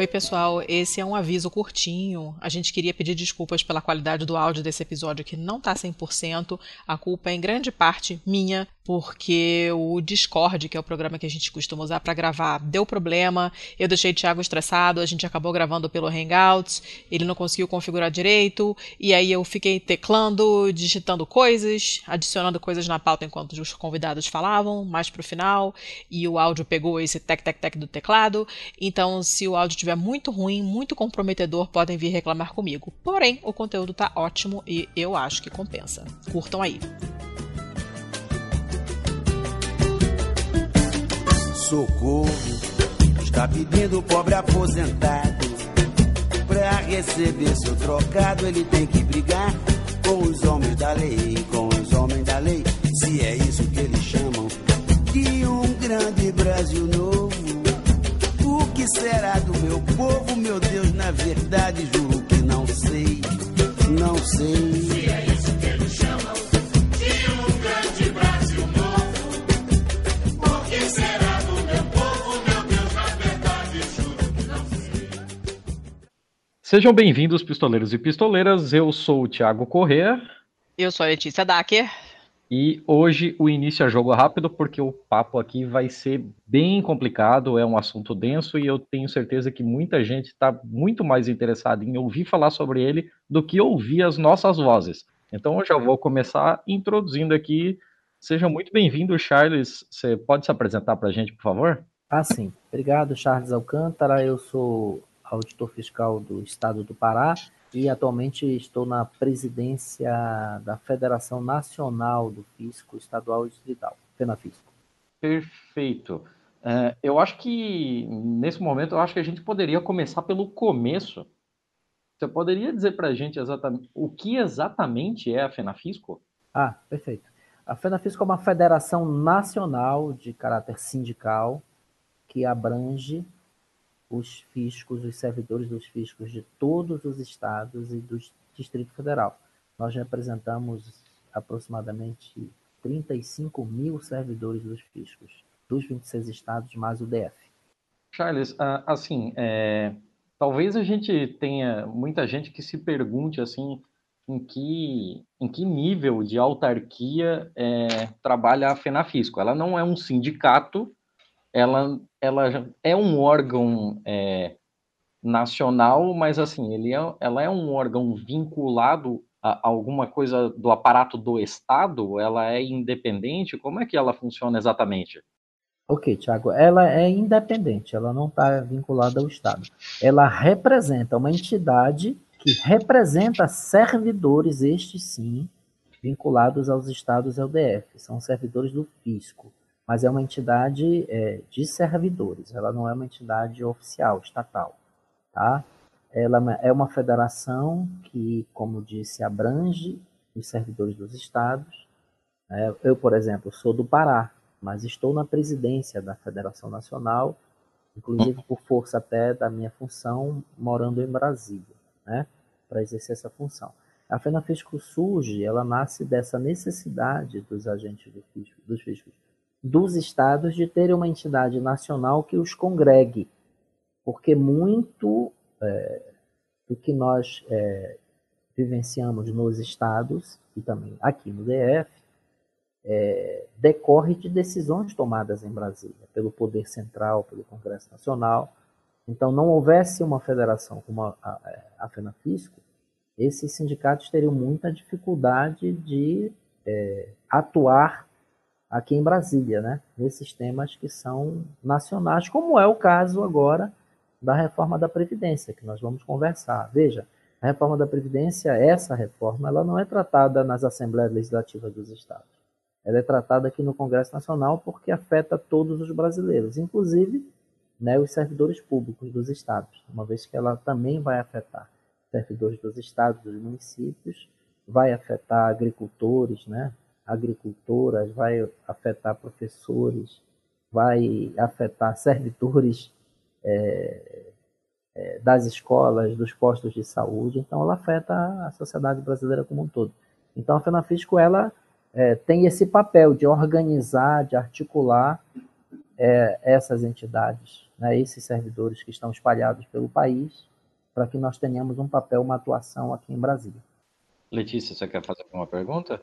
Oi, pessoal. Esse é um aviso curtinho. A gente queria pedir desculpas pela qualidade do áudio desse episódio que não tá 100%. A culpa é em grande parte minha, porque o Discord, que é o programa que a gente costuma usar para gravar, deu problema. Eu deixei o Thiago estressado, a gente acabou gravando pelo Hangouts, ele não conseguiu configurar direito, e aí eu fiquei teclando, digitando coisas, adicionando coisas na pauta enquanto os convidados falavam, mais pro final, e o áudio pegou esse tec-tec-tec do teclado. Então, se o áudio estiver muito ruim, muito comprometedor, podem vir reclamar comigo. Porém, o conteúdo tá ótimo e eu acho que compensa. Curtam aí. Socorro, está pedindo o pobre aposentado. Pra receber seu trocado, ele tem que brigar com os homens da lei, com os homens da lei. Se é isso que eles chamam de um grande Brasil novo. O que será do meu povo, meu Deus? Na verdade, juro que não sei, não sei. Se é isso que eles chamam de um grande Brasil novo, o que será Sejam bem-vindos, pistoleiros e pistoleiras. Eu sou o Thiago Corrêa Eu sou a Letícia Dacker. e hoje o início é jogo rápido porque o papo aqui vai ser bem complicado, é um assunto denso e eu tenho certeza que muita gente está muito mais interessada em ouvir falar sobre ele do que ouvir as nossas vozes. Então eu já vou começar introduzindo aqui. Seja muito bem-vindo, Charles. Você pode se apresentar para a gente, por favor? Ah, sim. Obrigado, Charles Alcântara. Eu sou auditor fiscal do Estado do Pará e atualmente estou na presidência da Federação Nacional do Fisco Estadual e Distrital, FENAFISCO. Perfeito. É, eu acho que nesse momento eu acho que a gente poderia começar pelo começo. Você poderia dizer para a gente exatamente o que exatamente é a FENAFISCO? Ah, perfeito. A FENAFISCO é uma federação nacional de caráter sindical que abrange os fiscos, os servidores dos fiscos de todos os estados e do Distrito Federal. Nós representamos aproximadamente 35 mil servidores dos fiscos, dos 26 estados mais o DF. Charles, ah, assim, é, talvez a gente tenha muita gente que se pergunte assim em que, em que nível de autarquia é, trabalha a FENAFISCO. Ela não é um sindicato, ela, ela é um órgão é, nacional, mas assim, ele é, ela é um órgão vinculado a alguma coisa do aparato do Estado? Ela é independente? Como é que ela funciona exatamente? Ok, Tiago, ela é independente, ela não está vinculada ao Estado. Ela representa uma entidade que representa servidores, estes sim, vinculados aos estados e ao DF. São servidores do fisco, mas é uma entidade é, de servidores, ela não é uma entidade oficial, estatal. Tá? Ela é uma federação que, como disse, abrange os servidores dos estados. É, eu, por exemplo, sou do Pará, mas estou na presidência da Federação Nacional, inclusive por força até da minha função morando em Brasília, né, para exercer essa função. A FENAFISCO surge, ela nasce dessa necessidade dos agentes do fisco, dos fiscos dos estados de terem uma entidade nacional que os congregue, porque muito é, do que nós é, vivenciamos nos estados e também aqui no DF é, decorre de decisões tomadas em Brasília pelo Poder Central, pelo Congresso Nacional. Então, não houvesse uma federação como a, a, a FENAFISCO, esses sindicatos teriam muita dificuldade de é, atuar aqui em Brasília, né? nesses temas que são nacionais, como é o caso agora da reforma da Previdência, que nós vamos conversar. Veja, a reforma da Previdência, essa reforma, ela não é tratada nas Assembleias Legislativas dos Estados. Ela é tratada aqui no Congresso Nacional porque afeta todos os brasileiros, inclusive né, os servidores públicos dos estados, uma vez que ela também vai afetar servidores dos estados, dos municípios, vai afetar agricultores, né, agricultoras, vai afetar professores, vai afetar servidores é, é, das escolas, dos postos de saúde, então ela afeta a sociedade brasileira como um todo. Então a FENAFISCO, ela é, tem esse papel de organizar, de articular é, essas entidades né, esses servidores que estão espalhados pelo país, para que nós tenhamos um papel, uma atuação aqui em Brasília. Letícia, você quer fazer alguma pergunta?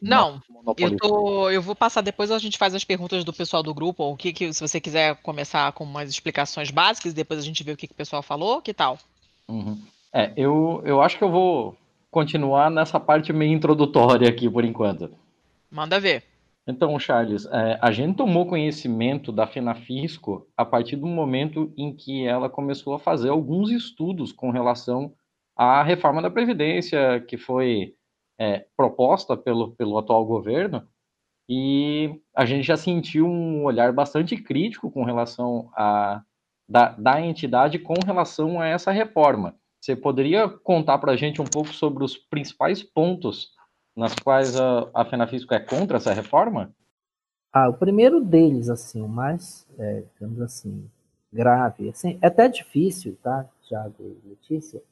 Não, eu, tô, eu vou passar depois, a gente faz as perguntas do pessoal do grupo, ou o que, que se você quiser começar com umas explicações básicas, depois a gente vê o que, que o pessoal falou, que tal? Uhum. É, eu, eu acho que eu vou continuar nessa parte meio introdutória aqui por enquanto. Manda ver. Então, Charles, é, a gente tomou conhecimento da Fenafisco a partir do momento em que ela começou a fazer alguns estudos com relação à reforma da Previdência que foi é, proposta pelo, pelo atual governo, e a gente já sentiu um olhar bastante crítico com relação a da, da entidade com relação a essa reforma. Você poderia contar para a gente um pouco sobre os principais pontos nas quais a, a FENAFISCO é contra essa reforma? Ah, o primeiro deles, assim, o mais, é, digamos assim, grave, assim, é até difícil, tá, Tiago e Letícia,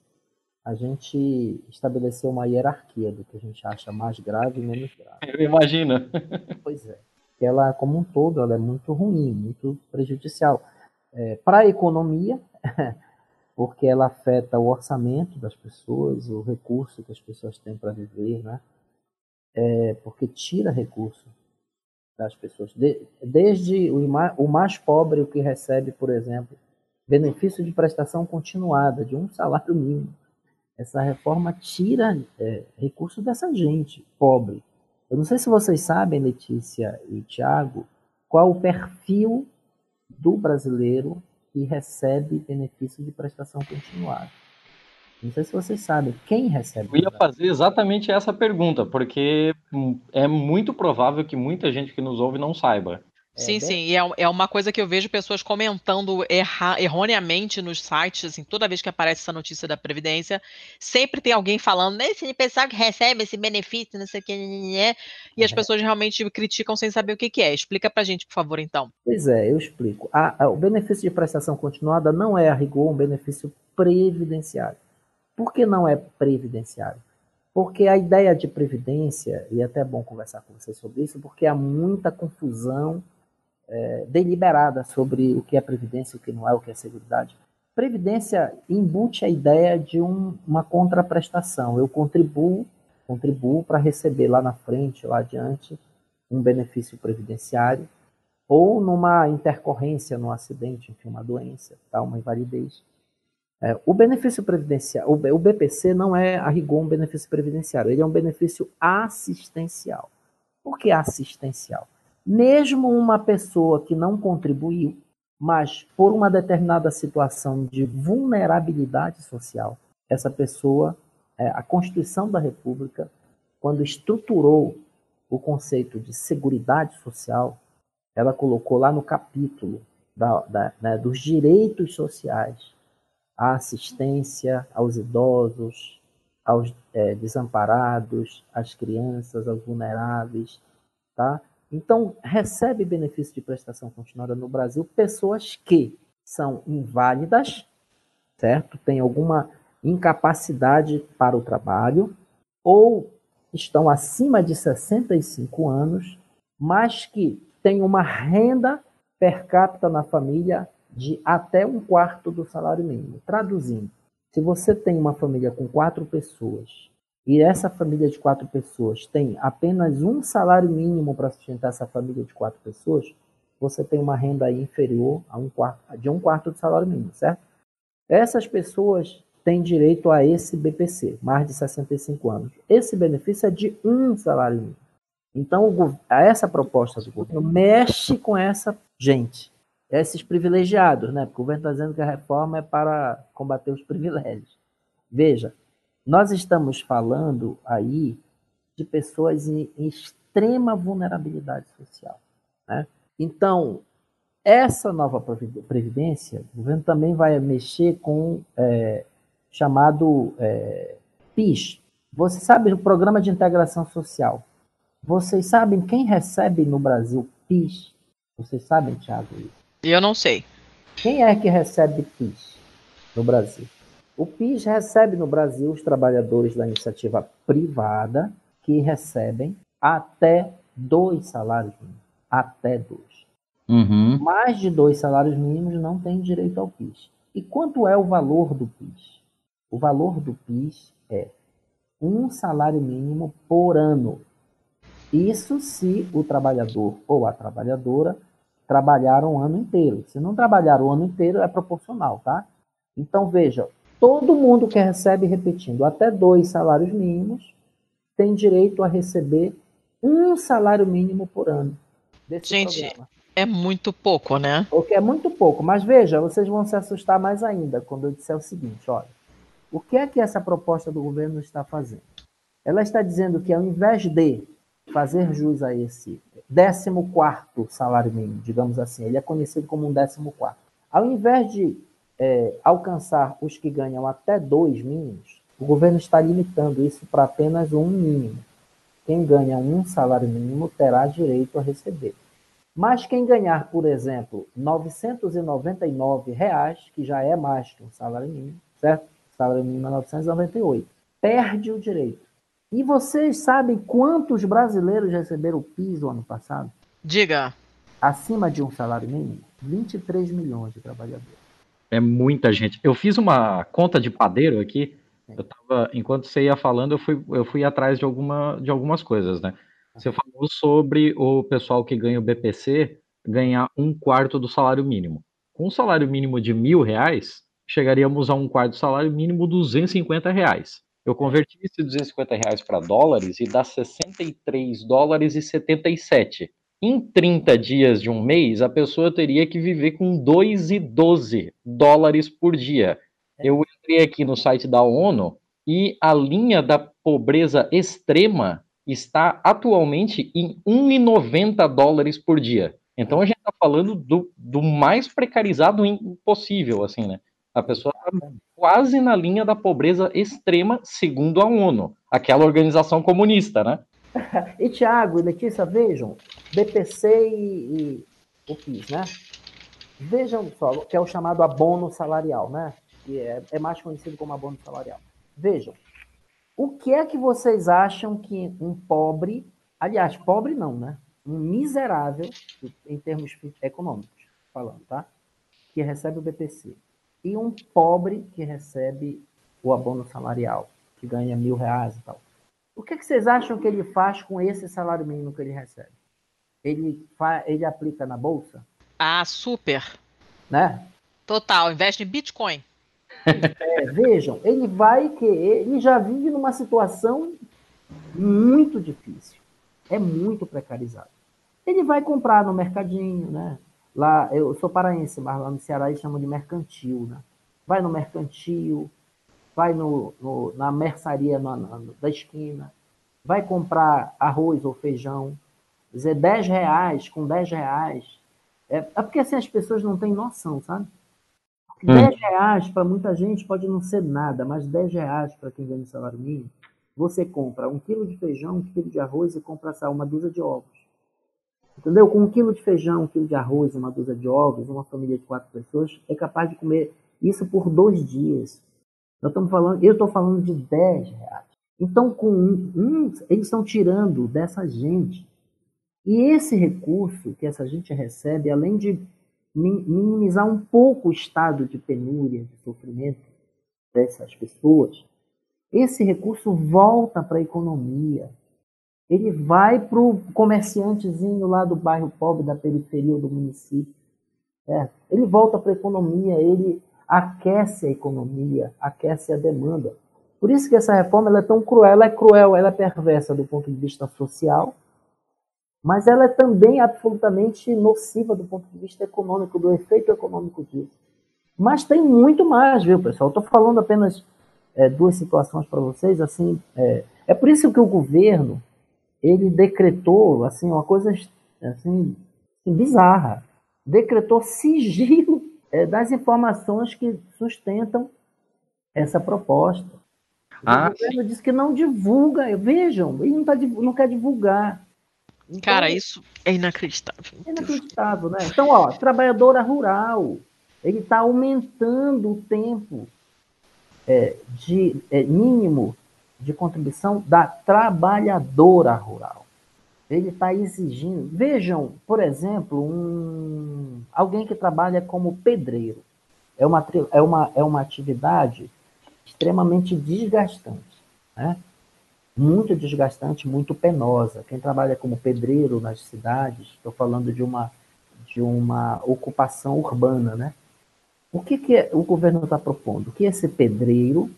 a gente estabelecer uma hierarquia do que a gente acha mais grave e menos grave. Eu imagino. Pois é. Ela, como um todo, ela é muito ruim, muito prejudicial. É, para a economia, porque ela afeta o orçamento das pessoas, o recurso que as pessoas têm para viver, né? É, porque tira recurso das pessoas. De, desde o, o mais pobre, o que recebe, por exemplo, benefício de prestação continuada de um salário mínimo. Essa reforma tira é, recurso dessa gente pobre. Eu não sei se vocês sabem, Letícia e Tiago, qual o perfil do brasileiro que recebe benefício de prestação continuada. Não sei se vocês sabem quem recebe. Eu ia fazer exatamente essa pergunta, porque é muito provável que muita gente que nos ouve não saiba. É sim, sim, e é, é uma coisa que eu vejo pessoas comentando erra, erroneamente nos sites, assim, toda vez que aparece essa notícia da Previdência, sempre tem alguém falando, esse pessoal que recebe esse benefício, não sei o que, e as pessoas realmente criticam sem saber o que, que é. Explica pra gente, por favor, então. Pois é, eu explico. A, a, o benefício de prestação continuada não é, a rigor, um benefício previdenciário. Por que não é previdenciário? Porque a ideia de previdência, e é até bom conversar com vocês sobre isso, porque há muita confusão é, deliberada sobre o que é previdência, o que não é, o que é seguridade. Previdência embute a ideia de um, uma contraprestação. Eu contribuo, contribuo para receber lá na frente, lá adiante, um benefício previdenciário, ou numa intercorrência, num acidente, enfim, uma doença, tá, uma invalidez. É, o benefício previdenciário, o BPC não é a rigor um benefício previdenciário, ele é um benefício assistencial. Por que assistencial? Mesmo uma pessoa que não contribuiu, mas por uma determinada situação de vulnerabilidade social, essa pessoa, é, a Constituição da República, quando estruturou o conceito de seguridade social, ela colocou lá no capítulo da, da, né, dos direitos sociais a assistência aos idosos, aos é, desamparados, às crianças, aos vulneráveis, tá? Então, recebe benefício de prestação continuada no Brasil pessoas que são inválidas, certo? Tem alguma incapacidade para o trabalho, ou estão acima de 65 anos, mas que têm uma renda per capita na família de até um quarto do salário mínimo. Traduzindo, se você tem uma família com quatro pessoas e essa família de quatro pessoas tem apenas um salário mínimo para sustentar essa família de quatro pessoas, você tem uma renda inferior a um quarto, de um quarto do salário mínimo, certo? Essas pessoas têm direito a esse BPC, mais de 65 anos. Esse benefício é de um salário mínimo. Então, essa proposta do governo mexe com essa gente, esses privilegiados, né? Porque o governo está dizendo que a reforma é para combater os privilégios. Veja, nós estamos falando aí de pessoas em, em extrema vulnerabilidade social. Né? Então, essa nova previdência, o governo também vai mexer com é, chamado é, PIS. Você sabe o Programa de Integração Social. Vocês sabem quem recebe no Brasil PIS? Vocês sabem, Thiago? Eu não sei. Quem é que recebe PIS no Brasil? O PIS recebe no Brasil os trabalhadores da iniciativa privada que recebem até dois salários mínimos. Até dois. Uhum. Mais de dois salários mínimos não tem direito ao PIS. E quanto é o valor do PIS? O valor do PIS é um salário mínimo por ano. Isso se o trabalhador ou a trabalhadora trabalharam o ano inteiro. Se não trabalhar o ano inteiro, é proporcional, tá? Então, veja, todo mundo que recebe, repetindo, até dois salários mínimos, tem direito a receber um salário mínimo por ano. Gente, programa. É muito pouco, né? O que é muito pouco. Mas veja, vocês vão se assustar mais ainda quando eu disser o seguinte: olha, o que é que essa proposta do governo está fazendo? Ela está dizendo que ao invés de fazer jus a esse 14 salário mínimo, digamos assim, ele é conhecido como um 14. Ao invés de é, alcançar os que ganham até dois mínimos, o governo está limitando isso para apenas um mínimo. Quem ganha um salário mínimo terá direito a receber. Mas quem ganhar, por exemplo, 999 reais, que já é mais que um salário mínimo, certo? O salário mínimo é 998, perde o direito. E vocês sabem quantos brasileiros receberam o PIS o ano passado? Diga. Acima de um salário mínimo? 23 milhões de trabalhadores. É muita gente. Eu fiz uma conta de padeiro aqui. Eu tava, enquanto você ia falando, eu fui, eu fui atrás de, alguma, de algumas coisas, né? Você falou sobre o pessoal que ganha o BPC ganhar um quarto do salário mínimo. Com um salário mínimo de mil reais, chegaríamos a um quarto do salário mínimo 250 reais. Eu converti esses 250 reais para dólares e dá 63 dólares e 77. Em 30 dias de um mês, a pessoa teria que viver com 2,12 dólares por dia. Eu entrei aqui no site da ONU e a linha da pobreza extrema está atualmente em 1,90 dólares por dia. Então a gente está falando do, do mais precarizado possível, assim, né? A pessoa está quase na linha da pobreza extrema, segundo a ONU, aquela organização comunista, né? E Tiago e Letícia, vejam, BPC e, e o PIS, né? Vejam só, que é o chamado abono salarial, né? Que é, é mais conhecido como abono salarial. Vejam, o que é que vocês acham que um pobre, aliás, pobre não, né? Um miserável, em termos econômicos, falando, tá? Que recebe o BPC. E um pobre que recebe o abono salarial, que ganha mil reais e tal. O que, é que vocês acham que ele faz com esse salário mínimo que ele recebe? Ele, ele aplica na bolsa? Ah, super. Né? Total, investe em Bitcoin. É, vejam, ele vai que ele já vive numa situação muito difícil. É muito precarizado. Ele vai comprar no mercadinho, né? Lá, eu sou paraense, mas lá no Ceará eles chamam de mercantil, né? Vai no mercantil, vai no, no na mercearia na, na, da esquina, vai comprar arroz ou feijão, dizer 10 reais com 10 reais. É, é porque assim as pessoas não têm noção, sabe? Hum. 10 reais para muita gente pode não ser nada, mas 10 reais para quem ganha salário mínimo, você compra um quilo de feijão, um quilo de arroz e compra só uma dúzia de ovos. Entendeu? Com um quilo de feijão, um quilo de arroz, uma dúzia de ovos, uma família de quatro pessoas é capaz de comer isso por dois dias. Nós estamos falando, eu estou falando de 10 reais. Então, com um, um, eles estão tirando dessa gente. E esse recurso que essa gente recebe, além de minimizar um pouco o estado de penúria, de sofrimento dessas pessoas, esse recurso volta para a economia. Ele vai para o comerciantezinho lá do bairro pobre, da periferia do município. É, ele volta para a economia, ele aquece a economia, aquece a demanda. Por isso que essa reforma é tão cruel, ela é cruel, ela é perversa do ponto de vista social, mas ela é também absolutamente nociva do ponto de vista econômico, do efeito econômico disso. Mas tem muito mais, viu, pessoal? Estou falando apenas é, duas situações para vocês. Assim, é, é por isso que o governo ele decretou assim uma coisa assim bizarra, decretou sigilo é, das informações que sustentam essa proposta. Ah, o governo disse que não divulga. Vejam, ele não, tá, não quer divulgar. Então, Cara, isso é inacreditável. é inacreditável, né? Então, ó, trabalhadora rural, ele está aumentando o tempo é, de é, mínimo de contribuição da trabalhadora rural. Ele está exigindo. Vejam, por exemplo, um, alguém que trabalha como pedreiro. É uma, é uma, é uma atividade extremamente desgastante. Né? Muito desgastante, muito penosa. Quem trabalha como pedreiro nas cidades, estou falando de uma, de uma ocupação urbana, né? O que, que é, o governo está propondo? Que esse pedreiro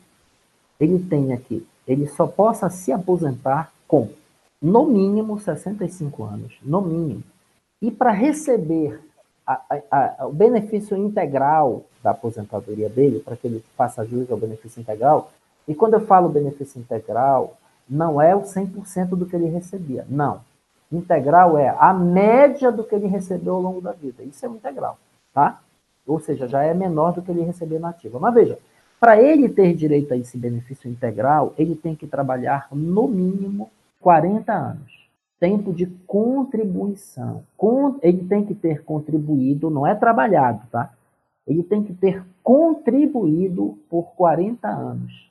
ele tenha que, ele só possa se aposentar com, no mínimo, 65 anos, no mínimo. E para receber a, a, a, o benefício integral da aposentadoria dele, para que ele faça jus ao benefício integral, e quando eu falo benefício integral, não é o 100% do que ele recebia, não. Integral é a média do que ele recebeu ao longo da vida. Isso é o integral, tá? Ou seja, já é menor do que ele recebia na ativa. Mas veja, para ele ter direito a esse benefício integral, ele tem que trabalhar no mínimo 40 anos. Tempo de contribuição. Ele tem que ter contribuído, não é trabalhado, tá? Ele tem que ter contribuído por 40 anos.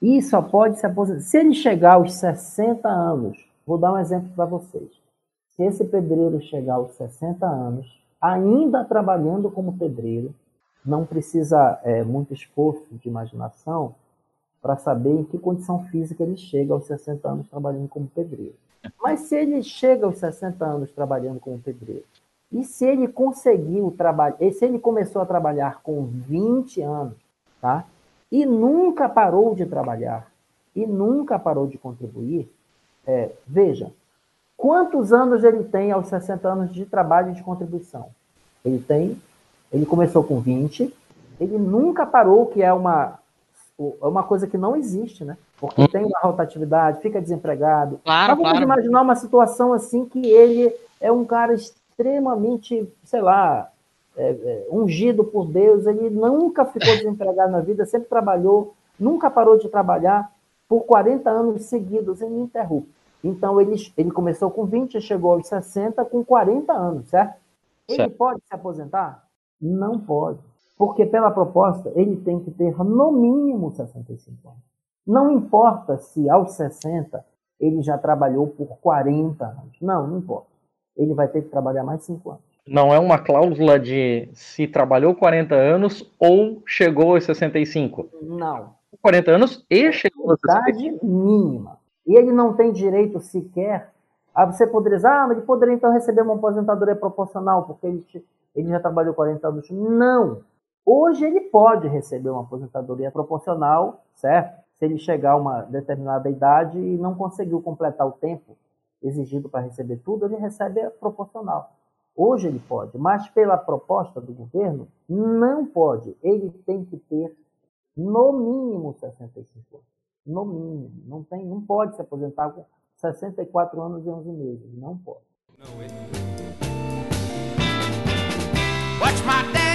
E só pode se aposentar. Se ele chegar aos 60 anos, vou dar um exemplo para vocês. Se esse pedreiro chegar aos 60 anos, ainda trabalhando como pedreiro, não precisa é, muito esforço de imaginação para saber em que condição física ele chega aos 60 anos trabalhando como pedreiro. Mas se ele chega aos 60 anos trabalhando como pedreiro, e se ele conseguiu trabalhar, se ele começou a trabalhar com 20 anos, tá? E nunca parou de trabalhar, e nunca parou de contribuir, é, veja, quantos anos ele tem aos 60 anos de trabalho e de contribuição? Ele tem, ele começou com 20, ele nunca parou, que é uma, é uma coisa que não existe, né? Porque hum. tem uma rotatividade, fica desempregado. Claro, Mas vamos claro. imaginar uma situação assim que ele é um cara extremamente, sei lá, é, é, ungido por Deus, ele nunca ficou desempregado na vida, sempre trabalhou, nunca parou de trabalhar por 40 anos seguidos, ininterrupto. Então, ele, ele começou com 20 e chegou aos 60 com 40 anos, certo? Ele Certo. pode se aposentar? Não pode. Porque, pela proposta, ele tem que ter no mínimo 65 anos. Não importa se aos 60 ele já trabalhou por 40 anos. Não, não importa. Ele vai ter que trabalhar mais 5 anos. Não é uma cláusula de se trabalhou 40 anos ou chegou aos 65. Não. 40 anos e chegou aos 65. Idade mínima. E ele não tem direito sequer. A você poderia dizer, ah, mas ele poderia então receber uma aposentadoria proporcional, porque ele, ele já trabalhou 40 anos. Não. Hoje ele pode receber uma aposentadoria proporcional, certo? Se ele chegar a uma determinada idade e não conseguiu completar o tempo exigido para receber tudo, ele recebe a proporcional. Hoje ele pode, mas pela proposta do governo, não pode. Ele tem que ter no mínimo 65 anos. No mínimo. Não, tem, não pode se aposentar com 64 anos e 11 meses. Não pode. Watch my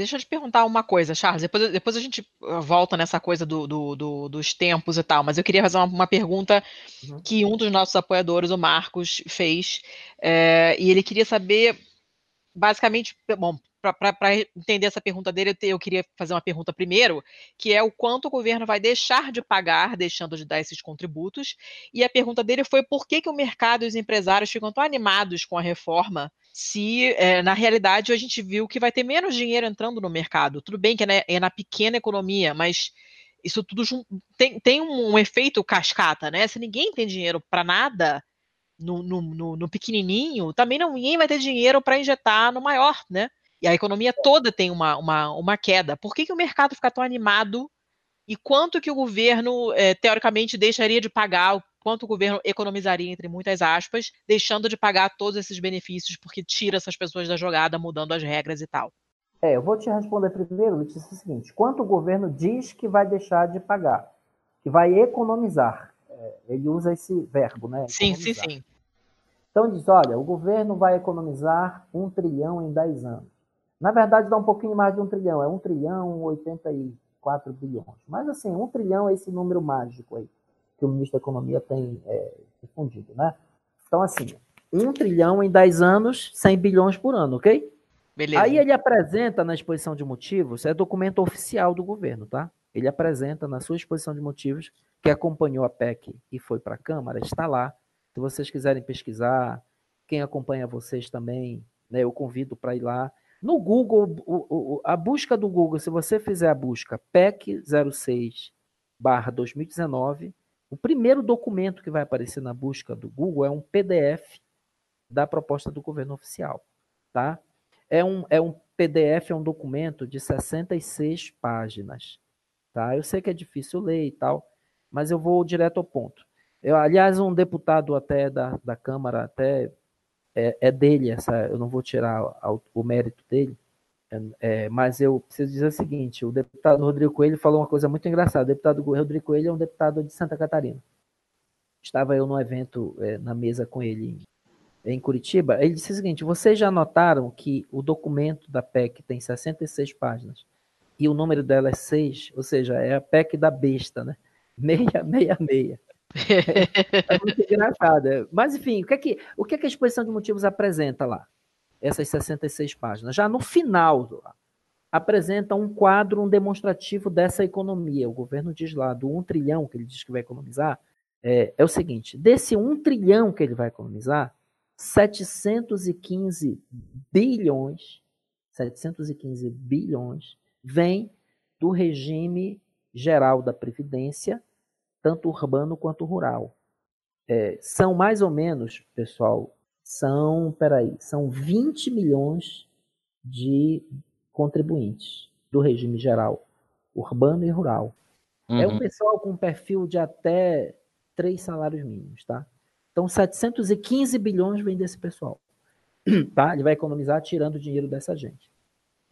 Deixa eu te perguntar uma coisa, Charles. Depois, depois a gente uh, volta nessa coisa do, do- do- dos tempos e tal, mas eu queria fazer uma, uma pergunta Uhum. que um dos nossos apoiadores, o Marcos, fez. é, e ele queria saber, basicamente, bom, para entender essa pergunta dele, eu, eu queria fazer uma pergunta primeiro, que é o quanto o governo vai deixar de pagar, deixando de dar esses contributos. E a pergunta dele foi por que, que o mercado e os empresários ficam tão animados com a reforma se eh, na realidade a gente viu que vai ter menos dinheiro entrando no mercado. Tudo bem que é na, é na pequena economia, mas isso tudo tem, tem um, um efeito cascata, né? Se ninguém tem dinheiro para nada no, no, no- no pequenininho, também não, ninguém vai ter dinheiro para injetar no maior, né? e a economia toda tem uma, uma, uma queda. Por que, que o mercado fica tão animado e quanto que o governo, é, teoricamente, deixaria de pagar, quanto o governo economizaria, entre muitas aspas, deixando de pagar todos esses benefícios porque tira essas pessoas da jogada, mudando as regras e tal? É, eu vou te responder primeiro, Letícia, é o seguinte: quanto o governo diz que vai deixar de pagar, que vai economizar. É, ele usa esse verbo, né? Sim, sim, sim. Então diz: olha, o governo vai economizar um trilhão em 10 anos. Na verdade, dá um pouquinho mais de um trilhão, é um trilhão 84 bilhões. Mas assim, um trilhão é esse número mágico aí que o ministro da Economia tem é, difundido, né? Então, assim, um trilhão em 10 anos, 100 bilhões por ano, ok? Beleza. Aí ele apresenta na exposição de motivos, é documento oficial do governo, tá? Ele apresenta na sua exposição de motivos que acompanhou a PEC e foi para a Câmara, está lá. Se vocês quiserem pesquisar, quem acompanha vocês também, né, eu convido para ir lá. No Google, o, o, a busca do Google, se você fizer a busca PEC 06 2019, o primeiro documento que vai aparecer na busca do Google é um PDF da proposta do governo oficial, tá? É um, é um PDF, é um documento de 66 páginas, tá? Eu sei que é difícil ler e tal, mas eu vou direto ao ponto. Eu, aliás, um deputado até da, da Câmara até é, é dele, essa, eu não vou tirar o, o mérito dele, é, é, mas eu preciso dizer o seguinte: o deputado Rodrigo Coelho falou uma coisa muito engraçada. O deputado Rodrigo Coelho é um deputado de Santa Catarina. Estava eu num evento é, na mesa com ele em, em Curitiba. Ele disse o seguinte: vocês já notaram que o documento da PEC tem 66 páginas e o número dela é 6, ou seja, é a PEC da besta, né? 666. é muito engraçado. É. Mas, enfim, o que, é que, o que, é que a exposição de motivos apresenta lá? Essas 66 páginas. Já no final, apresenta um quadro, um demonstrativo dessa economia. O governo diz lá, do 1 trilhão que ele diz que vai economizar, é, é o seguinte: desse 1 trilhão que ele vai economizar, 715 bilhões, 715 bilhões, vem do regime geral da Previdência tanto urbano quanto rural. É, são mais ou menos, pessoal, são, peraí, são 20 milhões de contribuintes do regime geral, urbano e rural. Uhum. É um uhum. pessoal com perfil de até três salários mínimos, tá? Então, 715 bilhões vem desse pessoal. Tá? Ele vai economizar tirando o dinheiro dessa gente.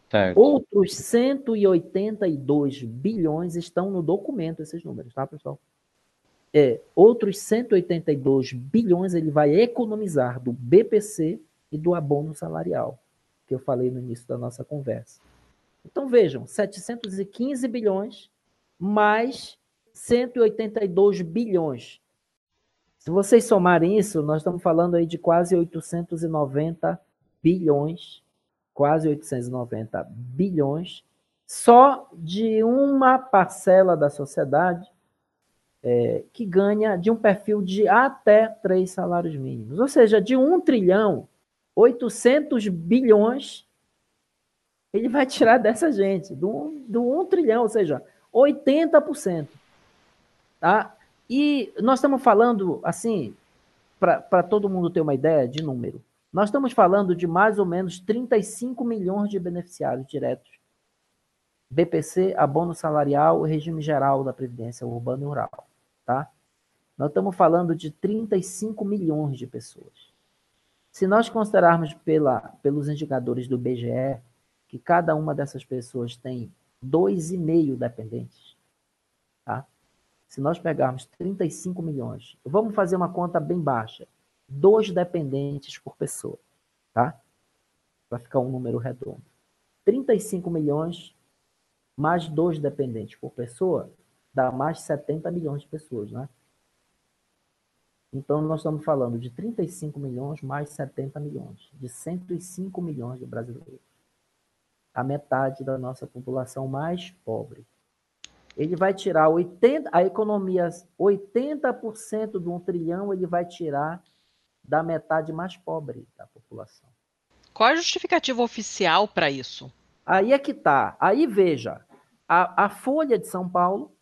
Certo. Outros 182 bilhões estão no documento, esses números, tá, pessoal? É, outros 182 bilhões ele vai economizar do BPC e do abono salarial, que eu falei no início da nossa conversa. Então vejam, 715 bilhões mais 182 bilhões. Se vocês somarem isso, nós estamos falando aí de quase 890 bilhões, quase 890 bilhões, só de uma parcela da sociedade é, que ganha de um perfil de até três salários mínimos. Ou seja, de 1 trilhão, 800 bilhões, ele vai tirar dessa gente, do, do 1 trilhão, ou seja, 80%. Tá? E nós estamos falando, assim, para todo mundo ter uma ideia de número, nós estamos falando de mais ou menos 35 milhões de beneficiários diretos. BPC, abono salarial, regime geral da Previdência Urbana e Rural tá? Nós estamos falando de 35 milhões de pessoas. Se nós considerarmos pela, pelos indicadores do BGE que cada uma dessas pessoas tem 2,5 dependentes, tá? Se nós pegarmos 35 milhões, vamos fazer uma conta bem baixa, dois dependentes por pessoa, tá? Para ficar um número redondo. 35 milhões mais dois dependentes por pessoa dá mais de 70 milhões de pessoas, né? Então, nós estamos falando de 35 milhões mais 70 milhões, de 105 milhões de brasileiros. A metade da nossa população mais pobre. Ele vai tirar 80, a economia, 80% de um trilhão, ele vai tirar da metade mais pobre da população. Qual a justificativa oficial para isso? Aí é que tá. Aí veja, a, a Folha de São Paulo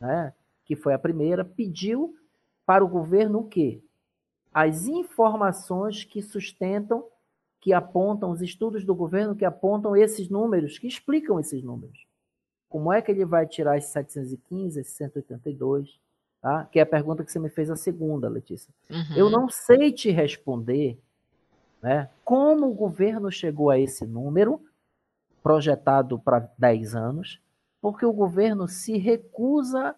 né, que foi a primeira, pediu para o governo o quê? As informações que sustentam que apontam, os estudos do governo que apontam esses números, que explicam esses números. Como é que ele vai tirar esses 715, esses 182? Tá? Que é a pergunta que você me fez a segunda, Letícia. Uhum. Eu não sei te responder né, como o governo chegou a esse número, projetado para 10 anos, porque o governo se recusa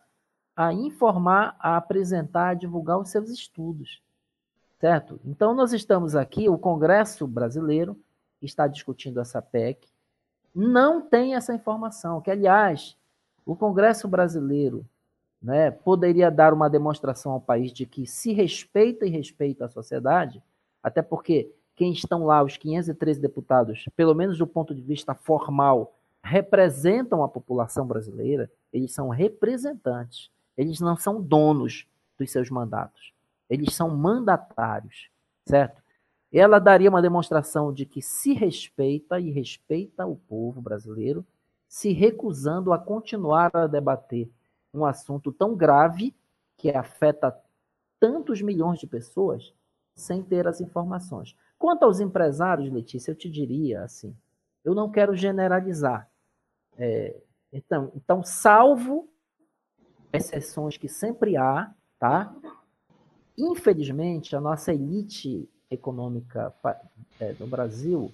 a informar, a apresentar, a divulgar os seus estudos. Certo? Então, nós estamos aqui, o Congresso brasileiro está discutindo essa PEC, não tem essa informação, que, aliás, o Congresso brasileiro né, poderia dar uma demonstração ao país de que se respeita e respeita a sociedade, até porque quem estão lá, os 513 deputados, pelo menos do ponto de vista formal, representam a população brasileira, eles são representantes, eles não são donos dos seus mandatos, eles são mandatários, certo? Ela daria uma demonstração de que se respeita e respeita o povo brasileiro, se recusando a continuar a debater um assunto tão grave que afeta tantos milhões de pessoas sem ter as informações. Quanto aos empresários, Letícia, eu te diria assim: eu não quero generalizar. É, então, então, salvo exceções que sempre há, tá? Infelizmente, a nossa elite econômica é, no Brasil,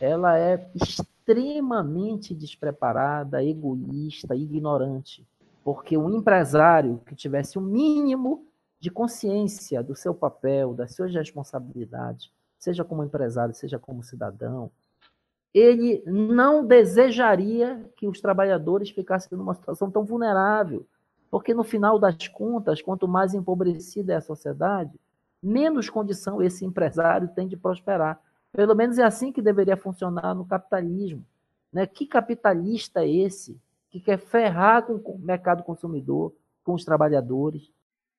ela é extremamente despreparada, egoísta, ignorante, porque um empresário que tivesse o um mínimo de consciência do seu papel, das suas responsabilidades, seja como empresário, seja como cidadão, ele não desejaria que os trabalhadores ficassem numa situação tão vulnerável, porque no final das contas, quanto mais empobrecida é a sociedade, menos condição esse empresário tem de prosperar. Pelo menos é assim que deveria funcionar no capitalismo. Né? Que capitalista é esse que quer ferrar com o mercado consumidor, com os trabalhadores?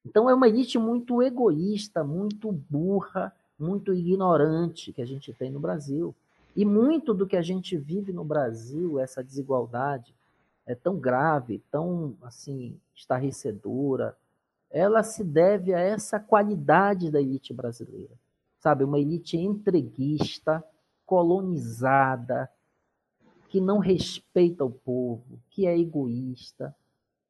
Então é uma elite muito egoísta, muito burra, muito ignorante que a gente tem no Brasil. E muito do que a gente vive no Brasil, essa desigualdade, é tão grave, tão assim estarrecedora, ela se deve a essa qualidade da elite brasileira. Sabe, uma elite entreguista, colonizada, que não respeita o povo, que é egoísta.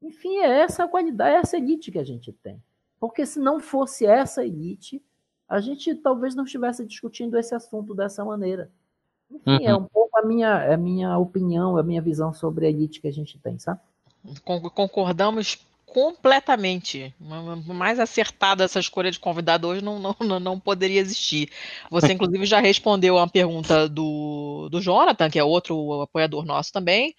Enfim, é essa qualidade, é essa elite que a gente tem. Porque se não fosse essa elite, a gente talvez não estivesse discutindo esse assunto dessa maneira. Enfim, é uhum. é um pouco a minha, a minha opinião, a minha visão sobre a elite que a gente tem, sabe? Concordamos completamente. Mais acertada essa escolha de convidado hoje não, não, não poderia existir. Você, inclusive, já respondeu a uma pergunta do, do Jonathan, que é outro apoiador nosso também,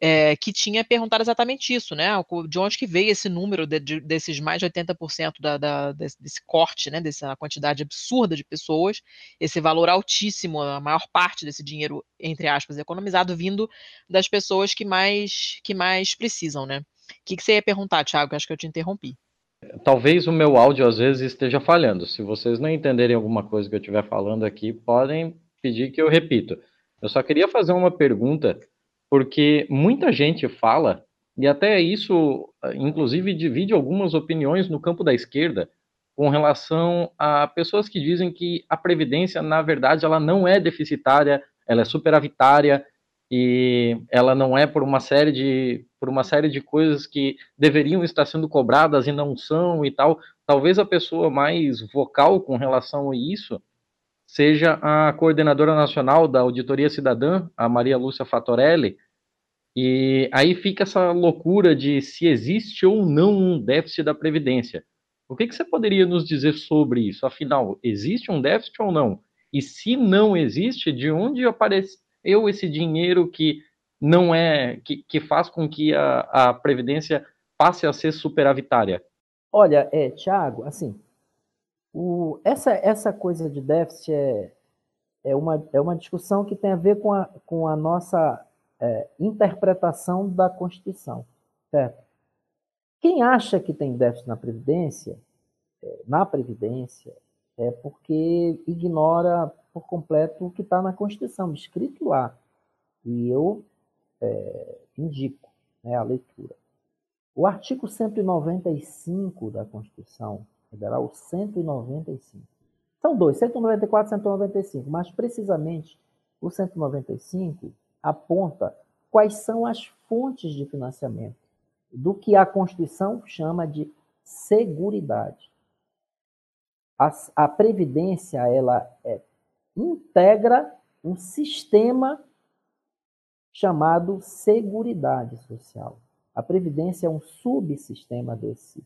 é, que tinha perguntado exatamente isso, né? De onde que veio esse número de, de, desses mais de 80% da, da, desse, desse, corte, né? Dessa quantidade absurda de pessoas, esse valor altíssimo, a maior parte desse dinheiro, entre aspas, economizado, vindo das pessoas que mais, que mais precisam, né? O que, que você ia perguntar, Thiago? Acho que eu te interrompi. Talvez o meu áudio às vezes esteja falhando. Se vocês não entenderem alguma coisa que eu estiver falando aqui, podem pedir que eu repito. Eu só queria fazer uma pergunta porque muita gente fala, e até isso, inclusive, divide algumas opiniões no campo da esquerda, com relação a pessoas que dizem que a Previdência, na verdade, ela não é deficitária, ela é superavitária, e ela não é por uma série de por uma série de coisas que deveriam estar sendo cobradas e não são e tal. Talvez a pessoa mais vocal com relação a isso seja a coordenadora nacional da Auditoria Cidadã, a Maria Lúcia Fatorelli, e aí fica essa loucura de se existe ou não um déficit da Previdência. O que, que você poderia nos dizer sobre isso? Afinal, existe um déficit ou não? E se não existe, de onde apareceu esse dinheiro que não é que, que faz com que a, a Previdência passe a ser superavitária? Olha, é, Tiago, assim, o, essa, essa coisa de déficit é, é, uma, é uma discussão que tem a ver com a, com a nossa é, interpretação da Constituição. Certo? Quem acha que tem déficit na Previdência, é, na Previdência, é porque ignora por completo o que está na Constituição, escrito lá. E eu é, indico né, a leitura. O artigo 195 da Constituição Federal 195. São dois, 194 e 195, mas precisamente o 195 aponta quais são as fontes de financiamento do que a Constituição chama de seguridade. A, a Previdência, ela é, integra um sistema chamado Seguridade Social. A Previdência é um subsistema desse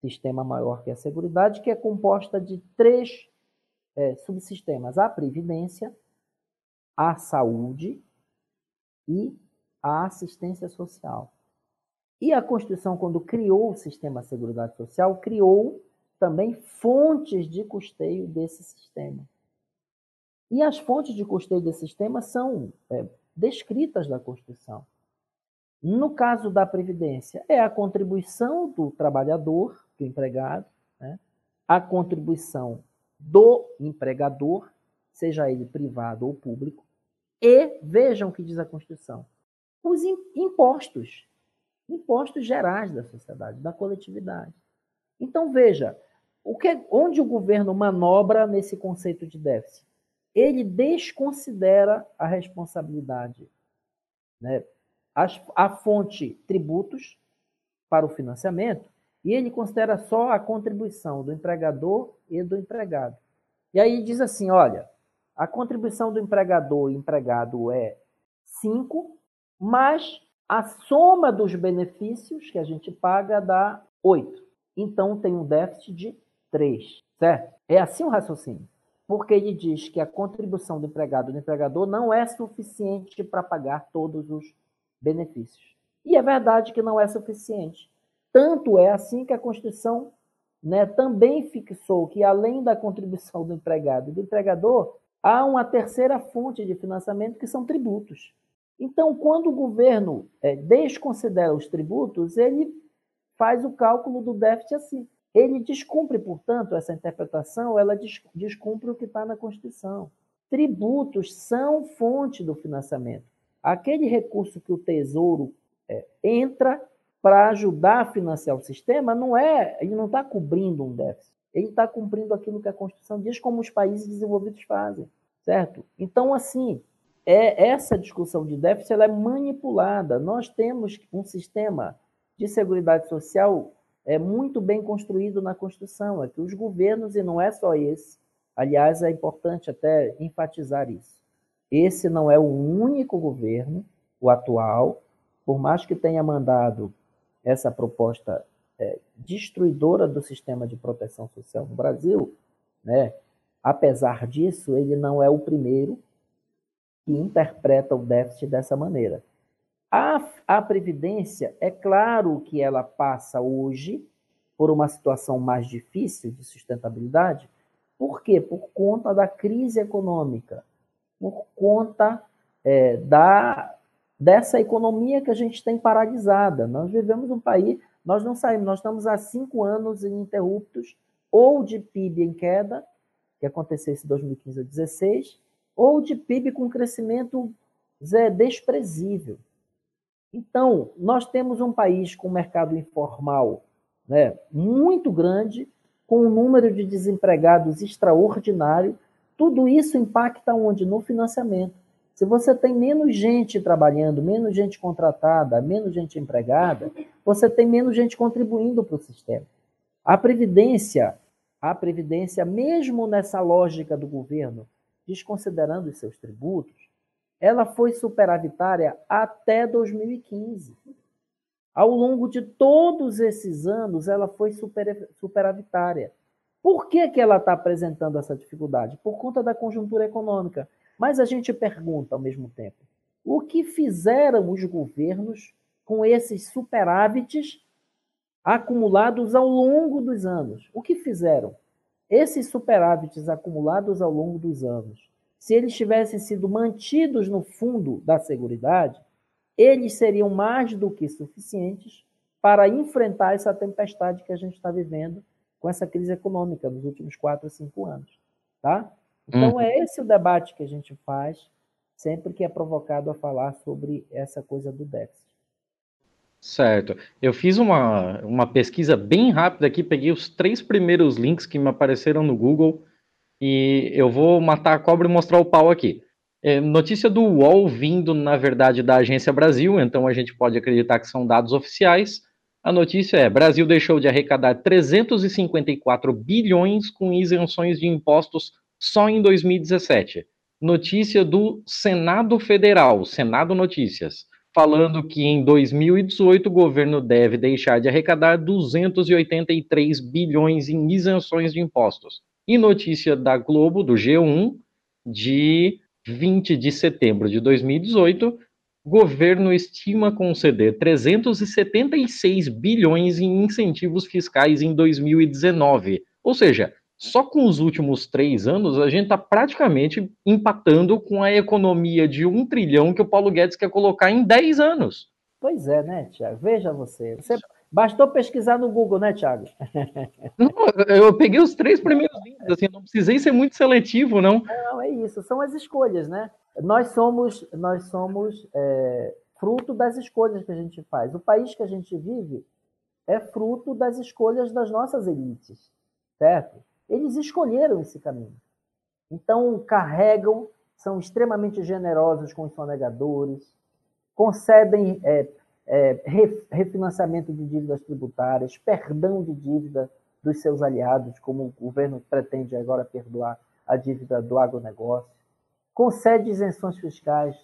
sistema maior que a Seguridade, que é composta de três é, subsistemas: a Previdência, a Saúde e a Assistência Social. E a Constituição, quando criou o sistema de Seguridade Social, criou também fontes de custeio desse sistema. E as fontes de custeio desse sistema são é, descritas na Constituição. No caso da Previdência, é a contribuição do trabalhador, do empregado, né? a contribuição do empregador, seja ele privado ou público, e, vejam o que diz a Constituição, os impostos impostos gerais da sociedade, da coletividade. Então, veja, o que, onde o governo manobra nesse conceito de déficit? Ele desconsidera a responsabilidade, né? As, a fonte tributos para o financiamento e ele considera só a contribuição do empregador e do empregado. E aí diz assim, olha, a contribuição do empregador e empregado é 5, mas a soma dos benefícios que a gente paga dá 8. Então tem um déficit de 3, certo? É assim o raciocínio. Porque ele diz que a contribuição do empregado e do empregador não é suficiente para pagar todos os benefícios. E é verdade que não é suficiente. Tanto é assim que a Constituição né, também fixou que, além da contribuição do empregado e do empregador, há uma terceira fonte de financiamento que são tributos. Então, quando o governo é, desconsidera os tributos, ele faz o cálculo do déficit assim. Ele descumpre, portanto, essa interpretação, ela descumpre o que está na Constituição. Tributos são fonte do financiamento. Aquele recurso que o Tesouro é, entra para ajudar a financiar o sistema, não é, ele não está cobrindo um déficit. Ele está cumprindo aquilo que a Constituição diz, como os países desenvolvidos fazem, certo? Então, assim, é, essa discussão de déficit ela é manipulada. Nós temos um sistema de seguridade social é muito bem construído na Constituição, é que os governos, e não é só esse, aliás, é importante até enfatizar isso. Esse não é o único governo, o atual, por mais que tenha mandado essa proposta é, destruidora do sistema de proteção social no Brasil, né? apesar disso, ele não é o primeiro que interpreta o déficit dessa maneira. A, a Previdência, é claro que ela passa hoje por uma situação mais difícil de sustentabilidade. Por quê? Por conta da crise econômica, por conta é, da, dessa economia que a gente tem paralisada. Nós vivemos um país, nós não saímos, nós estamos há cinco anos ininterruptos, ou de PIB em queda, que aconteceu em 2015 a 2016, ou de PIB com crescimento desprezível. Então, nós temos um país com um mercado informal né, muito grande, com um número de desempregados extraordinário. Tudo isso impacta onde? No financiamento. Se você tem menos gente trabalhando, menos gente contratada, menos gente empregada, você tem menos gente contribuindo para o sistema. A previdência, a previdência, mesmo nessa lógica do governo, desconsiderando os seus tributos, ela foi superavitária até 2015. Ao longo de todos esses anos, ela foi super, superavitária. Por que, que ela está apresentando essa dificuldade? Por conta da conjuntura econômica. Mas a gente pergunta ao mesmo tempo: o que fizeram os governos com esses superávites acumulados ao longo dos anos? O que fizeram? Esses superávites acumulados ao longo dos anos, se eles tivessem sido mantidos no fundo da Seguridade, eles seriam mais do que suficientes para enfrentar essa tempestade que a gente está vivendo com essa crise econômica nos últimos quatro ou cinco anos. Tá? Então, uhum. é esse o debate que a gente faz sempre que é provocado a falar sobre essa coisa do déficit. Certo. Eu fiz uma, uma pesquisa bem rápida aqui, peguei os três primeiros links que me apareceram no Google E eu vou matar a cobra e mostrar o pau aqui. É, notícia do UOL vindo, na verdade, da Agência Brasil, então a gente pode acreditar que são dados oficiais. A notícia é: Brasil deixou de arrecadar 354 bilhões com isenções de impostos só em 2017. Notícia do Senado Federal, Senado Notícias, falando que em 2018 o governo deve deixar de arrecadar 283 bilhões em isenções de impostos. E notícia da Globo, do G1, de 20 de setembro de 2018, governo estima conceder 376 bilhões em incentivos fiscais em 2019. Ou seja, só com os últimos três anos a gente está praticamente empatando com a economia de um trilhão que o Paulo Guedes quer colocar em 10 anos. Pois é, né, Tiago? Veja você. Você bastou pesquisar no Google, né, Tiago? Não, eu peguei os três primeiros links, assim, não precisei ser muito seletivo, não. Não, é isso. São as escolhas, né? Nós somos, nós somos é, fruto das escolhas que a gente faz. O país que a gente vive é fruto das escolhas das nossas elites, certo? Eles escolheram esse caminho. Então, carregam, são extremamente generosos com os sonegadores, concedem é, é, refinanciamento de dívidas tributárias, perdão de dívida dos seus aliados, como o governo pretende agora perdoar a dívida do agronegócio, concede isenções fiscais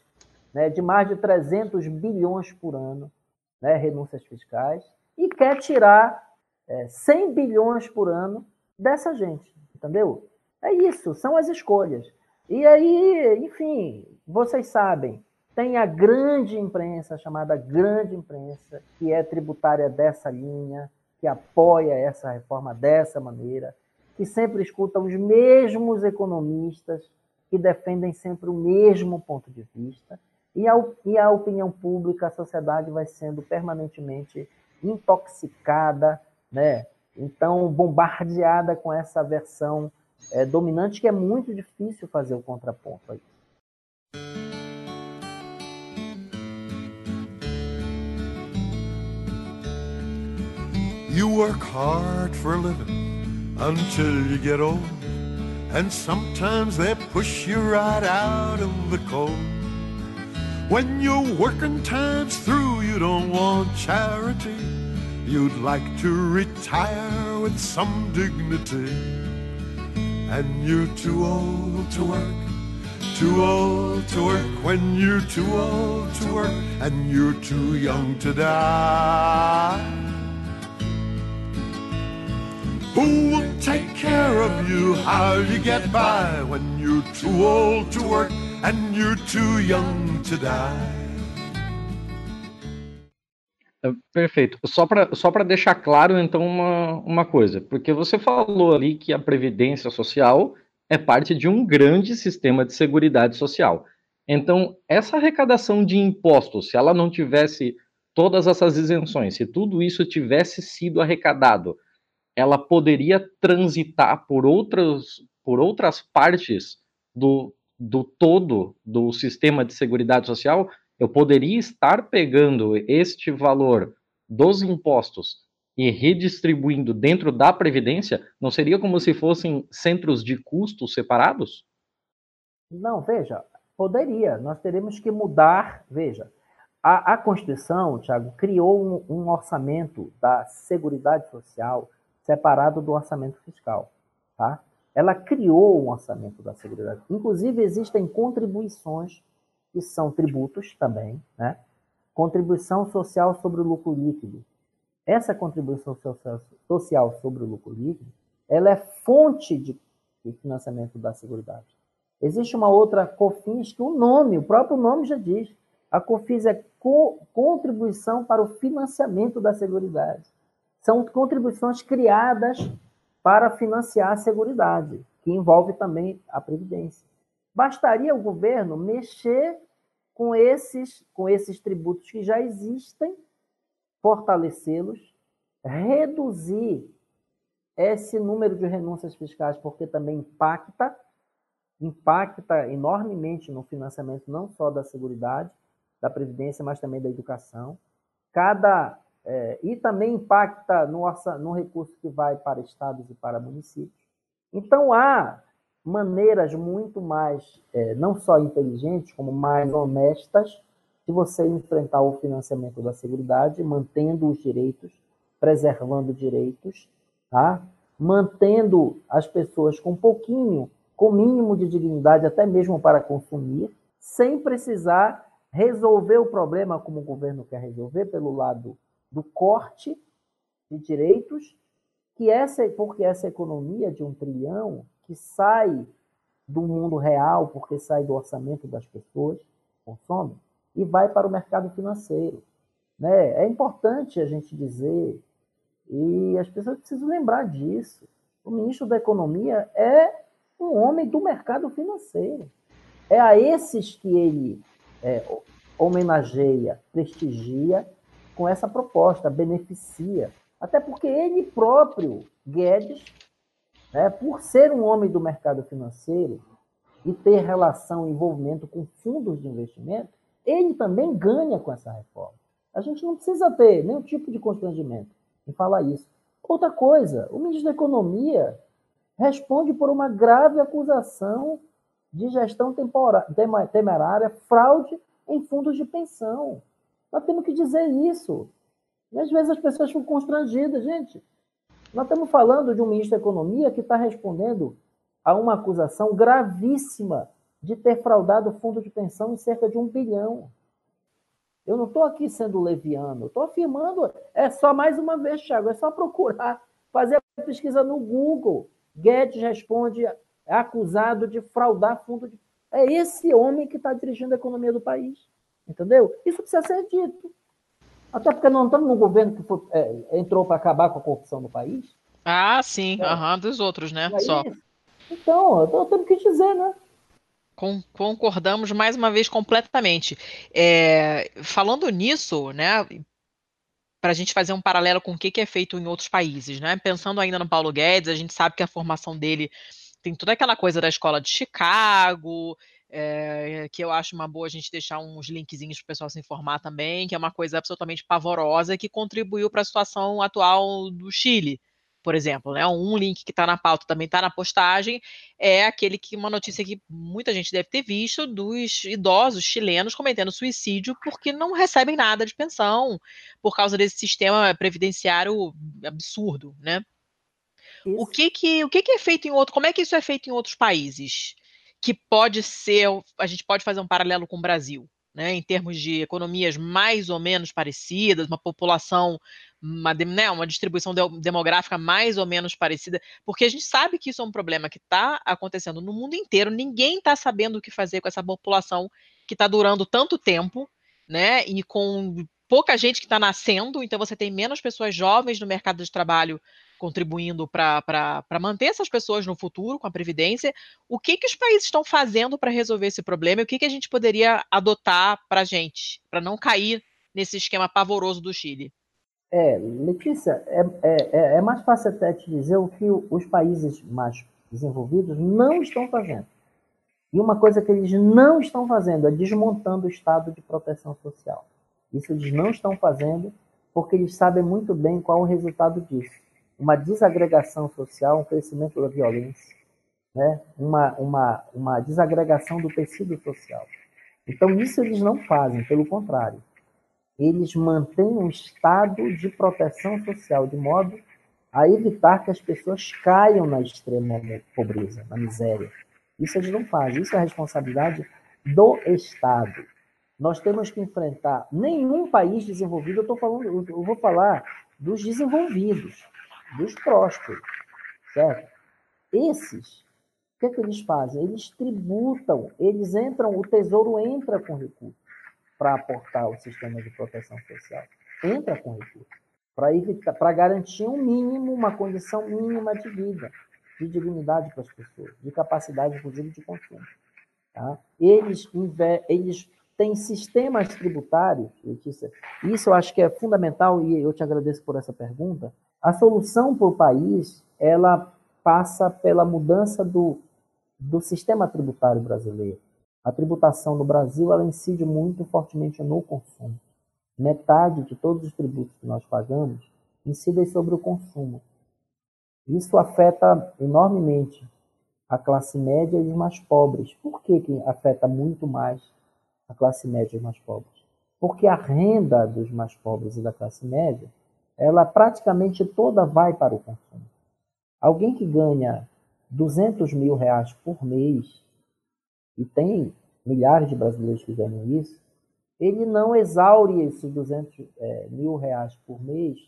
né, de mais de 300 bilhões por ano, né, renúncias fiscais, e quer tirar é, 100 bilhões por ano dessa gente, entendeu? É isso, são as escolhas. E aí, enfim, vocês sabem, tem a grande imprensa, chamada grande imprensa, que é tributária dessa linha, que apoia essa reforma dessa maneira, que sempre escuta os mesmos economistas, que defendem sempre o mesmo ponto de vista, e a, e a opinião pública, a sociedade vai sendo permanentemente intoxicada, né? então bombardeada com essa versão é, dominante que é muito difícil fazer o contraponto aí. You work hard for a living until you get old, and sometimes they push you right out of the cold. When your working time's through, you don't want charity. You'd like to retire with some dignity. And you're too old to work, too old to work when you're too old to work, and you're too young to die. Who will take care of you? How you get by when you're too old to work and you're too young to die? É, perfeito. Só para só deixar claro, então, uma, uma coisa. Porque você falou ali que a Previdência Social é parte de um grande sistema de seguridade social. Então, essa arrecadação de impostos, se ela não tivesse todas essas isenções, se tudo isso tivesse sido arrecadado ela poderia transitar por outras, por outras partes do, do todo do sistema de seguridade social, eu poderia estar pegando este valor dos impostos e redistribuindo dentro da Previdência, não seria como se fossem centros de custos separados? Não, veja, poderia. Nós teríamos que mudar. Veja, a, a Constituição, Tiago, criou um, um orçamento da Seguridade Social separado do orçamento fiscal. Tá? Ela criou um orçamento da Seguridade. Inclusive, existem contribuições, que são tributos também, né? contribuição social sobre o lucro líquido. Essa contribuição social sobre o lucro líquido, ela é fonte de financiamento da Seguridade. Existe uma outra COFINS que o nome, o próprio nome já diz. A COFINS é co contribuição para o financiamento da Seguridade são contribuições criadas para financiar a Seguridade, que envolve também a Previdência. Bastaria o governo mexer com esses, com esses tributos que já existem, fortalecê-los, reduzir esse número de renúncias fiscais, porque também impacta, impacta enormemente no financiamento não só da Seguridade, da Previdência, mas também da educação. Cada é, e também impacta no, no recurso que vai para estados e para municípios. Então, há maneiras muito mais, é, não só inteligentes, como mais honestas, de você enfrentar o financiamento da Seguridade, mantendo os direitos, preservando direitos, tá? mantendo as pessoas com pouquinho, com mínimo de dignidade, até mesmo para consumir, sem precisar resolver o problema como o governo quer resolver, pelo lado do corte de direitos, que essa, porque essa economia de um trilhão que sai do mundo real, porque sai do orçamento das pessoas, consome, e vai para o mercado financeiro. Né? É importante a gente dizer, e as pessoas precisam lembrar disso. O ministro da Economia é um homem do mercado financeiro. É a esses que ele é, homenageia, prestigia com essa proposta, beneficia. Até porque ele próprio, Guedes, né, por ser um homem do mercado financeiro e ter relação, envolvimento com fundos de investimento, ele também ganha com essa reforma. A gente não precisa ter nenhum tipo de constrangimento em falar isso. Outra coisa, o ministro da Economia responde por uma grave acusação de gestão temerária, fraude em fundos de pensão. Nós temos que dizer isso. E às vezes as pessoas ficam constrangidas, gente. Nós estamos falando de um ministro da Economia que está respondendo a uma acusação gravíssima de ter fraudado o fundo de pensão em cerca de um bilhão. Eu não estou aqui sendo leviano, estou afirmando, é só mais uma vez, Thiago, é só procurar, fazer a pesquisa no Google. Guedes responde acusado de fraudar fundo de. É esse homem que está dirigindo a economia do país. Entendeu? Isso precisa ser dito. Até porque não estamos num governo que foi, é, entrou para acabar com a corrupção no país. Ah, sim, é. Uhum, dos outros, né? É Só. Então, eu temos que dizer, né? concordamos mais uma vez completamente. É, falando nisso, né, para a gente fazer um paralelo com o que, que é feito em outros países, né? Pensando ainda no Paulo Guedes, a gente sabe que a formação dele tem toda aquela coisa da escola de Chicago, é, que eu acho uma boa a gente deixar uns linkzinhos para o pessoal se informar também, que é uma coisa absolutamente pavorosa que contribuiu para a situação atual do Chile por exemplo, né? Um link que está na pauta também está na postagem, é aquele que uma notícia que muita gente deve ter visto dos idosos chilenos cometendo suicídio porque não recebem nada de pensão por causa desse sistema previdenciário absurdo, né? Isso. O que que o que, que é feito em outro? Como é que isso é feito em outros países? Que pode ser, a gente pode fazer um paralelo com o Brasil né, em termos de economias mais ou menos parecidas, uma população, uma, né, uma distribuição de, demográfica mais ou menos parecida, porque a gente sabe que isso é um problema que está acontecendo no mundo inteiro, ninguém está sabendo o que fazer com essa população que está durando tanto tempo, né, e com pouca gente que está nascendo, então você tem menos pessoas jovens no mercado de trabalho contribuindo para manter essas pessoas no futuro com a Previdência. O que, que os países estão fazendo para resolver esse problema e o que, que a gente poderia adotar para a gente, para não cair nesse esquema pavoroso do Chile? É, Letícia, é, é, é, é mais fácil até te dizer o que os países mais desenvolvidos não estão fazendo. E uma coisa que eles não estão fazendo é desmontando o estado de proteção social. Isso eles não estão fazendo porque eles sabem muito bem qual o resultado disso uma desagregação social, um crescimento da violência, né? uma, uma, uma desagregação do tecido social. Então, isso eles não fazem, pelo contrário. Eles mantêm um estado de proteção social, de modo a evitar que as pessoas caiam na extrema pobreza, na miséria. Isso eles não fazem, isso é responsabilidade do Estado. Nós temos que enfrentar nenhum país desenvolvido, eu, tô falando, eu vou falar dos desenvolvidos dos prósperos, certo? Esses, o que, é que eles fazem? Eles tributam, eles entram, o tesouro entra com recursos para aportar o sistema de proteção social. Entra com recursos para evitar, para garantir um mínimo, uma condição mínima de vida, de dignidade para as pessoas, de capacidade, inclusive, de consumo. Tá? Eles, eles têm sistemas tributários, Letícia, isso eu acho que é fundamental e eu te agradeço por essa pergunta, a solução para o país, ela passa pela mudança do, do sistema tributário brasileiro. A tributação no Brasil, ela incide muito fortemente no consumo. Metade de todos os tributos que nós pagamos incidem sobre o consumo. Isso afeta enormemente a classe média e os mais pobres. Por que, que afeta muito mais a classe média e os mais pobres? Porque a renda dos mais pobres e da classe média, ela praticamente toda vai para o consumo. Alguém que ganha 200 mil reais por mês, e tem milhares de brasileiros que ganham isso, ele não exaure esses 200 é, mil reais por mês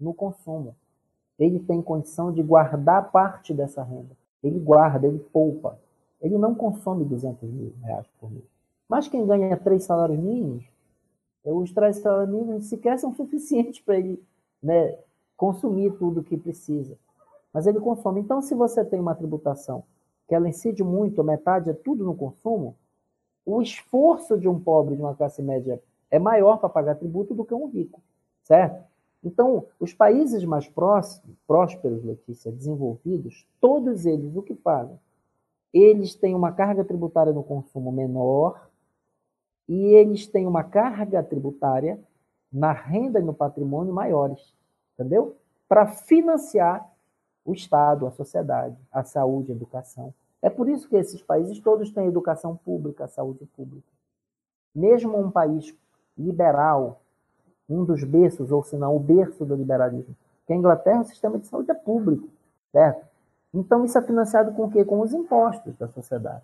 no consumo. Ele tem condição de guardar parte dessa renda. Ele guarda, ele poupa. Ele não consome 200 mil reais por mês. Mas quem ganha três salários mínimos, os três salários mínimos sequer são suficientes para ele né, consumir tudo que precisa. Mas ele consome. Então, se você tem uma tributação que ela incide muito, metade é tudo no consumo, o esforço de um pobre de uma classe média é maior para pagar tributo do que um rico, certo? Então, os países mais próximos, prósperos, Letícia, desenvolvidos, todos eles o que fazem? Eles têm uma carga tributária no consumo menor e eles têm uma carga tributária na renda e no patrimônio maiores, entendeu? Para financiar o Estado, a sociedade, a saúde, a educação. É por isso que esses países todos têm educação pública, saúde pública. Mesmo um país liberal, um dos berços, ou se não, o berço do liberalismo, que é a Inglaterra, o sistema de saúde é público, certo? Então isso é financiado com o quê? Com os impostos da sociedade.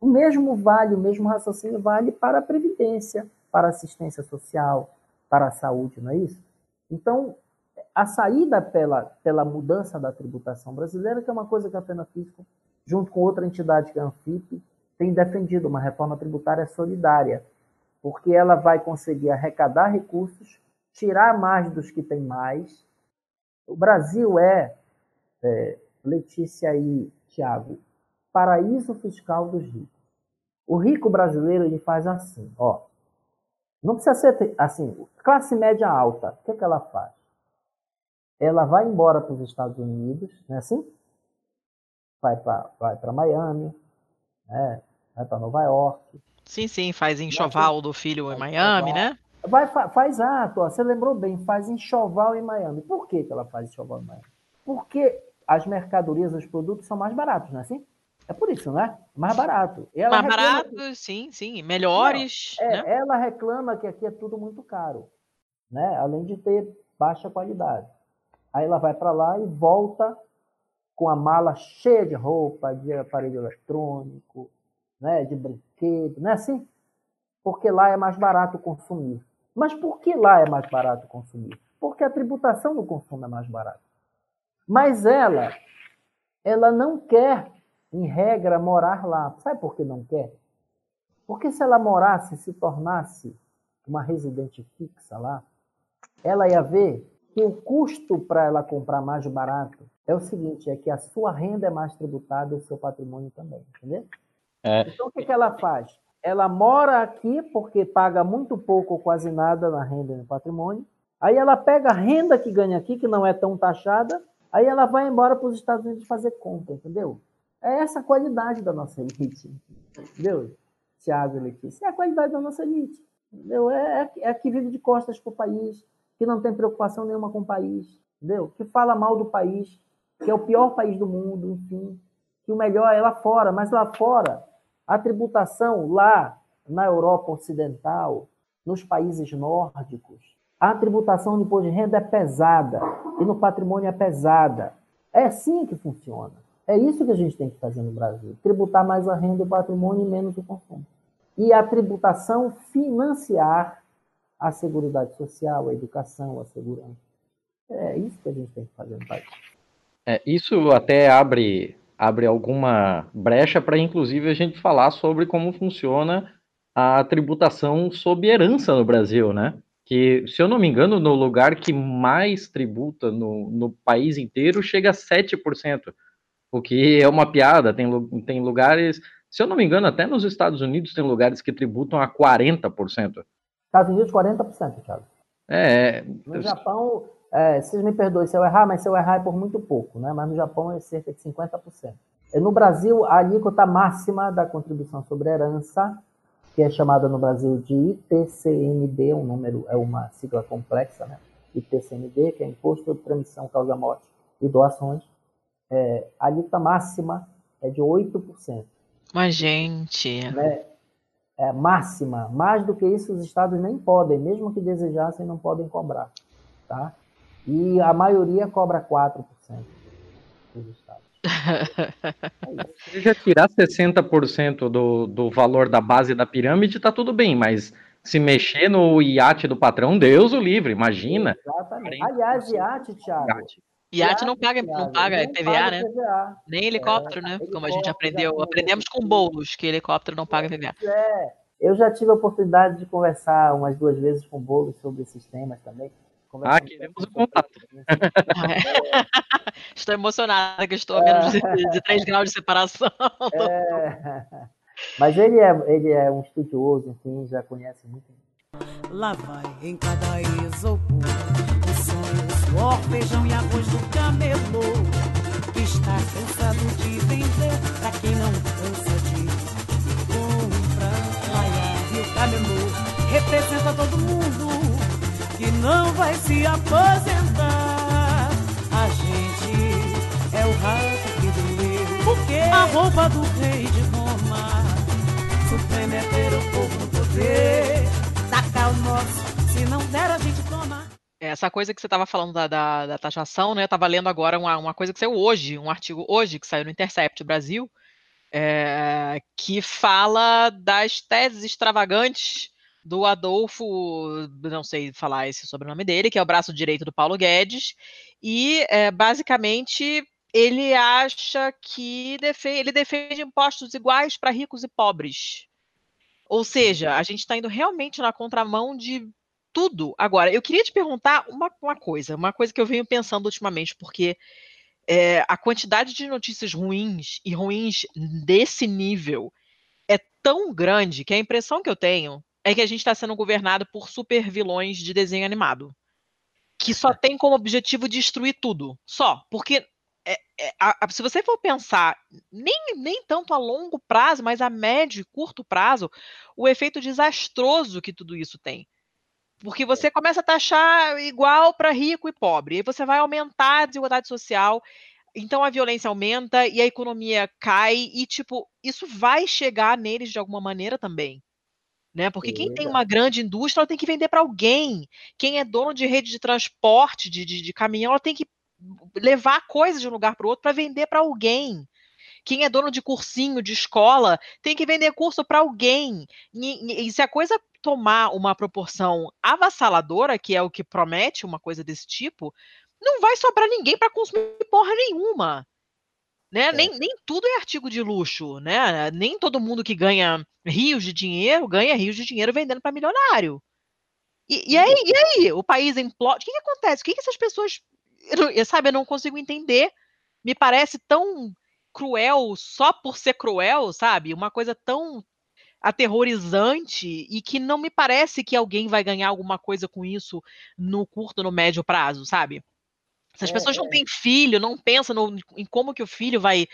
O mesmo vale, o mesmo raciocínio vale para a previdência, para a assistência social, para a saúde, não é isso? Então, a saída pela, pela mudança da tributação brasileira, que é uma coisa que a Pena Física junto com outra entidade que é a Anfip, tem defendido uma reforma tributária solidária, porque ela vai conseguir arrecadar recursos, tirar mais dos que têm mais. O Brasil é, é Letícia e Tiago, paraíso fiscal dos ricos. O rico brasileiro ele faz assim, ó. Não precisa ser assim, classe média alta. O que, é que ela faz? Ela vai embora para os Estados Unidos, não é assim? vai para vai Miami, né? vai para Nova York. Sim, sim, faz enxoval do filho em Miami, né? Vai, faz ato, ó, você lembrou bem, faz enxoval em Miami. Por que, que ela faz enxoval em Miami? Porque as mercadorias, os produtos são mais baratos, não é assim? É por isso, né? Mais barato. mais barato, sim, sim. Melhores. Não, é, né? Ela reclama que aqui é tudo muito caro, né? Além de ter baixa qualidade. Aí ela vai para lá e volta com a mala cheia de roupa, de aparelho eletrônico, né, de brinquedo, não é assim? Porque lá é mais barato consumir. Mas por que lá é mais barato consumir? Porque a tributação do consumo é mais barata. Mas ela, ela não quer, em regra, morar lá. Sabe por que não quer? Porque se ela morasse, se tornasse uma residente fixa lá, ela ia ver que o custo para ela comprar mais barato é o seguinte, é que a sua renda é mais tributada e o seu patrimônio também, entendeu? É. Então, o que, que ela faz? Ela mora aqui porque paga muito pouco ou quase nada na renda e no patrimônio. Aí ela pega a renda que ganha aqui, que não é tão taxada, aí ela vai embora para os Estados Unidos fazer compra, entendeu? É essa a qualidade da nossa elite, entendeu? Tiago Letícia. É a qualidade da nossa elite, entendeu? É, é, é que vive de costas para o país, que não tem preocupação nenhuma com o país, entendeu? Que fala mal do país, que é o pior país do mundo, enfim, que o melhor é lá fora, mas lá fora, a tributação lá na Europa Ocidental, nos países nórdicos, a tributação no imposto de renda é pesada e no patrimônio é pesada. É assim que funciona. É isso que a gente tem que fazer no Brasil: tributar mais a renda e o patrimônio e menos o consumo. E a tributação financiar a seguridade social, a educação, a segurança. É isso que a gente tem que fazer no país. É, isso até abre, abre alguma brecha para, inclusive, a gente falar sobre como funciona a tributação sob herança no Brasil, né? Que, se eu não me engano, no lugar que mais tributa no, no país inteiro chega a 7%, o que é uma piada. Tem, tem lugares, se eu não me engano, até nos Estados Unidos tem lugares que tributam a 40%. Estados Unidos, 40%, Thiago. É. No Japão, é, vocês me perdoem se eu errar, mas se eu errar é por muito pouco, né? Mas no Japão é cerca de 50%. E no Brasil, a alíquota máxima da contribuição sobre herança, que é chamada no Brasil de ITCMD, um número, é uma sigla complexa, né? ITCMD, que é Imposto de Transmissão Causa Morte e Doações. É, a alíquota máxima é de 8%. Mas, gente. Né? É máxima. Mais do que isso, os estados nem podem, mesmo que desejassem, não podem cobrar. Tá? E a maioria cobra 4% dos estados. Se você já tirar 60% do, do valor da base da pirâmide, tá tudo bem, mas se mexer no iate do patrão, Deus o livre, imagina. Exatamente. Aliás, iate, Thiago. Iate. Iate não paga, não paga PVA, paga né? Nem helicóptero, né? Como a gente helicóptero, aprendeu. Aprendemos com bolos que helicóptero não paga PVA. É, eu já tive a oportunidade de conversar umas duas vezes com o Boulos sobre esses temas também. Ah, queremos o contato. Estou emocionada que estou a menos de, de 3 graus de separação. É. Mas ele é, ele é um estudioso, enfim, já conhece muito. Lá vai em cada isopor Sonho, suor, feijão e arroz do camelô Que está cansado de vender Pra quem não cansa de comprar. E o camelô Representa todo mundo Que não vai se aposentar. A gente é o rato que doeu Porque a roupa do rei de Roma Supremo é ter o povo no poder Tacar o nosso, se não der a gente toma Essa coisa que você estava falando da, da, da taxação, né? Eu estava lendo agora uma, uma coisa que saiu hoje, um artigo hoje que saiu no Intercept Brasil, é, que fala das teses extravagantes do Adolfo, não sei falar esse sobrenome dele, que é o braço direito do Paulo Guedes, e é, basicamente ele acha que defe- ele defende impostos iguais para ricos e pobres. Ou seja, a gente está indo realmente na contramão de tudo. Agora, eu queria te perguntar uma, uma coisa, uma coisa que eu venho pensando ultimamente, porque é, a quantidade de notícias ruins e ruins desse nível é tão grande que a impressão que eu tenho é que a gente está sendo governado por super vilões de desenho animado. Que só tem como objetivo destruir tudo. Só. Porque é, é, a- a- se você for pensar, nem, nem tanto a longo prazo, mas a médio e curto prazo, o efeito desastroso que tudo isso tem. Porque você começa a taxar igual para rico e pobre, e você vai aumentar a desigualdade social, então a violência aumenta e a economia cai, e tipo, isso vai chegar neles de alguma maneira também. Né? Porque quem tem uma grande indústria, ela tem que vender para alguém. Quem é dono de rede de transporte, de, de, de caminhão, ela tem que levar coisas de um lugar para o outro para vender para alguém. Quem é dono de cursinho, de escola, tem que vender curso para alguém. E, e- e se a coisa tomar uma proporção avassaladora, que é o que promete uma coisa desse tipo, não vai sobrar ninguém para consumir porra nenhuma. Né? Nem, nem tudo é artigo de luxo, né? Nem todo mundo que ganha rios de dinheiro ganha rios de dinheiro vendendo para milionário. E, e aí, e aí? O país implode. O que, que acontece? O que, que essas pessoas. Eu, sabe, eu não consigo entender. Me parece tão cruel só por ser cruel, sabe? Uma coisa tão aterrorizante e que não me parece que alguém vai ganhar alguma coisa com isso no curto, no médio prazo, sabe? Se as É, pessoas não é. têm filho, não pensam no- em como que o filho vai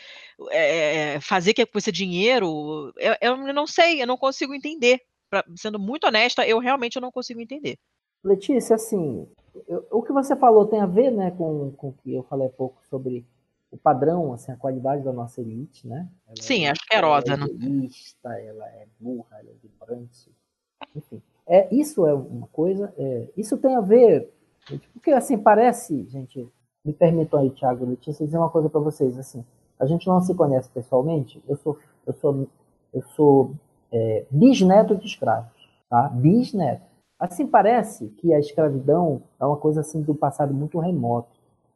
é, fazer que com esse dinheiro, eu, eu não sei, eu não consigo entender. Pra- sendo muito honesta, eu realmente não consigo entender. Letícia, assim, eu- o que você falou tem a ver, né, com, com o que eu falei há pouco sobre o padrão, assim, a qualidade da nossa elite, né? Ela Sim, é, asquerosa, ela é não- egoísta, ela é burra, ela é vibrante, enfim. É, isso é uma coisa, é, isso tem a ver, porque assim, parece, gente, me permitam aí, Thiago Letícia, dizer uma coisa para vocês, assim, a gente não se conhece pessoalmente, eu sou, eu sou, eu sou é, bisneto de escravos, tá? Bisneto. Assim parece que a escravidão é uma coisa assim do passado muito remoto.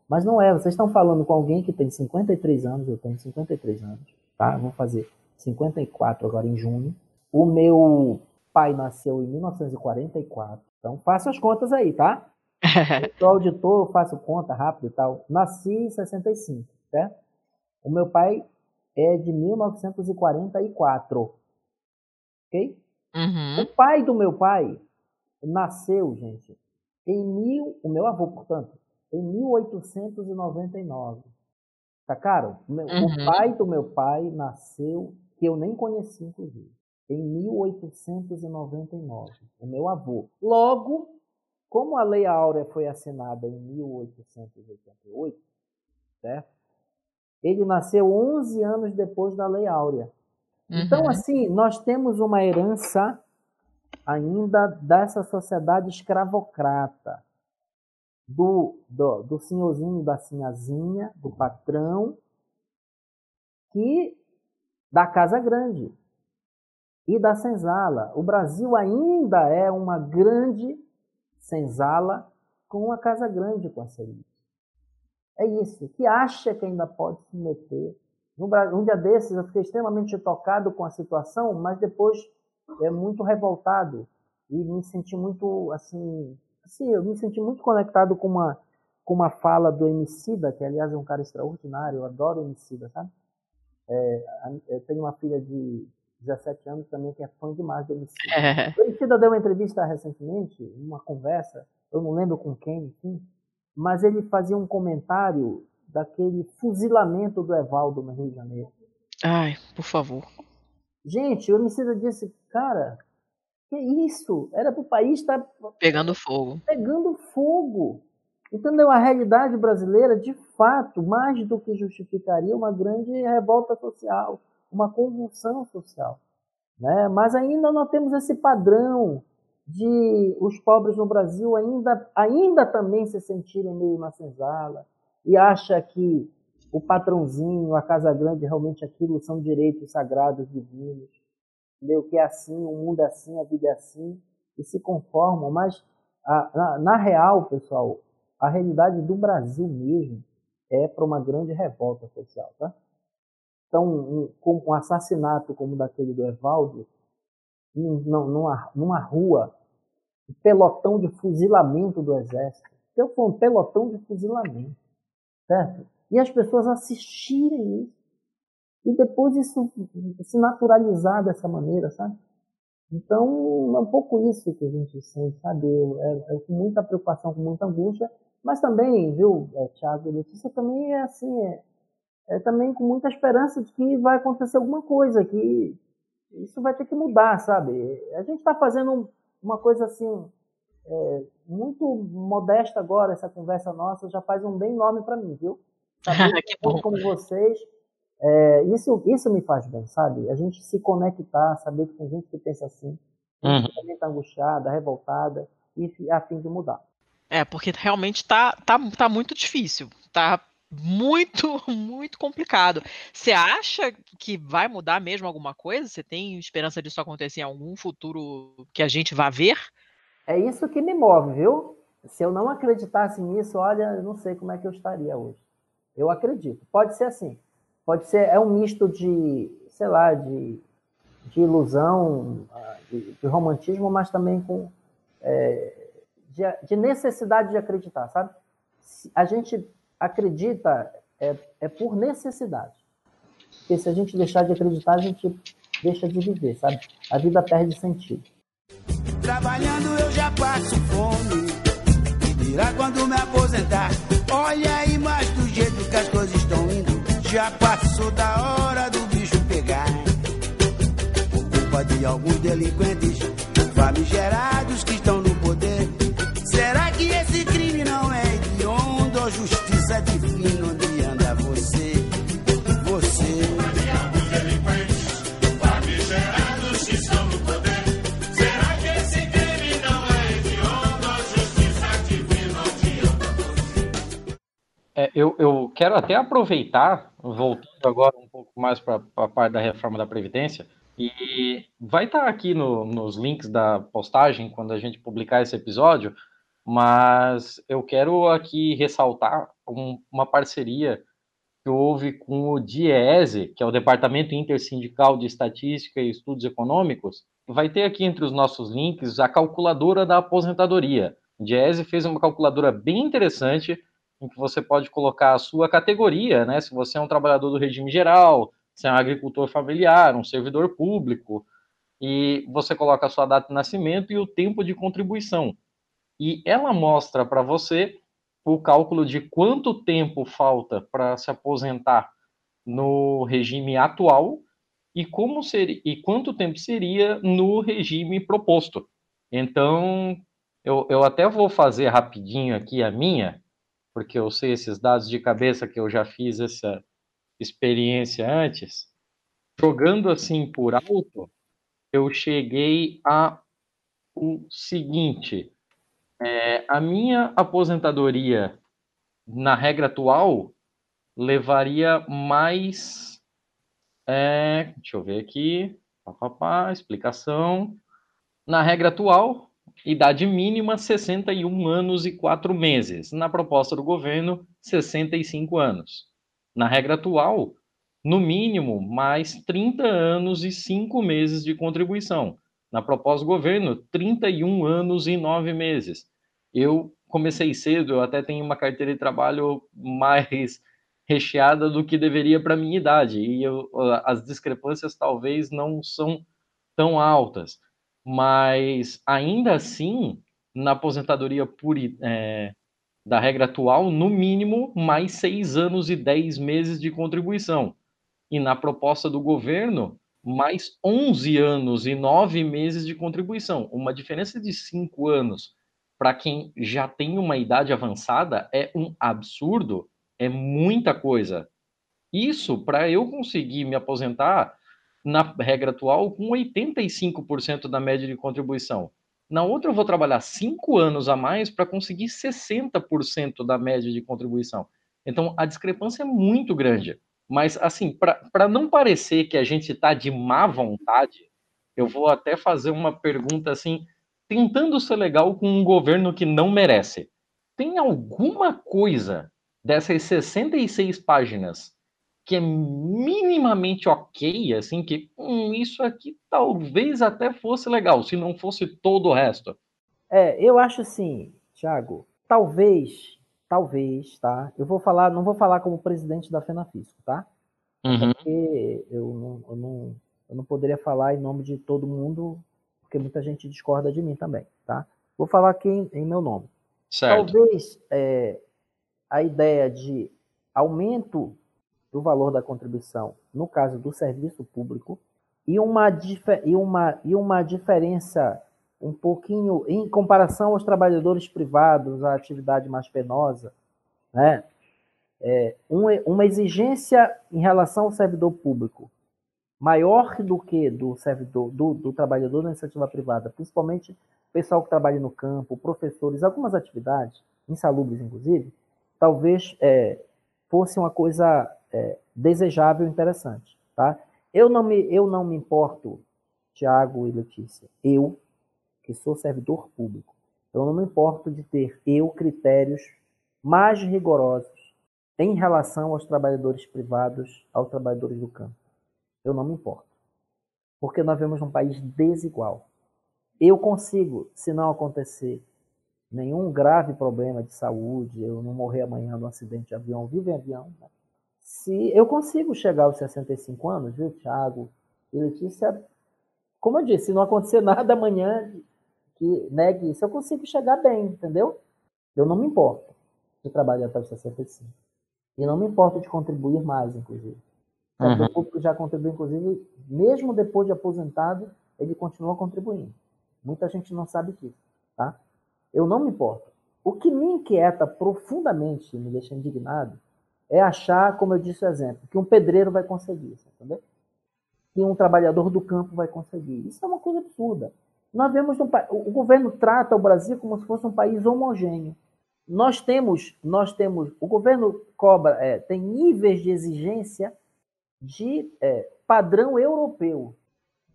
Mas não é. Vocês estão falando com alguém que tem 53 anos, eu tenho 53 anos, tá? Vou fazer 54 agora em junho. O meu pai nasceu em 1944. Então faça as contas aí, tá? Eu sou auditor, eu faço conta rápido e tal. Nasci em 65, certo? O meu pai é de 1944. Ok? Uhum. O pai do meu pai nasceu, gente, em mil, o meu avô, portanto, em 1899. Sacaram? O meu- Uhum. O pai do meu pai nasceu, que eu nem conheci, inclusive, em 1899. O meu avô. Logo, como a Lei Áurea foi assinada em 1888, certo? Ele nasceu 11 anos depois da Lei Áurea. Então, Uhum. assim, nós temos uma herança ainda dessa sociedade escravocrata, do, do, do senhorzinho da sinhazinha, do patrão, que da Casa Grande e da senzala. O Brasil ainda é uma grande senzala com a Casa Grande com essa elite. É isso, que acha que ainda pode se meter. Um dia desses eu fiquei extremamente tocado com a situação, mas depois é muito revoltado e me senti muito assim, assim, eu me senti muito conectado com uma com uma fala do Emicida, que aliás é um cara extraordinário, eu adoro o Emicida, sabe? É, a- eu tenho uma filha de 17 anos também que é fã demais do Emicida. É. O Emicida deu uma entrevista recentemente, uma conversa, eu não lembro com quem, enfim, mas ele fazia um comentário daquele fuzilamento do Evaldo no Rio de Janeiro. Ai, por favor. Gente, o Emicida disse, cara, que isso? Era para o país estar Pegando fogo. pegando fogo. Entendeu? A realidade brasileira, de fato, mais do que justificaria uma grande revolta social, uma convulsão social. Né? Mas ainda nós temos esse padrão de os pobres no Brasil ainda, ainda também se sentirem meio na senzala e acha que o patrãozinho, a casa grande, realmente aquilo são direitos sagrados divinos. Entendeu? Que é assim, o mundo é assim, a vida é assim, e se conformam. Mas, a- na, na real, pessoal, a realidade do Brasil mesmo é para uma grande revolta social. Tá? Então, um, um assassinato como daquele do Evaldo, num- num- numa, numa rua, um pelotão de fuzilamento do exército. Então, foi um pelotão de fuzilamento, certo? E as pessoas assistirem isso. E depois isso se naturalizar dessa maneira, sabe? Então, é um pouco isso que a gente sente, sabe? Eu, é, é com muita preocupação, com muita angústia, mas também, viu, é, Thiago e Letícia, também é assim, é, é também com muita esperança de que vai acontecer alguma coisa, que isso vai ter que mudar, sabe? A gente está fazendo uma coisa assim, é, muito modesta agora, essa conversa nossa, já faz um bem enorme para mim, viu? Saber como vocês, é, isso, isso me faz bem, sabe? A gente se conectar, saber que tem gente que pensa assim, Uhum. que também está angustiada, revoltada, e a fim de mudar. É, porque realmente tá, tá, tá muito difícil. Tá muito, muito complicado. Você acha que vai mudar mesmo alguma coisa? Você tem esperança disso acontecer em algum futuro que a gente vá ver? É isso que me move, viu? Se eu não acreditasse nisso, olha, eu não sei como é que eu estaria hoje. Eu acredito. Pode ser assim. Pode ser, é um misto de, sei lá, de, de ilusão, ah, de, de romantismo, mas também com é, de, de necessidade de acreditar, sabe? A gente acredita é, é por necessidade. Porque se a gente deixar de acreditar, a gente deixa de viver, sabe? A vida perde sentido. Trabalhando eu já passo fome. Dirá quando me aposentar. Olha aí, mas do jeito que as coisas já passou da hora do bicho pegar. Por culpa de alguns delinquentes famigerados que estão no É, eu, eu quero até aproveitar, voltando agora um pouco mais para a parte da reforma da Previdência, e vai estar aqui no- nos links da postagem quando a gente publicar esse episódio, mas eu quero aqui ressaltar um- uma parceria que houve com o DIEESE, que é o Departamento Intersindical de Estatística e Estudos Econômicos. Vai ter aqui entre os nossos links a calculadora da aposentadoria. O DIEESE fez uma calculadora bem interessante em que você pode colocar a sua categoria, né? Se você é um trabalhador do regime geral, se é um agricultor familiar, um servidor público, e você coloca a sua data de nascimento e o tempo de contribuição. E ela mostra para você o cálculo de quanto tempo falta para se aposentar no regime atual e como seria e quanto tempo seria no regime proposto. Então, eu, eu até vou fazer rapidinho aqui a minha, porque eu sei esses dados de cabeça que eu já fiz essa, experiência antes, jogando assim por alto, eu cheguei a o seguinte: é, a minha aposentadoria na regra atual levaria mais. É, deixa eu ver aqui. Pá, pá, pá, explicação. Na regra atual, idade mínima 61 anos e 4 meses. Na proposta do governo, 65 anos. Na regra atual, no mínimo, mais 30 anos e 5 meses de contribuição. Na proposta do governo, 31 anos e 9 meses. Eu comecei cedo, eu até tenho uma carteira de trabalho mais recheada do que deveria para minha idade e eu, as discrepâncias talvez não são tão altas, mas ainda assim na aposentadoria por, é, da regra atual, no mínimo mais seis anos e dez meses de contribuição e na proposta do governo mais 11 anos e nove meses de contribuição, uma diferença de cinco anos para quem já tem uma idade avançada é um absurdo, é muita coisa. Isso para eu conseguir me aposentar na regra atual com 85% da média de contribuição. Na outra, eu vou trabalhar cinco anos a mais para conseguir 60% da média de contribuição. Então, a discrepância é muito grande. Mas, assim, para não parecer que a gente está de má vontade, eu vou até fazer uma pergunta assim, tentando ser legal com um governo que não merece. Tem alguma coisa dessas 66 páginas que é minimamente ok, assim, que hum, isso aqui talvez até fosse legal, se não fosse todo o resto? É, eu acho assim, Thiago, talvez, talvez, tá? Eu vou falar, não vou falar como presidente da FENAFISCO, tá? Uhum. Porque eu não, eu, não, eu não poderia falar em nome de todo mundo porque muita gente discorda de mim também, tá? Vou falar aqui em, em meu nome. Certo. Talvez é, a ideia de aumento do valor da contribuição, no caso do serviço público, e uma, e uma, e uma diferença um pouquinho em comparação aos trabalhadores privados, a atividade mais penosa, né? É, uma exigência em relação ao servidor público maior do que do servidor, do, do trabalhador da iniciativa privada, principalmente o pessoal que trabalha no campo, professores, algumas atividades, insalubres inclusive, talvez é, fosse uma coisa é, desejável e interessante. Tá? Eu, não me, eu não me importo, Tiago e Letícia, eu, que sou servidor público, eu não me importo de ter eu critérios mais rigorosos em relação aos trabalhadores privados, aos trabalhadores do campo eu não me importo. Porque nós vivemos um país desigual. Eu consigo, se não acontecer nenhum grave problema de saúde, eu não morrer amanhã num acidente de avião, vivo em avião, né? Se eu consigo chegar aos 65 anos, viu, Thiago e Letícia, como eu disse, se não acontecer nada amanhã que negue isso, eu consigo chegar bem, entendeu? Eu não me importo de trabalhar até os 65. E não me importo de contribuir mais, inclusive. O uhum. público já contribui, inclusive, mesmo depois de aposentado, ele continua contribuindo. Muita gente não sabe disso, tá? Eu não me importo. O que me inquieta profundamente, me deixa indignado, é achar, como eu disse o exemplo, que um pedreiro vai conseguir entendeu? Que um trabalhador do campo vai conseguir. Isso é uma coisa absurda. Nós vemos um, o governo trata o Brasil como se fosse um país homogêneo. Nós temos, nós temos, o governo cobra, é, tem níveis de exigência de é, padrão europeu.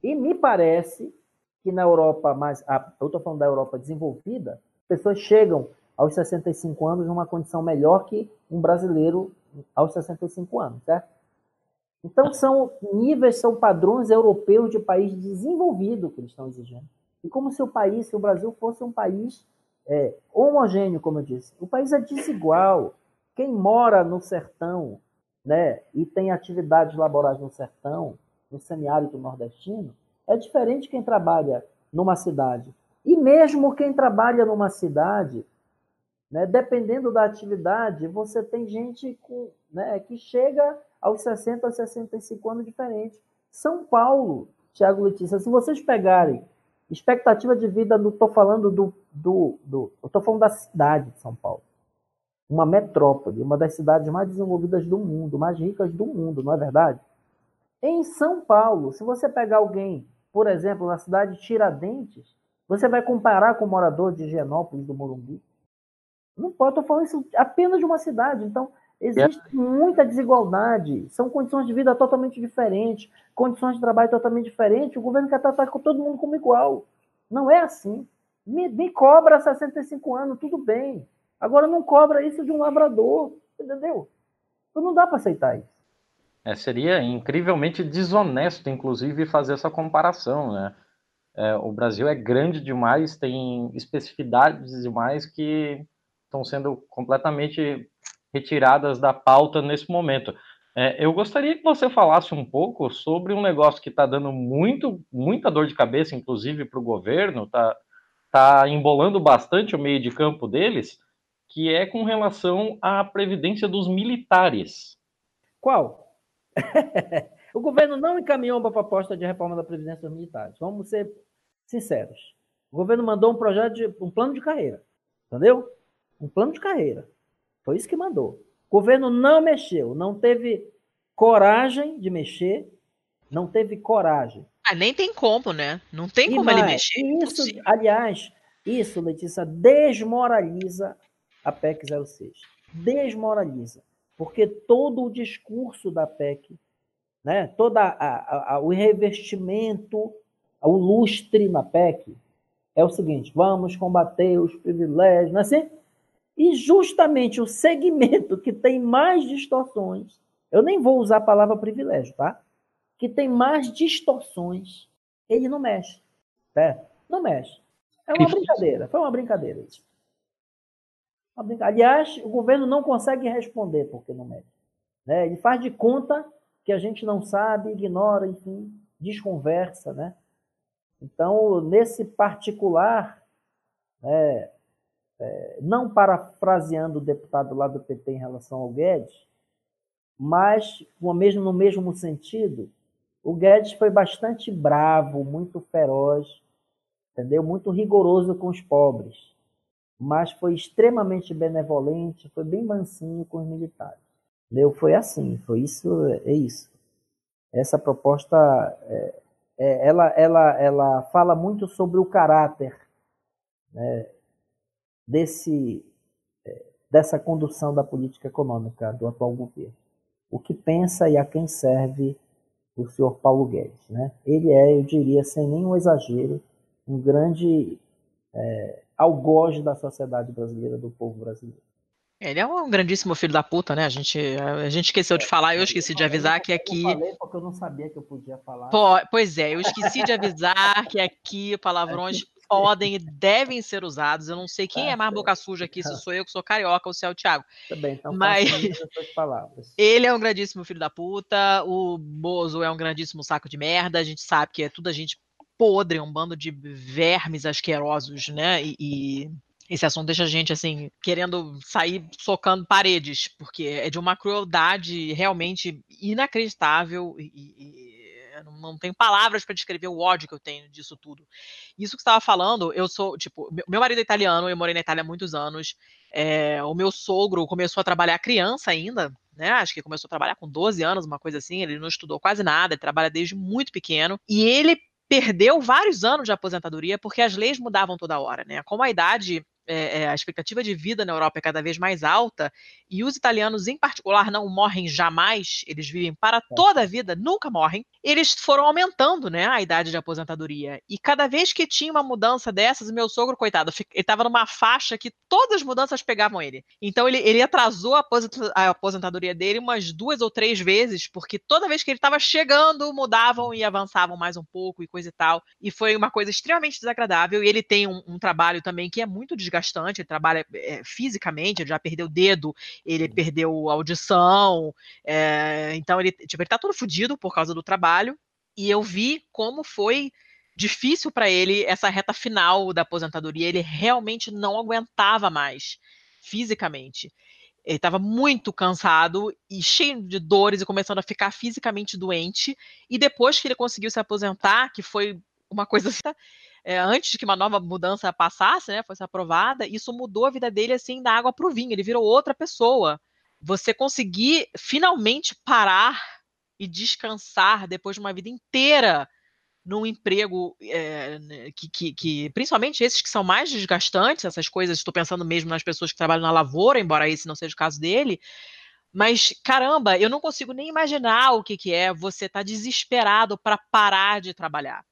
E me parece que na Europa mais. Eu estou falando da Europa desenvolvida, pessoas chegam aos 65 anos numa condição melhor que um brasileiro aos 65 anos, certo? Então, são níveis, são padrões europeus de país desenvolvido que eles estão exigindo. E como se o país, se o Brasil fosse um país é, homogêneo, como eu disse. O país é desigual. Quem mora no sertão, né, e tem atividades laborais no sertão, no semiárido nordestino, é diferente quem trabalha numa cidade. E mesmo quem trabalha numa cidade, né, dependendo da atividade, você tem gente com, né, que chega aos 60, aos 65 anos diferente. São Paulo, Tiago Letícia, se vocês pegarem expectativa de vida, estou falando do, do, do estou falando da cidade de São Paulo. uma metrópole, uma das cidades mais desenvolvidas do mundo, mais ricas do mundo, não é verdade? Em São Paulo, se você pegar alguém, por exemplo, na cidade de Tiradentes, você vai comparar com o morador de Higienópolis do Morumbi? Não pode, estou falando isso apenas de uma cidade. Então, existe muita desigualdade. São condições de vida totalmente diferentes, condições de trabalho totalmente diferentes. O governo quer tratar com todo mundo como igual. Não é assim. Me, me cobra 65 anos, tudo bem. Agora não cobra isso de um lavrador, entendeu? Então não dá para aceitar isso. É, seria incrivelmente desonesto, inclusive, fazer essa comparação, né? É, o Brasil é grande demais, tem especificidades demais que estão sendo completamente retiradas da pauta nesse momento. É, eu gostaria que você falasse um pouco sobre um negócio que está dando muito, muita dor de cabeça, inclusive para o governo, está tá embolando bastante o meio de campo deles, que é com relação à previdência dos militares. Qual? o governo não encaminhou uma proposta de reforma da previdência dos militares. Vamos ser sinceros. O governo mandou um projeto de um plano de carreira, entendeu? Um plano de carreira. Foi isso que mandou. O governo não mexeu, não teve coragem de mexer, não teve coragem. Ah, nem tem como, né? Não tem E como ele mais, mexer. Isso, aliás, isso, Letícia, desmoraliza a PEC 06. Desmoraliza. Porque todo o discurso da PEC, né, todo o revestimento, o lustre na PEC, é o seguinte: vamos combater os privilégios, não é assim? E justamente o segmento que tem mais distorções, eu nem vou usar a palavra privilégio, tá? Que tem mais distorções, ele não mexe. Certo? Não mexe. É uma brincadeira, foi uma brincadeira isso. Uma brinca- Aliás, o governo não consegue responder porque não mexe. Né? Ele faz de conta que a gente não sabe, ignora, enfim, desconversa, né? Então, nesse particular, né, é, não parafraseando o deputado lá do PT em relação ao Guedes, mas mesmo, no mesmo sentido, o Guedes foi bastante bravo, muito feroz, entendeu? Muito rigoroso com os pobres, mas foi extremamente benevolente, foi bem mansinho com os militares. Entendeu? Foi assim, foi isso, é isso. Essa proposta, é, é, ela, ela, ela fala muito sobre o caráter né, desse, é, dessa condução da política econômica do atual governo. O que pensa e a quem serve o senhor Paulo Guedes. Né? Ele é, eu diria, sem nenhum exagero, um grande é, algoz da sociedade brasileira, do povo brasileiro. Ele é um grandíssimo filho da puta, né? A gente, a gente esqueceu de falar, eu esqueci de avisar que aqui. Eu falei porque eu não sabia que eu podia falar. Po- Pois é, eu esqueci de avisar que aqui palavrões podem e devem ser usados. Eu não sei quem Tá é mais boca suja aqui, se sou eu que sou carioca ou se é o Thiago. Também, então Mas-. Ele é um grandíssimo filho da puta, o Bozo é um grandíssimo saco de merda, a gente sabe que é tudo a gente podre, um bando de vermes asquerosos, né? E, e esse assunto deixa a gente assim, querendo sair socando paredes, porque é de uma crueldade realmente inacreditável e- e eu não, tenho palavras para descrever o ódio que eu tenho disso tudo. Isso que você estava falando, eu sou, tipo, meu- meu marido é italiano, eu morei na Itália há muitos anos. é, o meu sogro começou a trabalhar criança ainda, né? Acho que começou a trabalhar com 12 anos, uma coisa assim. Ele não estudou quase nada, ele trabalha desde muito pequeno. E ele perdeu vários anos de aposentadoria porque as leis mudavam toda hora, né? Como a idade, é, é, a expectativa de vida na Europa é cada vez mais alta e os italianos, em particular, não morrem jamais, eles vivem para toda a vida, nunca morrem. Eles foram aumentando, né, a idade de aposentadoria. E cada vez que tinha uma mudança dessas, o meu sogro, coitado, ele estava numa faixa que todas as mudanças pegavam ele. Então ele, ele atrasou a, aposenta- a aposentadoria dele umas duas ou três vezes, porque toda vez que ele estava chegando, mudavam e avançavam mais um pouco e coisa e tal. E foi uma coisa extremamente desagradável. E ele tem um, um trabalho também que é muito desgastante. Ele trabalha é, fisicamente, ele já perdeu o dedo, ele perdeu a audição. é, então ele, tipo, ele tá todo fudido por causa do trabalho. E eu vi como foi difícil para ele essa reta final da aposentadoria. Ele realmente não aguentava mais fisicamente. Ele estava muito cansado e cheio de dores e começando a ficar fisicamente doente. E depois que ele conseguiu se aposentar, que foi uma coisa assim, é, antes que uma nova mudança passasse, né, fosse aprovada, isso mudou a vida dele assim da água para o vinho. Ele virou outra pessoa. Você conseguir finalmente parar e descansar depois de uma vida inteira num emprego é, que, que, que, principalmente esses que são mais desgastantes, essas coisas, estou pensando mesmo nas pessoas que trabalham na lavoura, embora esse não seja o caso dele, mas caramba, eu não consigo nem imaginar o que, que é você estar tá desesperado para parar de trabalhar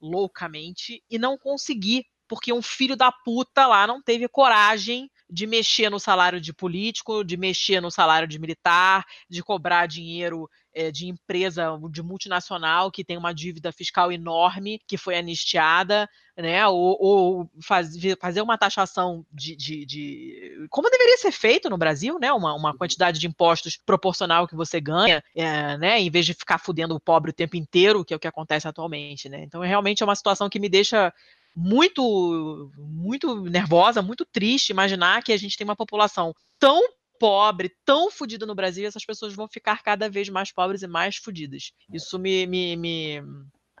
loucamente e não conseguir, porque um filho da puta lá não teve coragem de mexer no salário de político, de mexer no salário de militar, de cobrar dinheiro é, de empresa de multinacional que tem uma dívida fiscal enorme, que foi anistiada, né? Ou, ou faz, fazer uma taxação de, de, de, Como deveria ser feito no Brasil, né? Uma, uma quantidade de impostos proporcional que você ganha, é, né? Em vez de ficar fudendo o pobre o tempo inteiro, que é o que acontece atualmente, né? Então, realmente é uma situação que me deixa muito, muito nervosa, muito triste imaginar que a gente tem uma população tão pobre, tão fodida no Brasil, essas pessoas vão ficar cada vez mais pobres e mais fodidas. Isso me, me, me,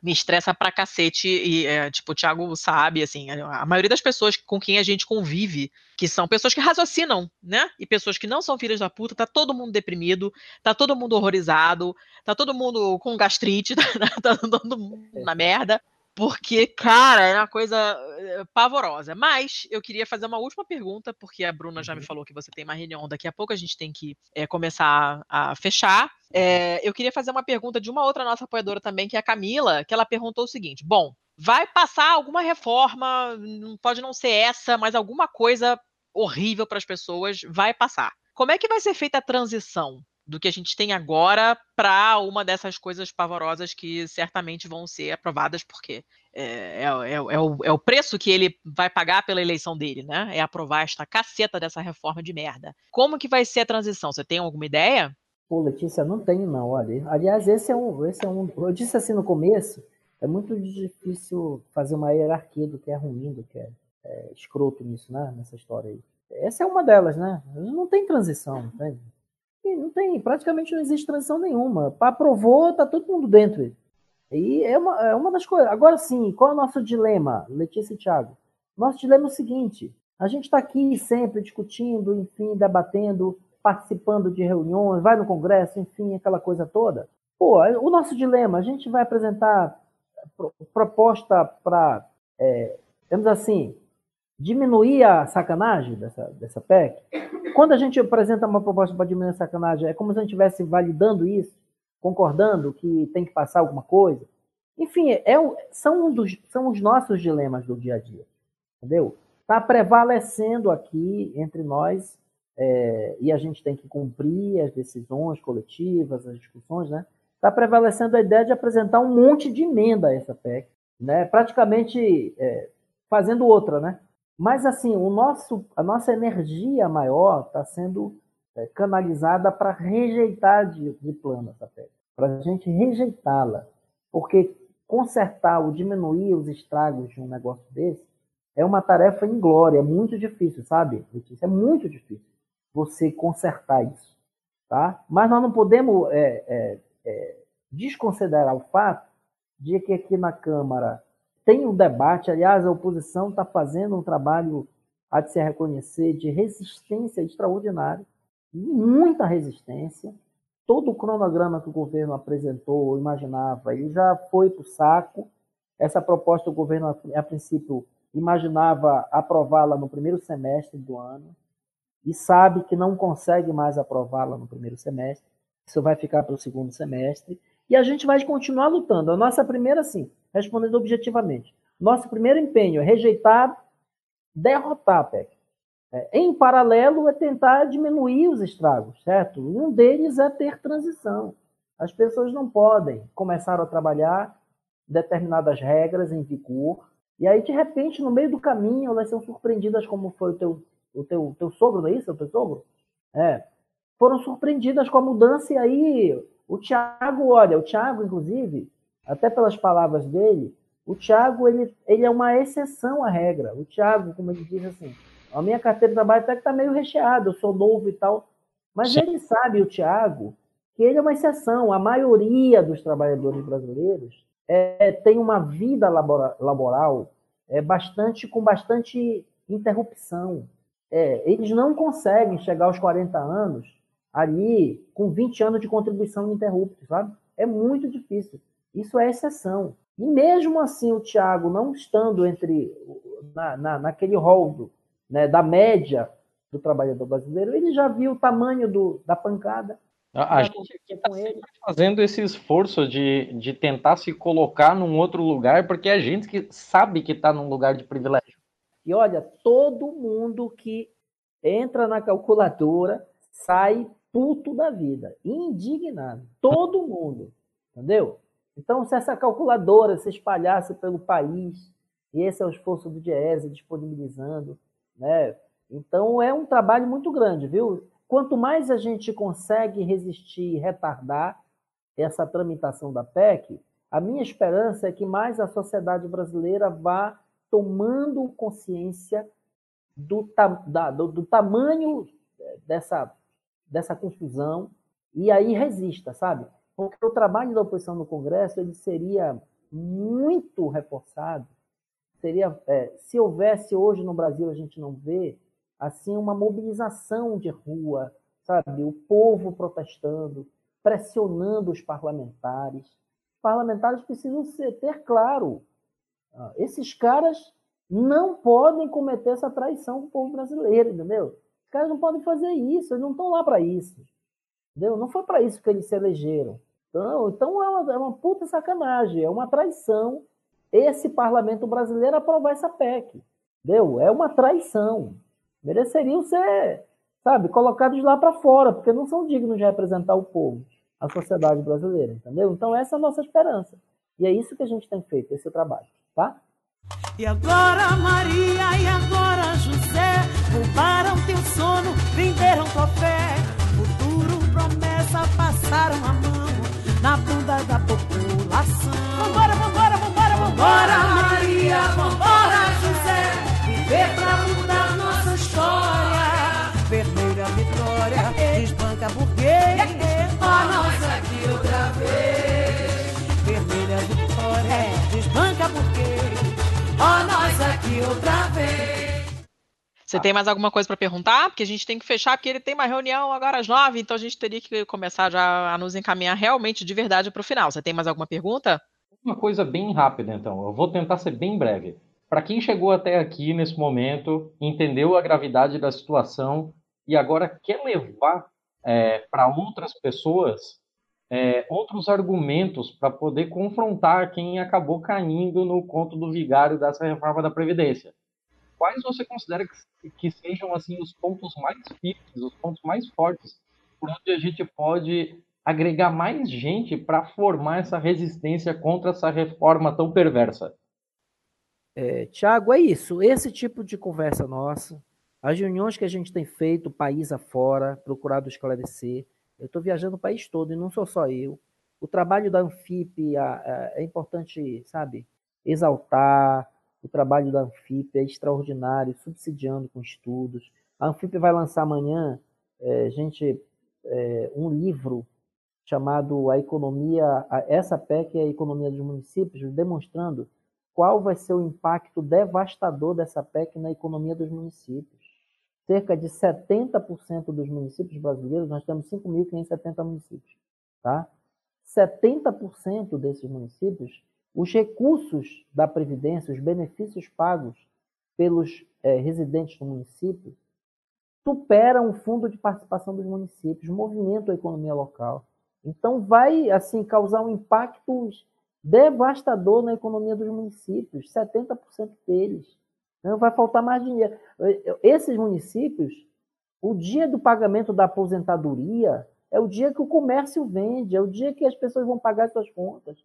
me estressa pra cacete. E, é, tipo, o Thiago sabe, assim, a, maioria das pessoas com quem a gente convive, que são pessoas que raciocinam, né? E pessoas que não são filhas da puta, tá todo mundo deprimido, tá todo mundo horrorizado, tá todo mundo com gastrite, tá, tá todo mundo na merda. Porque, cara, é uma coisa eh, pavorosa. Mas eu queria fazer uma última pergunta, porque a Bruna já me uhum. falou que você tem uma reunião daqui a pouco, a gente tem que é, começar a fechar. É, eu queria fazer uma pergunta de uma outra nossa apoiadora também, que é a Camila, que ela perguntou o seguinte: bom, vai passar alguma reforma, pode não ser essa, mas alguma coisa horrível para as pessoas vai passar. Como é que vai ser feita a transição do que a gente tem agora para uma dessas coisas pavorosas que certamente vão ser aprovadas, porque é, é, é, é, o, é o preço que ele vai pagar pela eleição dele, né? É aprovar esta caceta dessa reforma de merda. Como que vai ser a transição? Você tem alguma ideia? Pô, Letícia, não tenho não, olha. Aliás, esse é um, esse é um. Eu disse assim no começo, é muito difícil fazer uma hierarquia do que é ruim, do que é, é escroto nisso, né? Nessa história aí. Essa é uma delas, né? Não tem transição, entende? Não tem, praticamente não existe transição nenhuma. Aprovou, tá todo mundo dentro. E é uma, é uma das coisas. Agora sim, qual é o nosso dilema, Letícia e Thiago? Nosso dilema é o seguinte: a gente está aqui sempre discutindo, enfim, debatendo, participando de reuniões, vai no Congresso, enfim, aquela coisa toda. Pô, o nosso dilema, a gente vai apresentar proposta para, é, assim, diminuir a sacanagem dessa, dessa PEC. Quando a gente apresenta uma proposta para diminuir a sacanagem, é como se a gente estivesse validando isso, concordando que tem que passar alguma coisa. Enfim, é, são, um dos, são os nossos dilemas do dia a dia. Entendeu? Está prevalecendo aqui entre nós, é, e a gente tem que cumprir as decisões coletivas, as discussões, né? Está prevalecendo a ideia de apresentar um monte de emenda a essa PEC, né? praticamente é, fazendo outra, né? Mas assim, o nosso, a nossa energia maior está sendo é, canalizada para rejeitar de, de plano essa PEC, para a gente rejeitá-la. Porque consertar ou diminuir os estragos de um negócio desse é uma tarefa inglória, é muito difícil, sabe, Letícia? É muito difícil você consertar isso. Tá? Mas nós não podemos é, é, é desconsiderar o fato de que aqui na Câmara tem um debate, aliás, a oposição está fazendo um trabalho, a de se reconhecer, de resistência extraordinária, muita resistência. Todo o cronograma que o governo apresentou, imaginava, ele já foi para o saco. Essa proposta o governo, a princípio, imaginava aprová-la no primeiro semestre do ano e sabe que não consegue mais aprová-la no primeiro semestre. Isso vai ficar para o segundo semestre. E a gente vai continuar lutando. A nossa primeira, sim, respondendo objetivamente. Nosso primeiro empenho é rejeitar, derrotar a PEC. É, em paralelo, é tentar diminuir os estragos, certo? Um deles é ter transição. As pessoas não podem começar a trabalhar determinadas regras em vigor, e aí, de repente, no meio do caminho, elas são surpreendidas, como foi o teu, o teu, teu sogro, não é isso? O teu sogro? É. Foram surpreendidas com a mudança, e aí o Tiago, olha, o Tiago, inclusive, até pelas palavras dele, o Tiago ele, ele é uma exceção à regra. O Tiago, como ele diz assim, a minha carteira de trabalho até que está meio recheada, eu sou novo e tal. Mas Sim. ele sabe, o Tiago, que ele é uma exceção. A maioria dos trabalhadores brasileiros é, tem uma vida labora, laboral é, bastante com bastante interrupção. É, eles não conseguem chegar aos 40 anos ali com 20 anos de contribuição ininterrupta, sabe? É muito difícil. Isso é exceção. E mesmo assim, o Thiago não estando entre na, na, naquele rol né, da média do trabalhador brasileiro, ele já viu o tamanho do, da pancada. A, a gente aqui está fazendo esse esforço de, de tentar se colocar num outro lugar, porque é a gente que sabe que está num lugar de privilégio. E olha, todo mundo que entra na calculadora sai puto da vida, indignado. Todo mundo, entendeu? Então, se essa calculadora se espalhasse pelo país, e esse é o esforço do Diese disponibilizando, né? Então, é um trabalho muito grande, viu? Quanto mais a gente consegue resistir e retardar essa tramitação da PEC, a minha esperança é que mais a sociedade brasileira vá tomando consciência do, da, do, do tamanho dessa, dessa confusão e aí resista, sabe? Porque o trabalho da oposição no Congresso ele seria muito reforçado. Seria, é, se houvesse hoje no Brasil, a gente não vê, assim uma mobilização de rua, sabe? O povo protestando, pressionando os parlamentares. Os parlamentares precisam ser, ter claro, ah, esses caras não podem cometer essa traição com o povo brasileiro, entendeu? Os caras não podem fazer isso, eles não estão lá para isso. Entendeu? Não foi para isso que eles se elegeram. Então, então é, uma, é uma puta sacanagem, é uma traição esse parlamento brasileiro aprovar essa PEC. Entendeu? É uma traição mereceriam ser, sabe, colocados lá para fora, porque não são dignos de representar o povo, a sociedade brasileira, entendeu? Então essa é a nossa esperança. E é isso que a gente tem feito, esse trabalho, tá? E agora Maria e agora José roubaram teu sono, venderam tua fé. Futuro, promessa, passaram a mão na bunda da população. Vambora, vambora, vambora, vambora, Maria, vambora, José, viver pra mudar nossa história. Vermelha vitória, desbanca burguês. Ó, nós aqui outra vez. Vermelha vitória, desbanca burguês. Ó, nós aqui outra vez. Você tem mais alguma coisa para perguntar? Porque a gente tem que fechar, porque ele tem uma reunião agora às nove, então a gente teria que começar já a nos encaminhar realmente de verdade para o final. Você tem mais alguma pergunta? Uma coisa bem rápida, então. Eu vou tentar ser bem breve. Para quem chegou até aqui nesse momento, entendeu a gravidade da situação e agora quer levar é, para outras pessoas é, outros argumentos para poder confrontar quem acabou caindo no conto do vigário dessa reforma da Previdência. Quais você considera que, que sejam assim os pontos mais firmes, os pontos mais fortes, por onde a gente pode agregar mais gente para formar essa resistência contra essa reforma tão perversa? É, Tiago, é isso. Esse tipo de conversa nossa, as reuniões que a gente tem feito, país afora, procurado esclarecer. Eu estou viajando o país todo e não sou só eu. O trabalho da Anfip é importante, sabe, exaltar. O trabalho da Anfip é extraordinário, subsidiando com estudos. A Anfip vai lançar amanhã, é, gente, é, um livro chamado A Economia, a, essa PEC é a Economia dos Municípios, demonstrando qual vai ser o impacto devastador dessa PEC na economia dos municípios. Cerca de 70% dos municípios brasileiros, nós temos 5.570 municípios, tá? 70% desses municípios, os recursos da Previdência, os benefícios pagos pelos é, residentes do município, superam o fundo de participação dos municípios, movimentam a economia local. Então, vai assim causar um impacto devastador na economia dos municípios, 70% deles. Não vai faltar mais dinheiro. Esses municípios, o dia do pagamento da aposentadoria é o dia que o comércio vende, é o dia que as pessoas vão pagar as suas contas.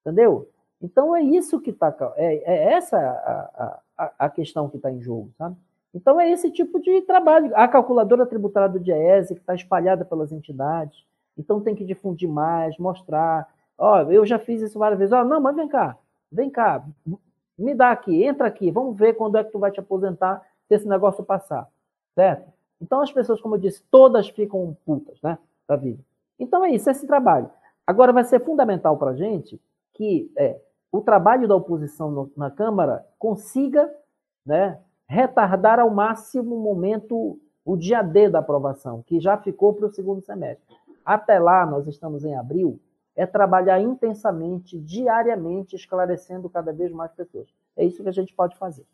Entendeu? Então é isso que está. É, é, essa a, a, a questão que está em jogo, sabe? Então é esse tipo de trabalho. A calculadora tributária do DIEESE, que está espalhada pelas entidades, então tem que difundir mais, mostrar, Ó, eu já fiz isso várias vezes. Ó, não, mas vem cá, vem cá, me dá aqui, entra aqui, vamos ver quando é que tu vai te aposentar se esse negócio passar, certo? Então as pessoas, como eu disse, todas ficam putas, né, da vida. Então é isso, esse trabalho. Agora vai ser fundamental para a gente que é, o trabalho da oposição no, na Câmara consiga né, retardar ao máximo o momento, o dia D da aprovação, que já ficou para o segundo semestre. Até lá, nós estamos em abril, é trabalhar intensamente, diariamente, esclarecendo cada vez mais pessoas. É isso que a gente pode fazer.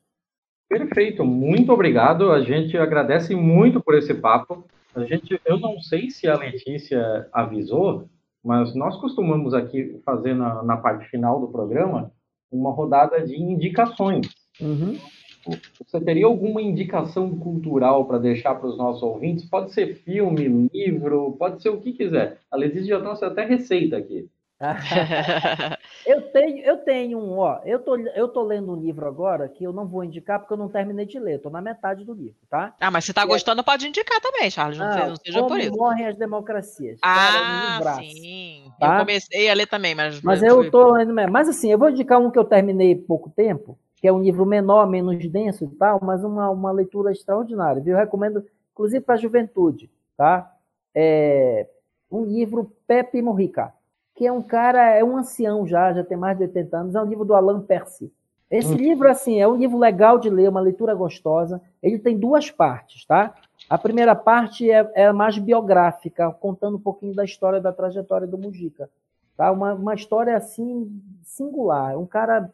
Perfeito, muito obrigado. A gente agradece muito por esse papo. A gente, eu não sei se a Letícia avisou, mas nós costumamos aqui fazer na, na parte final do programa uma rodada de indicações. Uhum. Você teria alguma indicação cultural para deixar para os nossos ouvintes? Pode ser filme, livro, pode ser o que quiser. A Letícia já trouxe até receita aqui. eu tenho, eu tenho um, ó, eu tô, eu tô lendo um livro agora que eu não vou indicar porque eu não terminei de ler, tô na metade do livro, tá? Ah, mas se tá é- gostando, pode indicar também, Charles. Não, seja- não seja por isso. morrem as democracias. Cara, é um Ah, livraço. sim. Tá? Eu comecei a ler também, mas. Mas eu tô lendo mesmo. Mas assim, eu vou indicar um que eu terminei pouco tempo, que é um livro menor, menos denso e tal, mas uma, uma leitura extraordinária. viu? Eu recomendo, inclusive, para a juventude, tá? É um livro Pepe Morrica, que é um cara, é um ancião já, já tem mais de 80 anos, é um livro do Alain Percy. Esse Hum. livro, assim, é um livro legal de ler, uma leitura gostosa. Ele tem duas partes, tá? A primeira parte é, é mais biográfica, contando um pouquinho da história, da trajetória do Mujica. Tá? Uma, uma história, assim, singular. Um cara,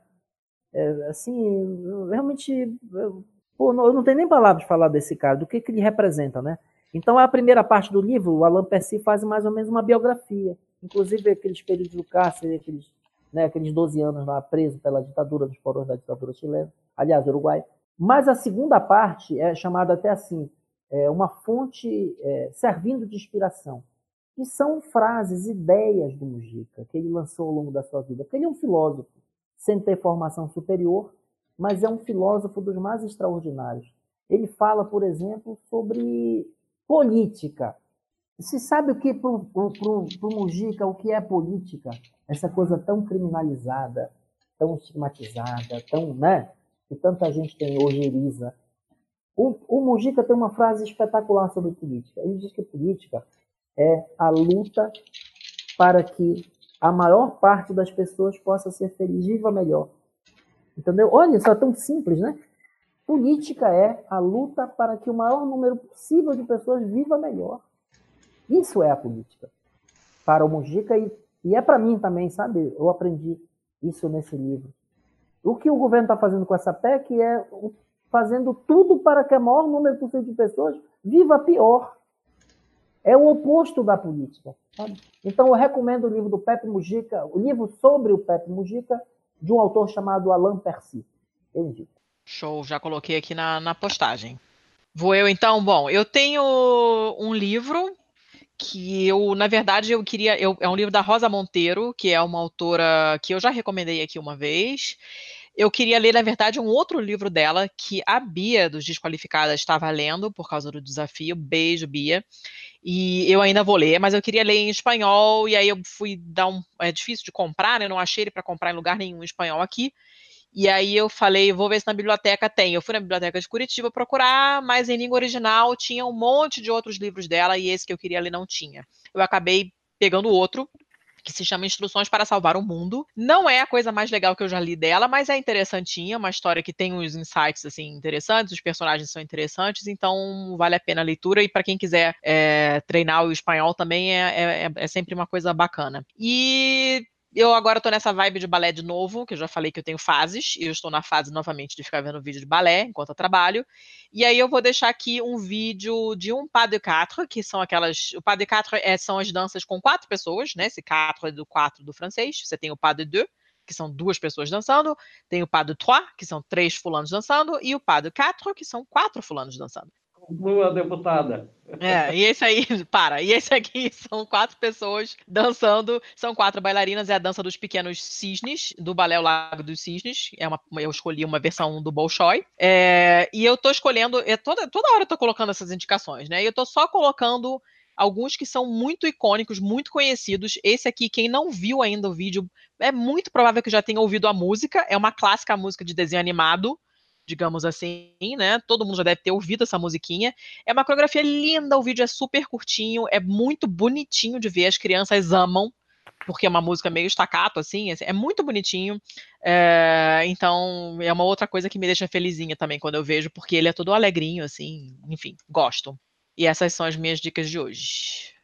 é, assim, realmente... eu- Pô, não- eu não tenho nem palavras de falar desse cara, do que, que ele representa, né? Então, a primeira parte do livro, o Alain Percy faz mais ou menos uma biografia. Inclusive, aqueles períodos do cárcere, aqueles, né, aqueles 12 anos lá preso pela ditadura, dos porões da ditadura chilena. Aliás, Uruguai. Mas a segunda parte é chamada até assim, é uma fonte é, servindo de inspiração. Que são frases, ideias do Mujica, que ele lançou ao longo da sua vida. Porque ele é um filósofo, sem ter formação superior, mas é um filósofo dos mais extraordinários. Ele fala, por exemplo, sobre política. Se sabe o que para o Mujica, o que é política? Essa coisa tão criminalizada, tão estigmatizada, tão, né? Que tanta gente tem ojeriza. O, o Mujica tem uma frase espetacular sobre política. Ele diz que política é a luta para que a maior parte das pessoas possa ser feliz, viva melhor. Entendeu? Olha, isso é tão simples, né? Política é a luta para que o maior número possível de pessoas viva melhor. Isso é a política. Para o Mujica e, e é para mim também, sabe? Eu aprendi isso nesse livro. O que o governo está fazendo com essa PEC é fazendo tudo para que o maior número possível de pessoas viva pior. É o oposto da política. sabe? Então, eu recomendo o livro do Pepe Mujica, o livro sobre o Pepe Mujica, de um autor chamado Alain Percy. Eu indico. Show, já coloquei aqui na, na postagem. Vou eu então? Bom, eu tenho um livro que eu, na verdade, eu queria. eu- é um livro da Rosa Monteiro, que é uma autora que eu já recomendei aqui uma vez. Eu queria ler, na verdade, um outro livro dela que a Bia dos Desqualificadas estava lendo por causa do desafio. Beijo, Bia. E eu ainda vou ler, mas eu queria ler em espanhol, e aí eu fui dar um. É difícil de comprar, né? Não achei ele para comprar em lugar nenhum em espanhol aqui. E aí eu falei, vou ver se na biblioteca tem. Eu fui na biblioteca de Curitiba procurar, mas em língua original tinha um monte de outros livros dela e esse que eu queria ler não tinha. Eu acabei pegando outro que se chama Instruções para Salvar o Mundo. Não é a coisa mais legal que eu já li dela, mas é interessantinha, uma história que tem uns insights assim interessantes, os personagens são interessantes, então vale a pena a leitura e para quem quiser é, treinar o espanhol também é, é, é sempre uma coisa bacana. E eu agora estou nessa vibe de balé de novo, que eu já falei que eu tenho fases, e eu estou na fase novamente de ficar vendo vídeo de balé enquanto eu trabalho. E aí eu vou deixar aqui um vídeo de um pas de quatre, que são aquelas. O pas de quatre é, são as danças com quatro pessoas, né? Esse quatre é do quatro do francês. Você tem o pas de deux, que são duas pessoas dançando, tem o pas de trois, que são três fulanos dançando, e o pas de quatre, que são quatro fulanos dançando. Conclua, deputada. É, e esse aí, para, e esse aqui são quatro pessoas dançando, são quatro bailarinas, é a dança dos pequenos cisnes, do balé O Lago dos Cisnes, é uma, eu escolhi uma versão do Bolshoi, é, e eu tô escolhendo, é toda, toda hora eu tô colocando essas indicações, né, e eu tô só colocando alguns que são muito icônicos, muito conhecidos, esse aqui, quem não viu ainda o vídeo, é muito provável que já tenha ouvido a música, é uma clássica música de desenho animado, digamos assim, né? Todo mundo já deve ter ouvido essa musiquinha. É uma coreografia linda, o vídeo é super curtinho, é muito bonitinho de ver, as crianças amam. porque é uma música meio estacato, assim, é muito bonitinho. É, então, é uma outra coisa que me deixa felizinha também quando eu vejo, porque ele é todo alegrinho, assim, enfim, gosto. E essas são as minhas dicas de hoje.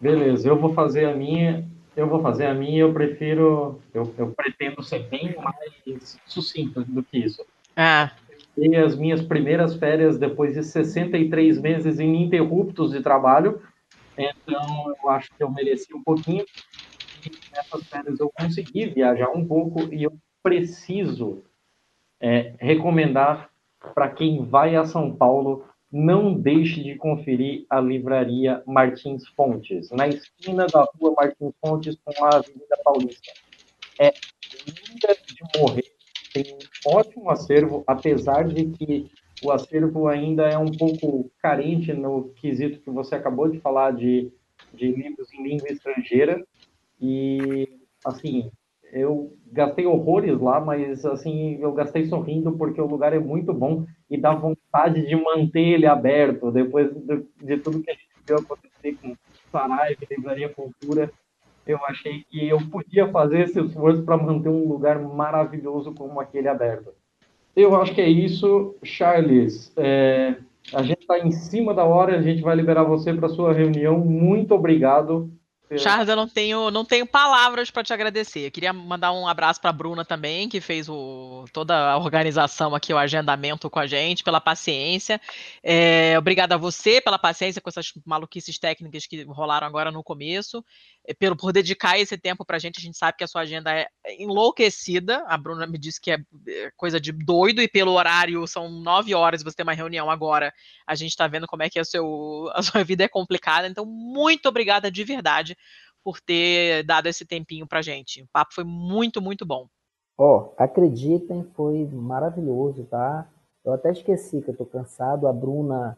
Beleza, eu vou fazer a minha. Eu vou fazer a minha, eu prefiro. Eu, eu pretendo ser bem mais sucinto do que isso. Ah, E as minhas primeiras férias depois de 63 meses ininterruptos de trabalho. Então, eu acho que eu mereci um pouquinho. E nessas férias eu consegui viajar um pouco e eu preciso é, recomendar para quem vai a São Paulo, não deixe de conferir a livraria Martins Fontes, na esquina da rua Martins Fontes com a Avenida Paulista. É linda de morrer, tem um ótimo acervo, apesar de que o acervo ainda é um pouco carente no quesito que você acabou de falar de, de livros em língua estrangeira. E, assim, eu gastei horrores lá, mas, assim, eu gastei sorrindo porque o lugar é muito bom e dá vontade de manter ele aberto depois de, de tudo que a gente viu acontecer com Saraiva, Livraria Cultura. Eu achei que eu podia fazer esse esforço para manter um lugar maravilhoso como aquele aberto. Eu acho que é isso, Charles. É, a gente está em cima da hora, a gente vai liberar você para sua reunião. Muito obrigado. Charles, eu não tenho, não tenho palavras para te agradecer. Eu queria mandar um abraço para a Bruna também, que fez o, toda a organização aqui, o agendamento com a gente, pela paciência. É, obrigada a você pela paciência com essas maluquices técnicas que rolaram agora no começo, é, pelo por dedicar esse tempo para a gente. A gente sabe que a sua agenda é enlouquecida. A Bruna me disse que é é coisa de doido e pelo horário são nove horas. Você tem uma reunião agora. A gente está vendo como é que é o seu, a sua vida é complicada. Então, muito obrigada de verdade por ter dado esse tempinho pra gente. O papo foi muito, muito bom. Ó, acreditem, foi maravilhoso, tá? Eu até esqueci que eu tô cansado. A Bruna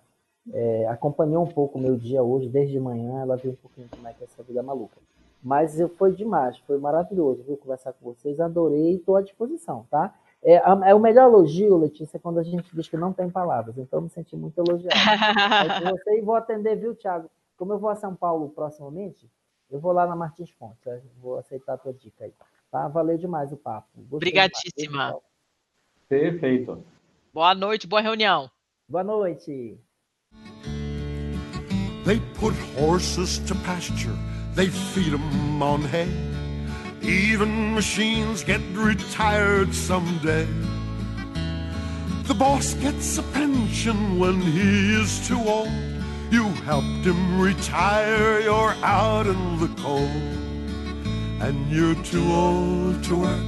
é, acompanhou um pouco o meu dia hoje, desde manhã. Ela viu um pouquinho como é que é essa vida maluca. Mas eu- foi demais, foi maravilhoso, viu? Conversar com vocês. Adorei e tô à disposição, tá? É, é o melhor elogio, Letícia, quando a gente diz que não tem palavras. Então, eu me senti muito elogiado. Aí você e vou atender, viu, Thiago? Como eu vou a São Paulo proximamente, eu vou lá na Martins Fontes. né? Vou aceitar a tua dica aí. Tá? Valeu demais o papo. Gostei. Obrigadíssima. Perfeito. Boa noite, boa reunião. Boa noite. They put horses to pasture, they feed 'em on hay. Even machines get retired someday. The boss gets a pension when he is too old. You helped him retire, you're out in the cold. And you're too old to work,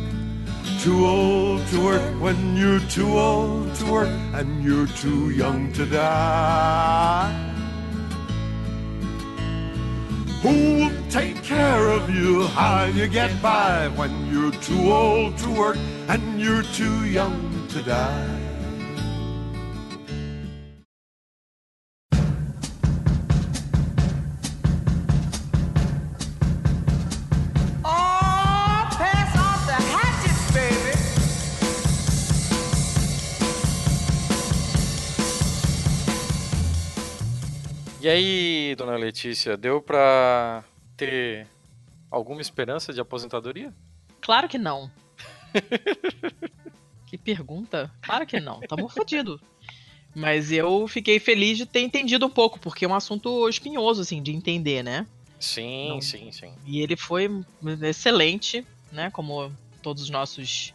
too old to work when you're too old to work, and you're too young to die. Who will take care of you? How you get by when you're too old to work and you're too young to die? E aí, dona Letícia, deu pra ter alguma esperança de aposentadoria? Claro que não. que pergunta? Claro que não. Tamo fodido. Mas eu fiquei feliz de ter entendido um pouco, porque é um assunto espinhoso, assim, de entender, né? Sim, Não. sim, sim. E ele foi excelente, né? Como todos os nossos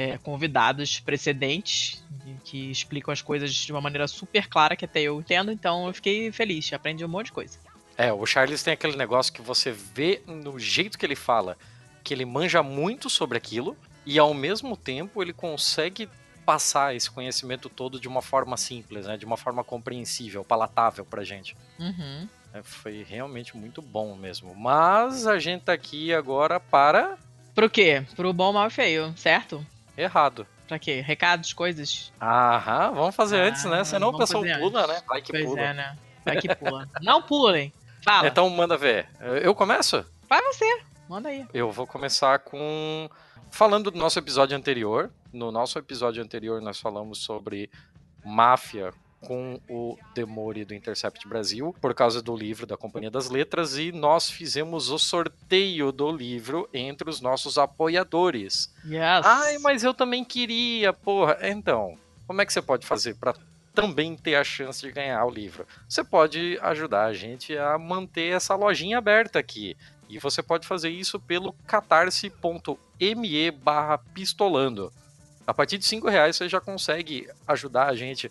é, convidados precedentes, que explicam as coisas de uma maneira super clara, que até eu entendo. Então eu fiquei feliz, aprendi um monte de coisa. É, o Charles tem aquele negócio que você vê no jeito que ele fala, que ele manja muito sobre aquilo e ao mesmo tempo ele consegue passar esse conhecimento todo de uma forma simples, né? De uma forma compreensível, palatável pra gente. Uhum. É, foi realmente muito bom mesmo. Mas a gente tá aqui agora para Pro quê? Pro bom, mal e feio, certo? Errado. Pra quê? Recados, coisas? Aham, vamos fazer Ah, antes, né? Senão o pessoal pula, antes. né? Vai que pois pula. é, né? Vai que pula. Não pulem. Fala. Então manda ver. Eu começo? Vai você. Manda aí. Eu vou começar com. Falando do nosso episódio anterior. No nosso episódio anterior, nós falamos sobre máfia com o Demore do Intercept Brasil, por causa do livro da Companhia das Letras, e nós fizemos o sorteio do livro entre os nossos apoiadores. Yes. Ai, mas eu também queria, porra. Então, como é que você pode fazer para também ter a chance de ganhar o livro? Você pode ajudar a gente a manter essa lojinha aberta aqui. E você pode fazer isso pelo catarse.me barra pistolando. A partir de cinco reais você já consegue ajudar a gente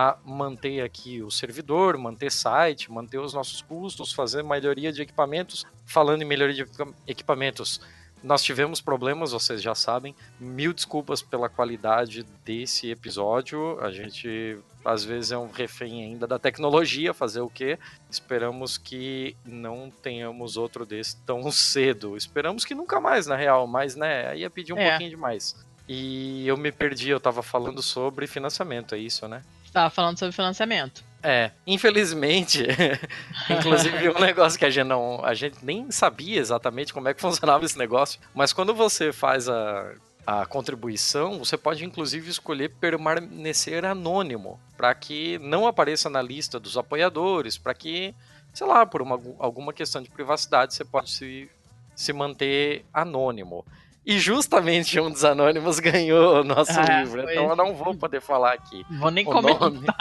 a manter aqui o servidor, manter site, manter os nossos custos, fazer melhoria de equipamentos. Falando em melhoria de equipa- equipamentos, nós tivemos problemas, vocês já sabem. Mil desculpas pela qualidade desse episódio. A gente às vezes é um refém ainda da tecnologia, fazer o quê? Esperamos que não tenhamos outro desse tão cedo. Esperamos que nunca mais, na real, mas né, aí ia pedir um É. pouquinho demais. E eu me perdi, eu tava falando sobre financiamento, é isso, né? Tava falando sobre financiamento. É, infelizmente, inclusive um negócio que a gente não, a gente nem sabia exatamente como é que funcionava esse negócio, mas quando você faz a, a contribuição, você pode inclusive escolher permanecer anônimo, para que não apareça na lista dos apoiadores, para que, sei lá, por uma, alguma questão de privacidade, você pode se, se manter anônimo. E justamente um dos anônimos ganhou o nosso Ah, livro, foi. então eu não vou poder falar aqui Vou nem o comentar. nome,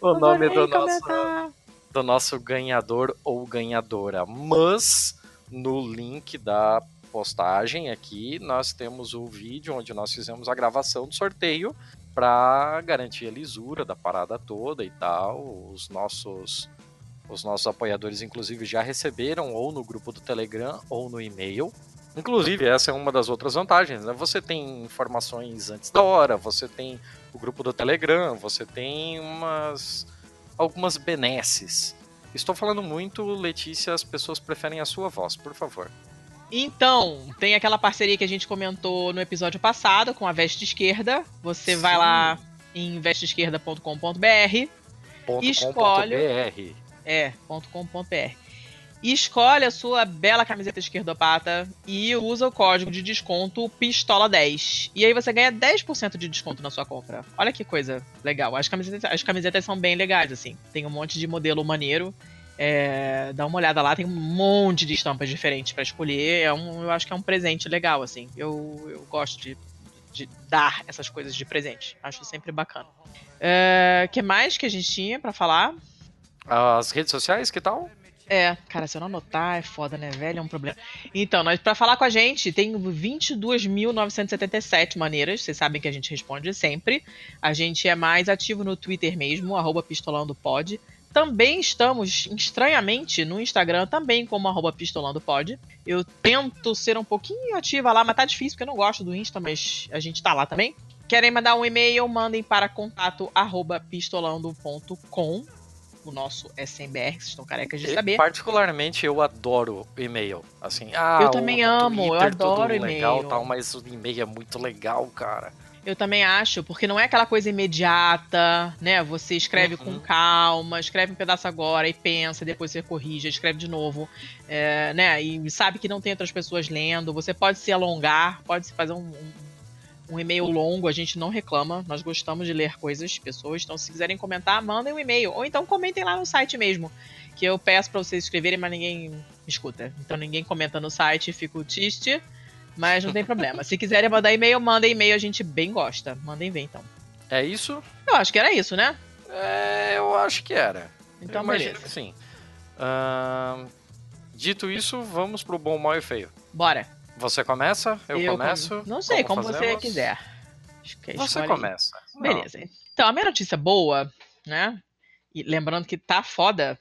Não o vou nome do nosso, comentar. do nosso ganhador ou ganhadora. Mas no link da postagem aqui nós temos o vídeo onde nós fizemos a gravação do sorteio para garantir a lisura da parada toda e tal. Os nossos os nossos apoiadores inclusive já receberam ou no grupo do Telegram ou no e-mail. Inclusive, essa é uma das outras vantagens, né? Você tem informações antes da hora, você tem o grupo do Telegram, você tem umas algumas benesses. Estou falando muito, Letícia, as pessoas preferem a sua voz, por favor. Então, tem aquela parceria que a gente comentou no episódio passado com a Veste Esquerda. Você vai Sim. lá em vesteesquerda.com.br. Ponto Escolhe. com BR. É, .com.br. E escolhe a sua bela camiseta esquerdopata e usa o código de desconto PISTOLA10. E aí você ganha 10% de desconto na sua compra. Olha que coisa legal. As camisetas, as camisetas são bem legais, assim. Tem um monte de modelo maneiro. É, dá uma olhada lá, tem um monte de estampas diferentes pra escolher. É um, eu acho que é um presente legal, assim. Eu, eu gosto de, de dar essas coisas de presente. Acho sempre bacana. O que mais que a gente tinha pra falar? As redes sociais, que tal? É, cara, se eu não anotar, é foda, né, velho? É um problema. Então, nós, pra falar com a gente, tem 22.977 maneiras. Vocês sabem que a gente responde sempre. A gente é mais ativo no Twitter mesmo, arroba pistolandopod. Também estamos, estranhamente, no Instagram, também como arroba pistolandopod. Eu tento ser um pouquinho ativa lá, mas tá difícil, porque eu não gosto do Insta, mas a gente tá lá também. Querem mandar um e-mail, mandem para contato arroba pistolando.com. O nosso SMBR, vocês estão carecas de E, saber. particularmente, eu adoro e-mail. Assim, ah, Eu também amo, eu Twitter, tudo adoro legal, e-mail. tal, mas o e-mail é muito legal, cara. Eu também acho, porque não é aquela coisa imediata, né? Você escreve Uhum. com calma, escreve um pedaço agora e pensa, depois você corrige, escreve de novo, é, né? E sabe que não tem outras pessoas lendo. Você pode se alongar, pode se fazer um, um, um e-mail longo, a gente não reclama, nós gostamos de ler coisas, pessoas. Então, se quiserem comentar, mandem um e-mail. Ou então comentem lá no site mesmo, que eu peço pra vocês escreverem, mas ninguém escuta. Então ninguém comenta no site, fico triste. Mas não tem problema. Se quiserem mandar e-mail, mandem e-mail, a gente bem gosta. Mandem ver, então. É isso? Eu acho que era isso, né? É, eu acho que era. Então, eu beleza. sim. Ahn, dito isso, vamos pro bom, mal e feio. Bora. Você começa? Eu, começo? com- Não sei, como, você fazemos? quiser. Que Você escolhe começa. Não. Beleza. Então, a minha notícia boa, né? E lembrando que tá foda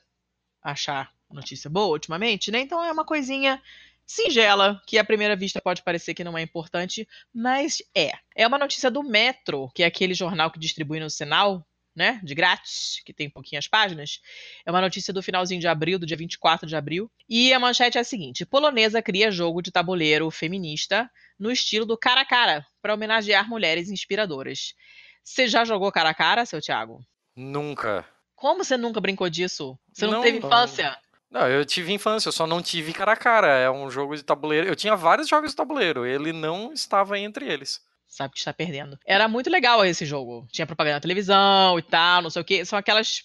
achar notícia boa ultimamente, né? Então é uma coisinha singela, que à primeira vista pode parecer que não é importante, mas é. É uma notícia do Metro, que é aquele jornal que distribui no sinal, né? De grátis, que tem pouquinhas páginas. É uma notícia do finalzinho de abril, do dia 24 de abril. E a manchete é a seguinte: polonesa cria jogo de tabuleiro feminista no estilo do cara a cara, para homenagear mulheres inspiradoras. Você já jogou cara a cara, seu Thiago? Nunca. Como você nunca brincou disso? Você não, Não, teve não. infância? Não, eu tive infância, eu só não tive cara a cara. É um jogo de tabuleiro. Eu tinha vários jogos de tabuleiro, ele não estava entre eles. Sabe que está perdendo. Era muito legal esse jogo. Tinha propaganda na televisão e tal, não sei o que. São aquelas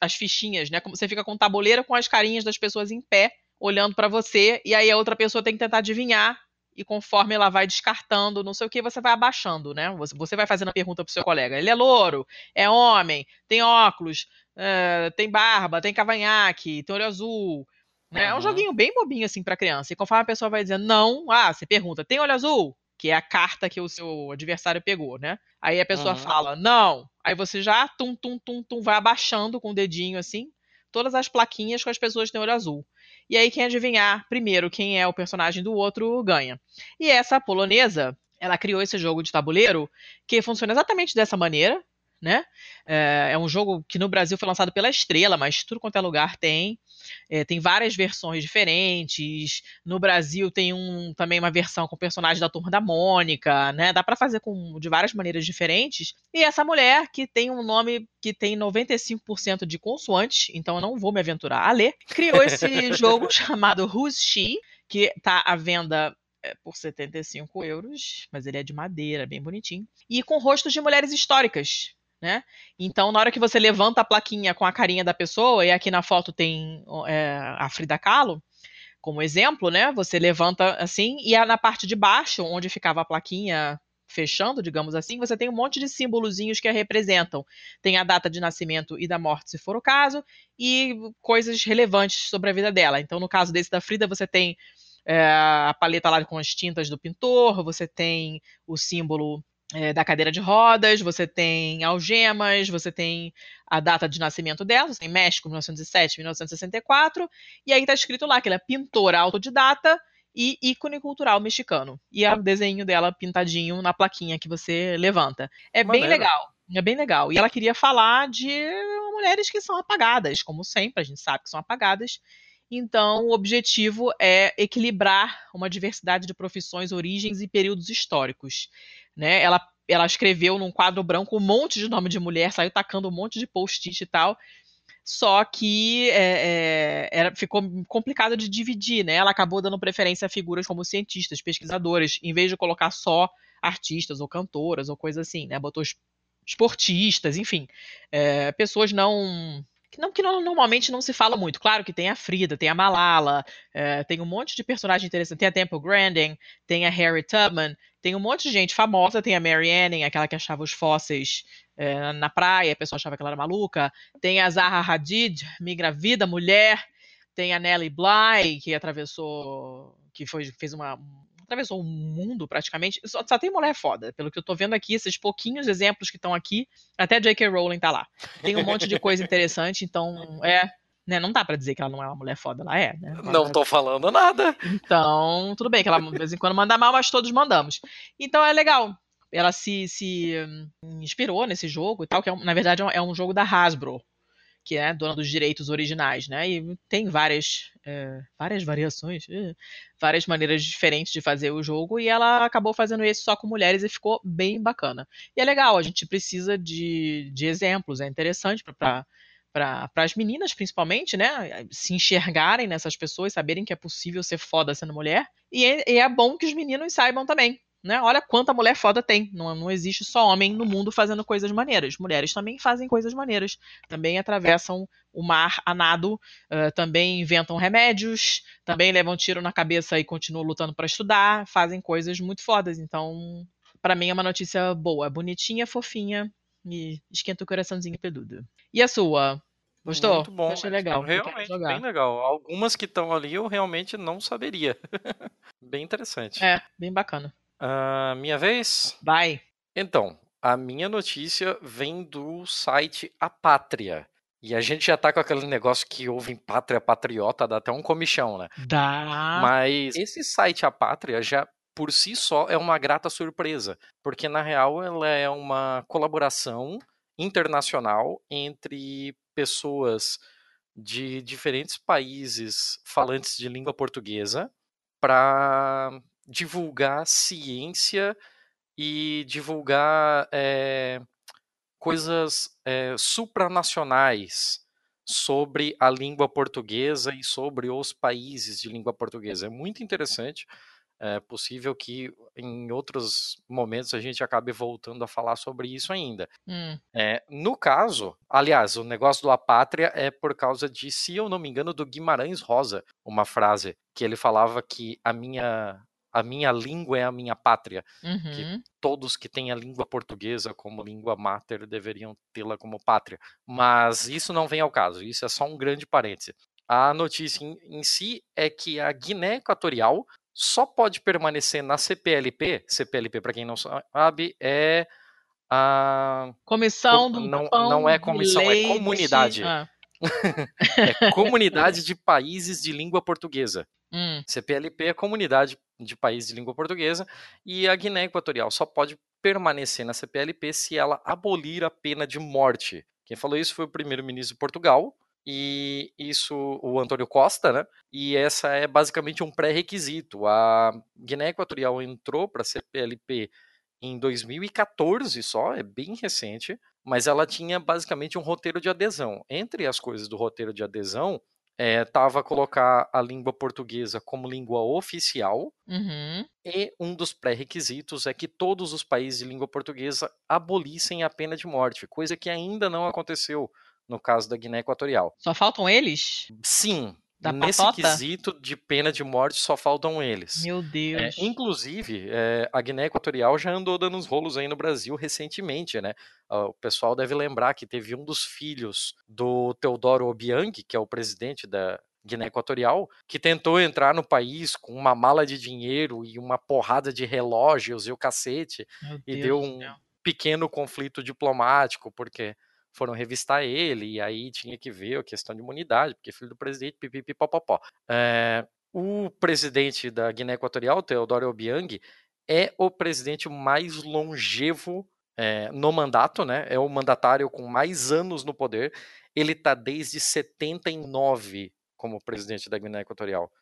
as fichinhas, né? Como você fica com um tabuleiro com as carinhas das pessoas em pé, olhando para você, e aí a outra pessoa tem que tentar adivinhar e conforme ela vai descartando, não sei o que, você vai abaixando, né? Você, você vai fazendo a pergunta pro seu colega. Ele é louro, é homem, tem óculos, é, tem barba, tem cavanhaque, tem olho azul. Né? É um Uhum. joguinho bem bobinho assim pra criança. E conforme a pessoa vai dizendo não, ah, você pergunta, tem olho azul? Que é a carta que o seu adversário pegou, né? Aí a pessoa Uhum. fala, não. Aí você já, tum, tum, tum, tum, vai abaixando com o dedinho assim, todas as plaquinhas com as pessoas que têm olho azul. E aí quem adivinhar primeiro quem é o personagem do outro ganha. E essa polonesa, ela criou esse jogo de tabuleiro que funciona exatamente dessa maneira, né? É, é um jogo que no Brasil foi lançado pela Estrela, mas tudo quanto é lugar tem. É, tem várias versões diferentes. No Brasil tem um, também uma versão com personagem da Turma da Mônica, né? Dá pra fazer com, de várias maneiras diferentes. E essa mulher, que tem um nome que tem 95% de consoantes, então eu não vou me aventurar a ler, criou esse jogo chamado Who's She, que tá à venda é, por 75 euros, mas ele é de madeira, bem bonitinho. E com rostos de mulheres históricas, né? Então, na hora que você levanta a plaquinha com a carinha da pessoa, e aqui na foto tem é, a Frida Kahlo, como exemplo, né? Você levanta assim, e na parte de baixo, onde ficava a plaquinha fechando, digamos assim, você tem um monte de símbolozinhos que a representam. Tem a data de nascimento e da morte, se for o caso, e coisas relevantes sobre a vida dela. Então, no caso desse da Frida, você tem é, a paleta lá com as tintas do pintor, você tem o símbolo é, da cadeira de rodas, você tem algemas, você tem a data de nascimento dela, você tem México, 1907, 1964, e aí tá escrito lá que ela é pintora autodidata e ícone cultural mexicano. E é o desenho dela pintadinho na plaquinha que você levanta. É bem legal. É bem legal. E ela queria falar de mulheres que são apagadas, como sempre, a gente sabe que são apagadas. Então, o objetivo é equilibrar uma diversidade de profissões, origens e períodos históricos. Né? Ela, ela escreveu num quadro branco um monte de nome de mulher, saiu tacando um monte de post-it e tal. Só que é, é, era, ficou complicado de dividir, né? Ela acabou dando preferência a figuras como cientistas, pesquisadores, em vez de colocar só artistas ou cantoras ou coisa assim, né? Botou esportistas, enfim, é, pessoas não que, não que não, normalmente não se fala muito. Claro que tem a Frida, tem a Malala, é, tem um monte de personagem interessante. Tem a Temple Grandin, tem a Harry Tubman, tem um monte de gente famosa. Tem a Mary Anning, aquela que achava os fósseis é, na praia, a pessoa achava que ela era maluca. Tem a Zaha Hadid, migra vida, mulher. Tem a Nellie Bly, que atravessou, que foi, fez uma, atravessou o mundo praticamente. Só, só, tem mulher foda. Pelo que eu tô vendo aqui, esses pouquinhos exemplos que estão aqui, até J.K. Rowling tá lá. Tem um monte de coisa interessante, então é. Né, não dá pra dizer que ela não é uma mulher foda, ela é, né? Ela Não tô falando nada. Então, tudo bem que ela de vez em quando manda mal, mas todos mandamos. Então é legal. Ela se, se hum, inspirou nesse jogo e tal, que é, na verdade é um jogo da Hasbro, que é dona dos direitos originais, né? E tem várias, é, várias variações, é, várias maneiras diferentes de fazer o jogo, e ela acabou fazendo esse só com mulheres e ficou bem bacana. E é legal, a gente precisa de, de exemplos, é interessante para para as meninas, principalmente, né? Se enxergarem nessas pessoas, saberem que é possível ser foda sendo mulher. E é, e é bom que os meninos saibam também. Né? Olha quanta mulher foda tem. Não, não existe só homem no mundo fazendo coisas maneiras. Mulheres também fazem coisas maneiras. Também atravessam o mar a nado, uh, também inventam remédios, também levam tiro na cabeça e continuam lutando para estudar, fazem coisas muito fodas. Então, para mim é uma notícia boa, bonitinha, fofinha e esquenta o coraçãozinho peludo. E a sua? Gostou? Muito bom. Achei legal. Realmente, bem legal. Algumas que estão ali eu realmente não saberia. bem interessante. É, bem bacana. Ah, minha vez? Vai. Então, a minha notícia vem do site A Pátria. E a gente já tá com aquele negócio que ouve em Pátria Patriota, dá até um comichão, né? Dá. Mas esse site A Pátria já por si só é uma grata surpresa, porque na real ela é uma colaboração internacional entre pessoas de diferentes países falantes de língua portuguesa para divulgar ciência e divulgar é, coisas é, supranacionais sobre a língua portuguesa e sobre os países de língua portuguesa. É muito interessante. É possível que em outros momentos a gente acabe voltando a falar sobre isso ainda. Hum. É, no caso, aliás, o negócio do A Pátria é por causa de, se eu não me engano, do Guimarães Rosa, uma frase que ele falava que a minha a minha língua é a minha pátria. Uhum. Todos que têm a língua portuguesa como língua mater deveriam tê-la como pátria. Mas isso não vem ao caso, isso é só um grande parêntese. A notícia em, em si é que a Guiné Equatorial só pode permanecer na CPLP. CPLP, para quem não sabe, é a. Comissão do não, Pão não é comissão, é Leite. comunidade. Ah. É Comunidade de Países de Língua Portuguesa. Hum. CPLP é Comunidade de Países de Língua Portuguesa e a Guiné Equatorial só pode permanecer na CPLP se ela abolir a pena de morte. Quem falou isso foi o primeiro-ministro de Portugal e isso o Antônio Costa, né? E essa é basicamente um pré-requisito. A Guiné Equatorial entrou para a CPLP em 2014 só, é bem recente, mas ela tinha basicamente um roteiro de adesão. Entre as coisas do roteiro de adesão, estava colocar a língua portuguesa como língua oficial, Uhum. e um dos pré-requisitos é que todos os países de língua portuguesa abolissem a pena de morte, coisa que ainda não aconteceu no caso da Guiné Equatorial. Só faltam eles? Sim, Da nesse patota? quesito de pena de morte só faltam eles. Meu É, Deus. inclusive, é, a Guiné Equatorial já andou dando uns rolos aí no Brasil recentemente, né? Ah, O pessoal deve lembrar que teve um dos filhos do Teodoro Obiang, que é o presidente da Guiné Equatorial, que tentou entrar no país com uma mala de dinheiro e uma porrada de relógios e o cacete, Meu e Deus deu um céu. pequeno conflito diplomático, porque foram revistar ele, e aí tinha que ver a questão de imunidade, porque filho do presidente, pipipi, popopó. É, o presidente da Guiné Equatorial, Teodoro Obiang, é o presidente mais longevo é, no mandato, né? É o mandatário com mais anos no poder. Ele está desde 79 como presidente da Guiné Equatorial.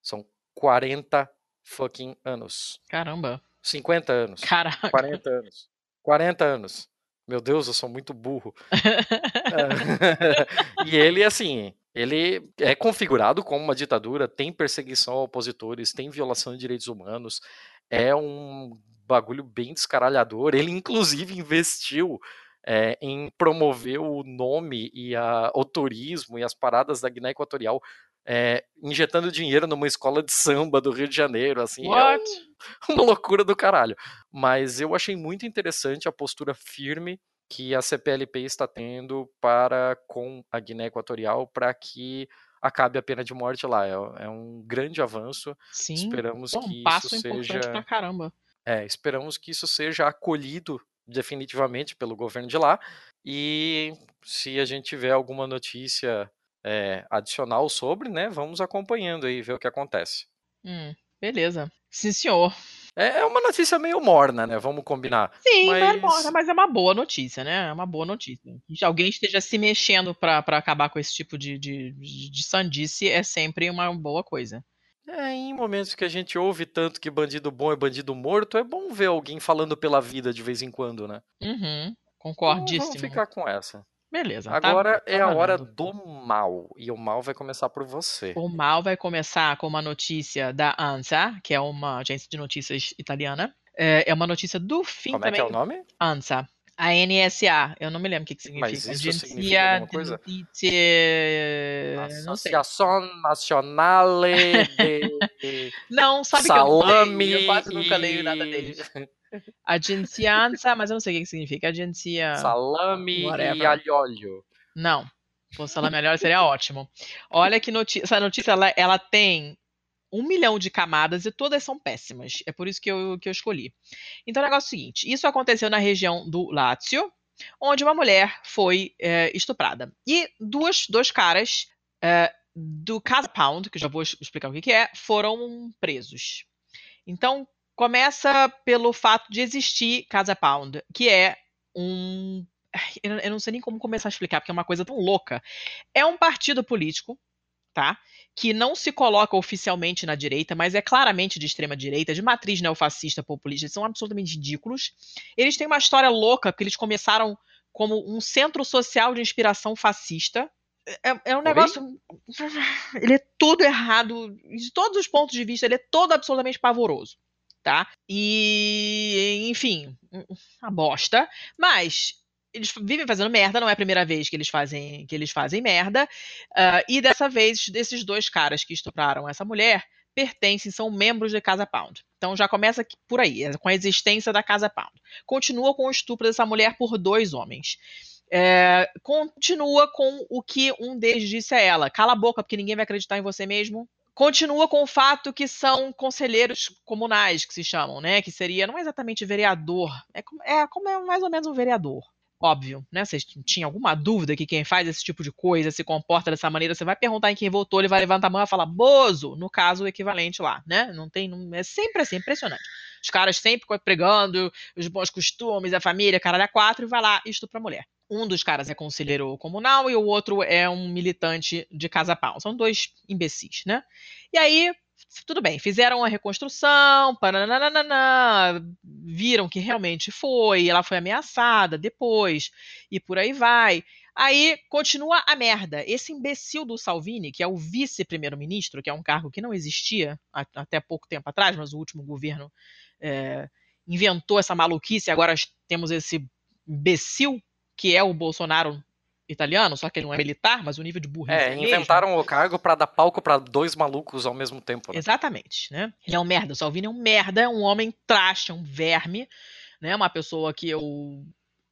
São 40 fucking anos. Caramba. 50 anos. Caraca. 40 anos. 40 anos. Meu Deus, eu sou muito burro. E ele, assim, ele é configurado como uma ditadura, tem perseguição a opositores, tem violação de direitos humanos, é um bagulho bem descaralhador. Ele, inclusive, investiu é, em promover o nome e a- o turismo e as paradas da Guiné Equatorial, é, injetando dinheiro numa escola de samba do Rio de Janeiro, assim, é What? um- uma loucura do caralho. Mas eu achei muito interessante a postura firme que a CPLP está tendo para com a Guiné Equatorial para que acabe a pena de morte lá. É, é um grande avanço. Sim. Esperamos Pô, que um passo isso importante seja pra caramba. é, esperamos que isso seja acolhido definitivamente pelo governo de lá. E se a gente tiver alguma notícia é, adicional sobre, né, vamos acompanhando aí, ver o que acontece. Hum, beleza. Sim, senhor. É é uma notícia meio morna, né? Vamos combinar. Sim, mas... Mas- Mas... mas é uma boa notícia, né? É uma boa notícia. Que alguém esteja se mexendo pra pra acabar com esse tipo de, de, de, sandice é sempre uma boa coisa. É, em momentos que a gente ouve tanto que bandido bom é bandido morto, é bom ver alguém falando pela vida de vez em quando, né? Uhum. Então, Concordíssimo. vamos ficar com essa. Beleza. tá- Agora tá é a hora do mal. E o mal vai começar por você. O mal vai começar com uma notícia da ANSA, que é uma agência de notícias italiana. É é uma notícia do fim Como é que também. é o nome? ANSA. A NSA, eu não me lembro o que, que significa. Mas isso Agência significa alguma de coisa? Sei. Associação Nacionale de Não, sabe que eu não Salame leio, eu quase nunca leio nada deles. Agência ANSA, mas eu não sei o que significa. Agência. Salame e whatever. alhólio. Não. Fosse falar melhor, seria ótimo. Olha que notícia. Essa notícia ela, ela tem um milhão de camadas e todas são péssimas. É por isso que eu, que eu escolhi. Então, o negócio é o seguinte: isso aconteceu na região do Lácio, onde uma mulher foi é, estuprada. E duas, dois caras é, do Casa Pound, que eu já vou explicar o que, que é, foram presos. Então, começa pelo fato de existir Casa Pound, que é um. Eu não sei nem como começar a explicar, porque é uma coisa tão louca. É um partido político, tá? Que não se coloca oficialmente na direita, mas é claramente de extrema direita, de matriz neofascista populista. Eles são absolutamente ridículos. Eles têm uma história louca, porque eles começaram como um centro social de inspiração fascista. é, é um negócio. Ele é todo errado. De todos os pontos de vista, ele é todo absolutamente pavoroso. Tá? E, enfim, uma bosta. Mas eles vivem fazendo merda, não é a primeira vez que eles fazem, que eles fazem merda. Uh, e dessa vez, desses dois caras que estupraram essa mulher pertencem, são membros de Casa Pound. Então já começa por aí, é com a existência da Casa Pound. Continua com o estupro dessa mulher por dois homens. É, continua com o que um deles disse a ela: cala a boca, porque ninguém vai acreditar em você mesmo. Continua com o fato que são conselheiros comunais, que se chamam, né? Que seria, não é exatamente vereador, é, é como é mais ou menos um vereador óbvio, né? Vocês tinham alguma dúvida que quem faz esse tipo de coisa se comporta dessa maneira, você vai perguntar em quem votou, ele vai levantar a mão e falar Bozo, no caso o equivalente lá, né? Não tem, não, é sempre assim, impressionante. Os caras sempre pregando os bons costumes, a família, caralho a quatro, e vai lá e estupra a mulher. Um dos caras é conselheiro comunal e o outro é um militante de Casa Pau. São dois imbecis, né? E aí tudo bem, fizeram a reconstrução, pananana, viram que realmente foi, ela foi ameaçada depois, e por aí vai. Aí continua a merda. Esse imbecil do Salvini, que é o vice-primeiro-ministro, que é um cargo que não existia até pouco tempo atrás, mas o último governo é, inventou essa maluquice, agora temos esse imbecil que é o Bolsonaro italiano, só que ele não é militar, mas o nível de burrice é, é inventaram mesmo. o cargo para dar palco para dois malucos ao mesmo tempo. Né? Exatamente, né? Ele é um merda, o Salvini é um merda, é um homem traste, é um verme, né? Uma pessoa que eu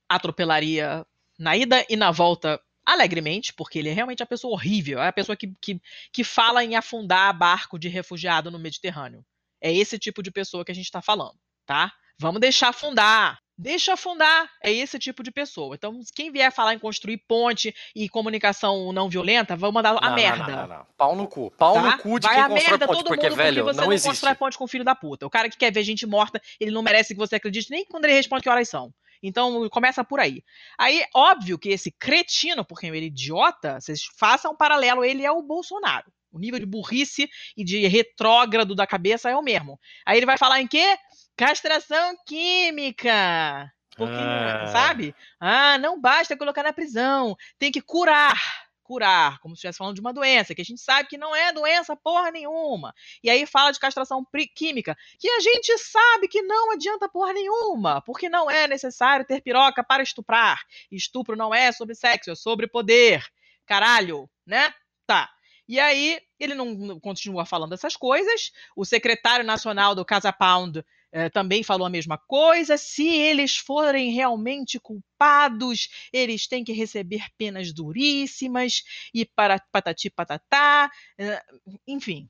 atropelaria na ida e na volta alegremente, porque ele é realmente a pessoa horrível, é a pessoa que, que, que fala em afundar barco de refugiado no Mediterrâneo. É esse tipo de pessoa que a gente está falando, tá? Vamos deixar afundar. Deixa afundar. É esse tipo de pessoa. Então, quem vier falar em construir ponte e comunicação não violenta, vamos mandar a Não, merda. Não, não, não, Pau no cu. Pau tá? no cu de Vai quem a constrói merda ponte, todo porque, mundo velho, porque você não não, existe. constrói ponte com o filho da puta. O cara que quer ver gente morta, ele não merece que você acredite nem quando ele responde que horas são. Então, começa por aí. Aí, óbvio que esse cretino, porque ele é idiota, vocês façam um paralelo, ele é o Bolsonaro. O nível de burrice e de retrógrado da cabeça é o mesmo. Aí ele vai falar em quê? Castração química. Porque, Ah. sabe? Ah, não basta colocar na prisão. Tem que curar. Curar, como se estivesse falando de uma doença, que a gente sabe que não é doença porra nenhuma. E aí fala de castração química, que a gente sabe que não adianta porra nenhuma, porque não é necessário ter piroca para estuprar. Estupro não é sobre sexo, é sobre poder. Caralho, né? Tá. E aí, ele não continua falando essas coisas. O secretário nacional do Casa Pound eh, também falou a mesma coisa. Se eles forem realmente culpados, eles têm que receber penas duríssimas e para patati patatá. eh, enfim,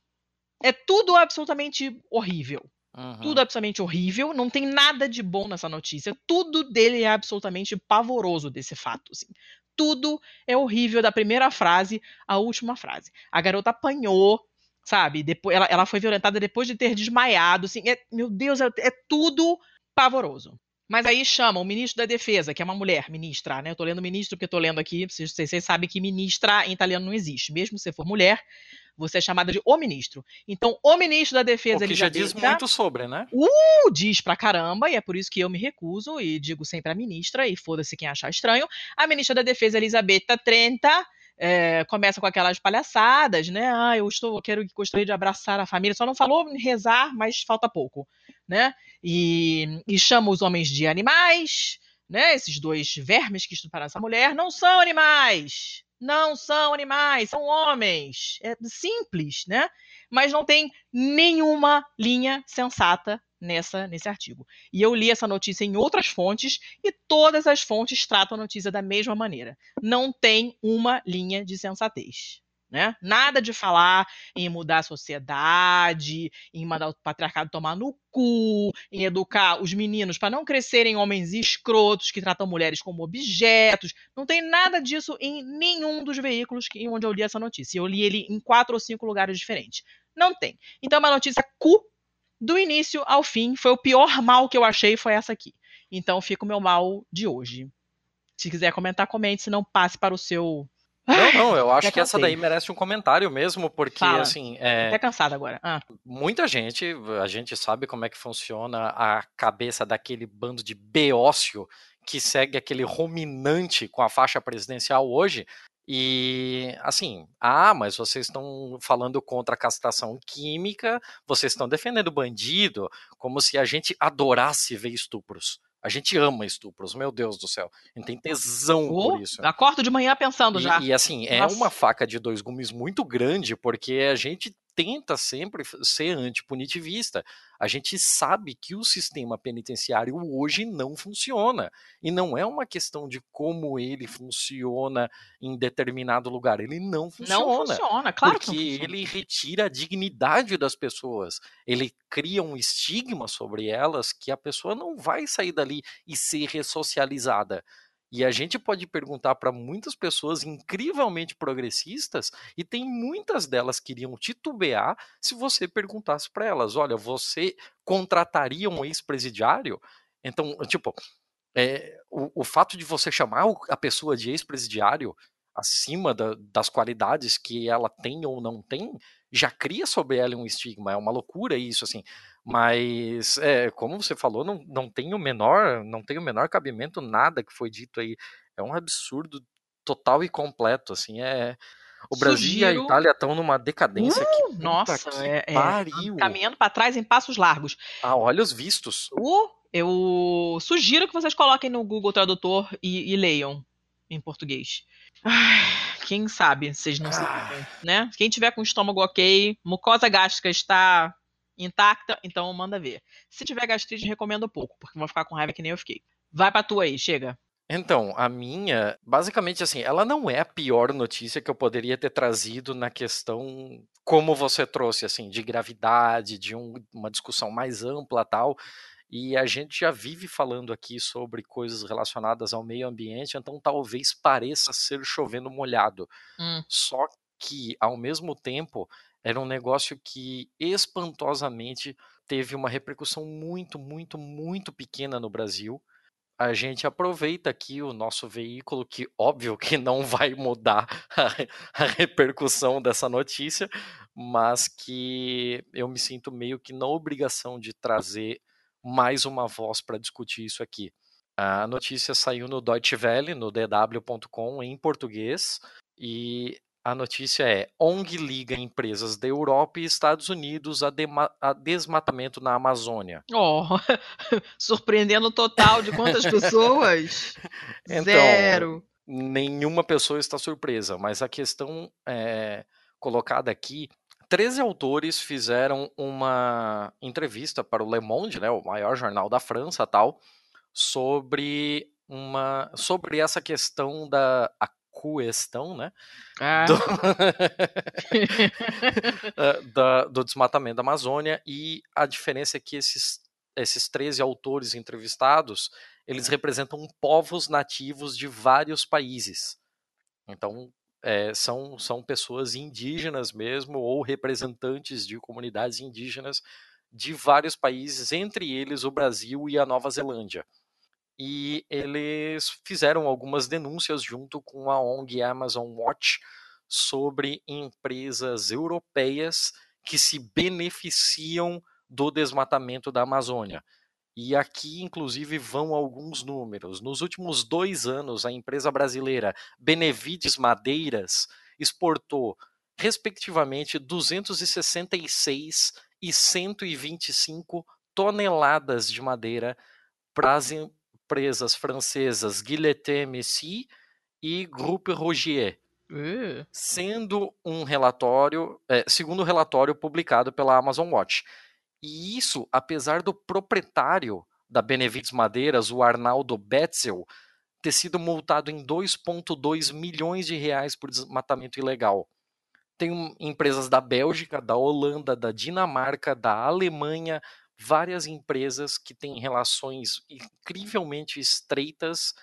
é tudo absolutamente horrível. Uhum. Tudo absolutamente horrível, não tem nada de bom nessa notícia. Tudo dele é absolutamente pavoroso desse fato. assim. Tudo é horrível da primeira frase à última frase. A garota apanhou, sabe? Depois, ela, ela foi violentada depois de ter desmaiado. Assim, é- meu Deus, é, é tudo pavoroso. Mas aí chama o ministro da Defesa, que é uma mulher, ministra, né? Eu tô lendo ministro porque eu tô lendo aqui. Vocês, vocês sabem que ministra em italiano não existe. Mesmo se for mulher, você é chamada de o ministro. Então, o ministro da Defesa, O que já diz muito sobre, né? Uh, diz pra caramba, e é por isso que eu me recuso e digo sempre a ministra, e foda-se quem achar estranho. A ministra da Defesa, Elisabetta Trenta, é, começa com aquelas palhaçadas, né? Ah, eu estou, quero gostaria de abraçar a família. Só não falou rezar, mas falta pouco, né? E, e chama os homens de animais, né? Esses dois vermes que estuparam essa mulher não são animais. Não são animais, são homens. É simples, né? Mas não tem nenhuma linha sensata nessa nesse artigo. E eu li essa notícia em outras fontes e todas as fontes tratam a notícia da mesma maneira. Não tem uma linha de sensatez. Né? Nada de falar em mudar a sociedade, em mandar o patriarcado tomar no cu, em educar os meninos para não crescerem homens escrotos que tratam mulheres como objetos. Não tem nada disso em nenhum dos veículos que, onde eu li essa notícia. Eu li ele em quatro ou cinco lugares diferentes. Não tem. Então é uma notícia cu do início ao fim. Foi o pior mal que eu achei, foi essa aqui. Então fica o meu mal de hoje. Se quiser comentar, comente, se não passe para o seu. Não, não, eu acho que essa daí merece um comentário mesmo, porque, Fala. assim, é, Até cansada agora. Ah, muita gente, a gente sabe como é que funciona a cabeça daquele bando de beócio que segue aquele ruminante com a faixa presidencial hoje, E assim, ah, mas vocês estão falando contra a castração química, vocês estão defendendo bandido, como se a gente adorasse ver estupros. A gente ama estupros, meu Deus do céu. A gente tem tesão Oh, por isso. acordo de manhã pensando já. E, e, assim, é Nossa. uma faca de dois gumes muito grande, porque a gente tenta sempre ser antipunitivista. A gente sabe que o sistema penitenciário hoje não funciona. E não é uma questão de como ele funciona em determinado lugar. Ele não funciona. Não funciona, claro que porque não funciona. ele retira a dignidade das pessoas. Ele cria um estigma sobre elas que a pessoa não vai sair dali e ser ressocializada. E a gente pode perguntar para muitas pessoas incrivelmente progressistas, e tem muitas delas que iriam titubear se você perguntasse para elas: olha, você contrataria um ex-presidiário? Então, tipo, é, o, o fato de você chamar a pessoa de ex-presidiário acima da- das qualidades que ela tem ou não tem, já cria sobre ela um estigma. É uma loucura isso, assim. Mas, é, como você falou, não, não tem o menor, não tem o menor cabimento nada que foi dito aí. É um absurdo total e completo, assim. É, o Brasil e a Sugiro- Itália estão numa decadência que puta Nossa, que é, é, pariu. caminhando para trás em passos largos. Ah, olha os vistos. O, eu sugiro que vocês coloquem no Google Tradutor e, e leiam em português. Ai, quem sabe vocês não Ah. ligam, né? Quem tiver com o estômago ok, mucosa gástrica está intacta, então manda ver. Se tiver gastrite, recomendo pouco, porque vão ficar com raiva que nem eu fiquei. Vai pra tua aí, chega. Então, a minha, basicamente assim, ela não é a pior notícia que eu poderia ter trazido na questão como você trouxe, assim, de gravidade, de um- uma discussão mais ampla tal. E a gente já vive falando aqui sobre coisas relacionadas ao meio ambiente, então talvez pareça ser chovendo molhado. Hum. Só que, ao mesmo tempo, era um negócio que espantosamente teve uma repercussão muito, muito, muito pequena no Brasil a gente aproveita aqui o nosso veículo, que óbvio que não vai mudar a, a repercussão dessa notícia, mas que eu me sinto meio que na obrigação de trazer mais uma voz para discutir isso aqui. A notícia saiu no Deutsche Welle, no dw.com, em português, e a notícia é: ONG liga empresas da Europa e Estados Unidos a, a desmatamento na Amazônia. Oh, surpreendendo o total de quantas pessoas? Então, Zero. nenhuma pessoa está surpresa, mas a questão é, colocada aqui, 13 autores fizeram uma entrevista para o Le Monde, né, o maior jornal da França, tal, sobre uma sobre essa questão da a questão, né, Ah, do, eh, da- do desmatamento da Amazônia e a diferença é que esses, esses 13 autores entrevistados, eles representam povos nativos de vários países. Então, eh, são, são pessoas indígenas mesmo, ou representantes de comunidades indígenas de vários países, entre eles o Brasil e a Nova Zelândia. E eles fizeram algumas denúncias junto com a ONG Amazon Watch sobre empresas europeias que se beneficiam do desmatamento da Amazônia. E aqui, inclusive, vão alguns números. Nos últimos dois anos, a empresa brasileira Benevides Madeiras exportou, respectivamente, 266 e 125 toneladas de madeira para empresas francesas Guillotin Messi e Groupe Rogier uh, sendo um relatório, é, segundo o relatório publicado pela Amazon Watch. E isso, apesar do proprietário da Benevides Madeiras, o Arnaldo Betzel, ter sido multado em 2,2 milhões de reais por desmatamento ilegal. Tem empresas da Bélgica, da Holanda, da Dinamarca, da Alemanha, várias empresas que têm relações incrivelmente estreitas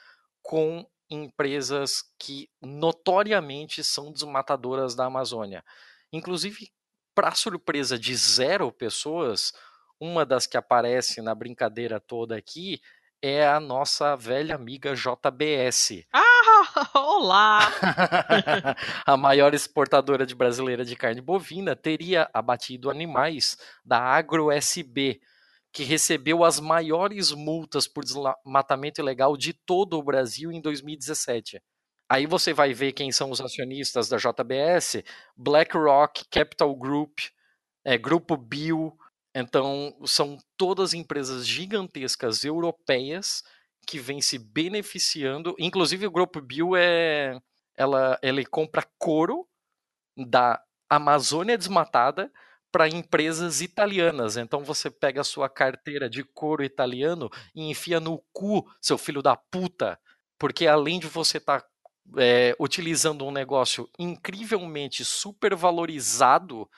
com empresas que notoriamente são desmatadoras da Amazônia. Inclusive, para surpresa de zero pessoas, uma das que aparece na brincadeira toda aqui é a nossa velha amiga JBS, Ah, olá! a maior exportadora de brasileira de carne bovina, teria abatido animais da AgroSB, que recebeu as maiores multas por desmatamento ilegal de todo o Brasil em 2017. Aí você vai ver quem são os acionistas da JBS, BlackRock, Capital Group, é, Grupo Bill. Então, são todas empresas gigantescas europeias que vêm se beneficiando. Inclusive, o Grupo Bill é. Ela, ele compra couro da Amazônia desmatada para empresas italianas. Então você pega a sua carteira de couro italiano e enfia no cu, seu filho da puta. Porque além de você estar tá, é, utilizando um negócio incrivelmente supervalorizado,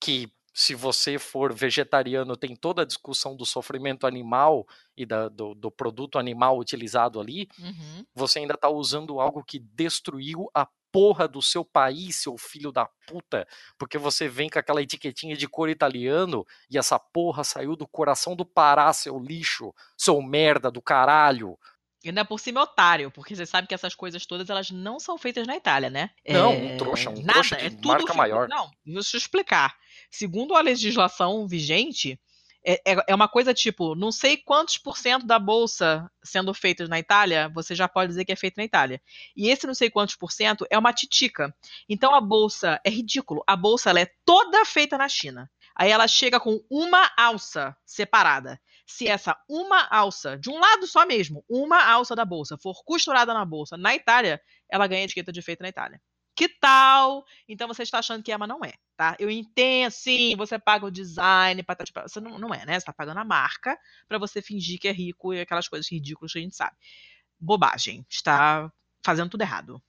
que se você for vegetariano tem toda a discussão do sofrimento animal e da, do, do, produto animal utilizado ali, Uhum. você ainda está usando algo que destruiu a porra do seu país, seu filho da puta, porque você vem com aquela etiquetinha de cor italiano e essa porra saiu do coração do Pará, seu lixo, seu merda do caralho. E ainda por cima é otário, porque você sabe que essas coisas todas elas não são feitas na Itália, né? Não, É, um trouxa, um nada, trouxa é de tudo marca maior. Não, deixa eu explicar. Segundo a legislação vigente, é, é- é uma coisa tipo, não sei quantos por cento da bolsa sendo feitas na Itália, você já pode dizer que é feito na Itália. E esse não sei quantos por cento é uma titica. Então a bolsa é ridículo. A bolsa ela é toda feita na China. Aí ela chega com uma alça separada. Se essa uma alça, de um lado só mesmo, uma alça da bolsa, for costurada na bolsa na Itália, ela ganha etiqueta de feito na Itália. Que tal? Então você está achando que é, mas não é, tá? Eu entendo, sim, você paga o design, patati, patati, você não, não é, né? Você está pagando a marca para você fingir que é rico e aquelas coisas ridículas que a gente sabe. Bobagem. Está fazendo tudo errado.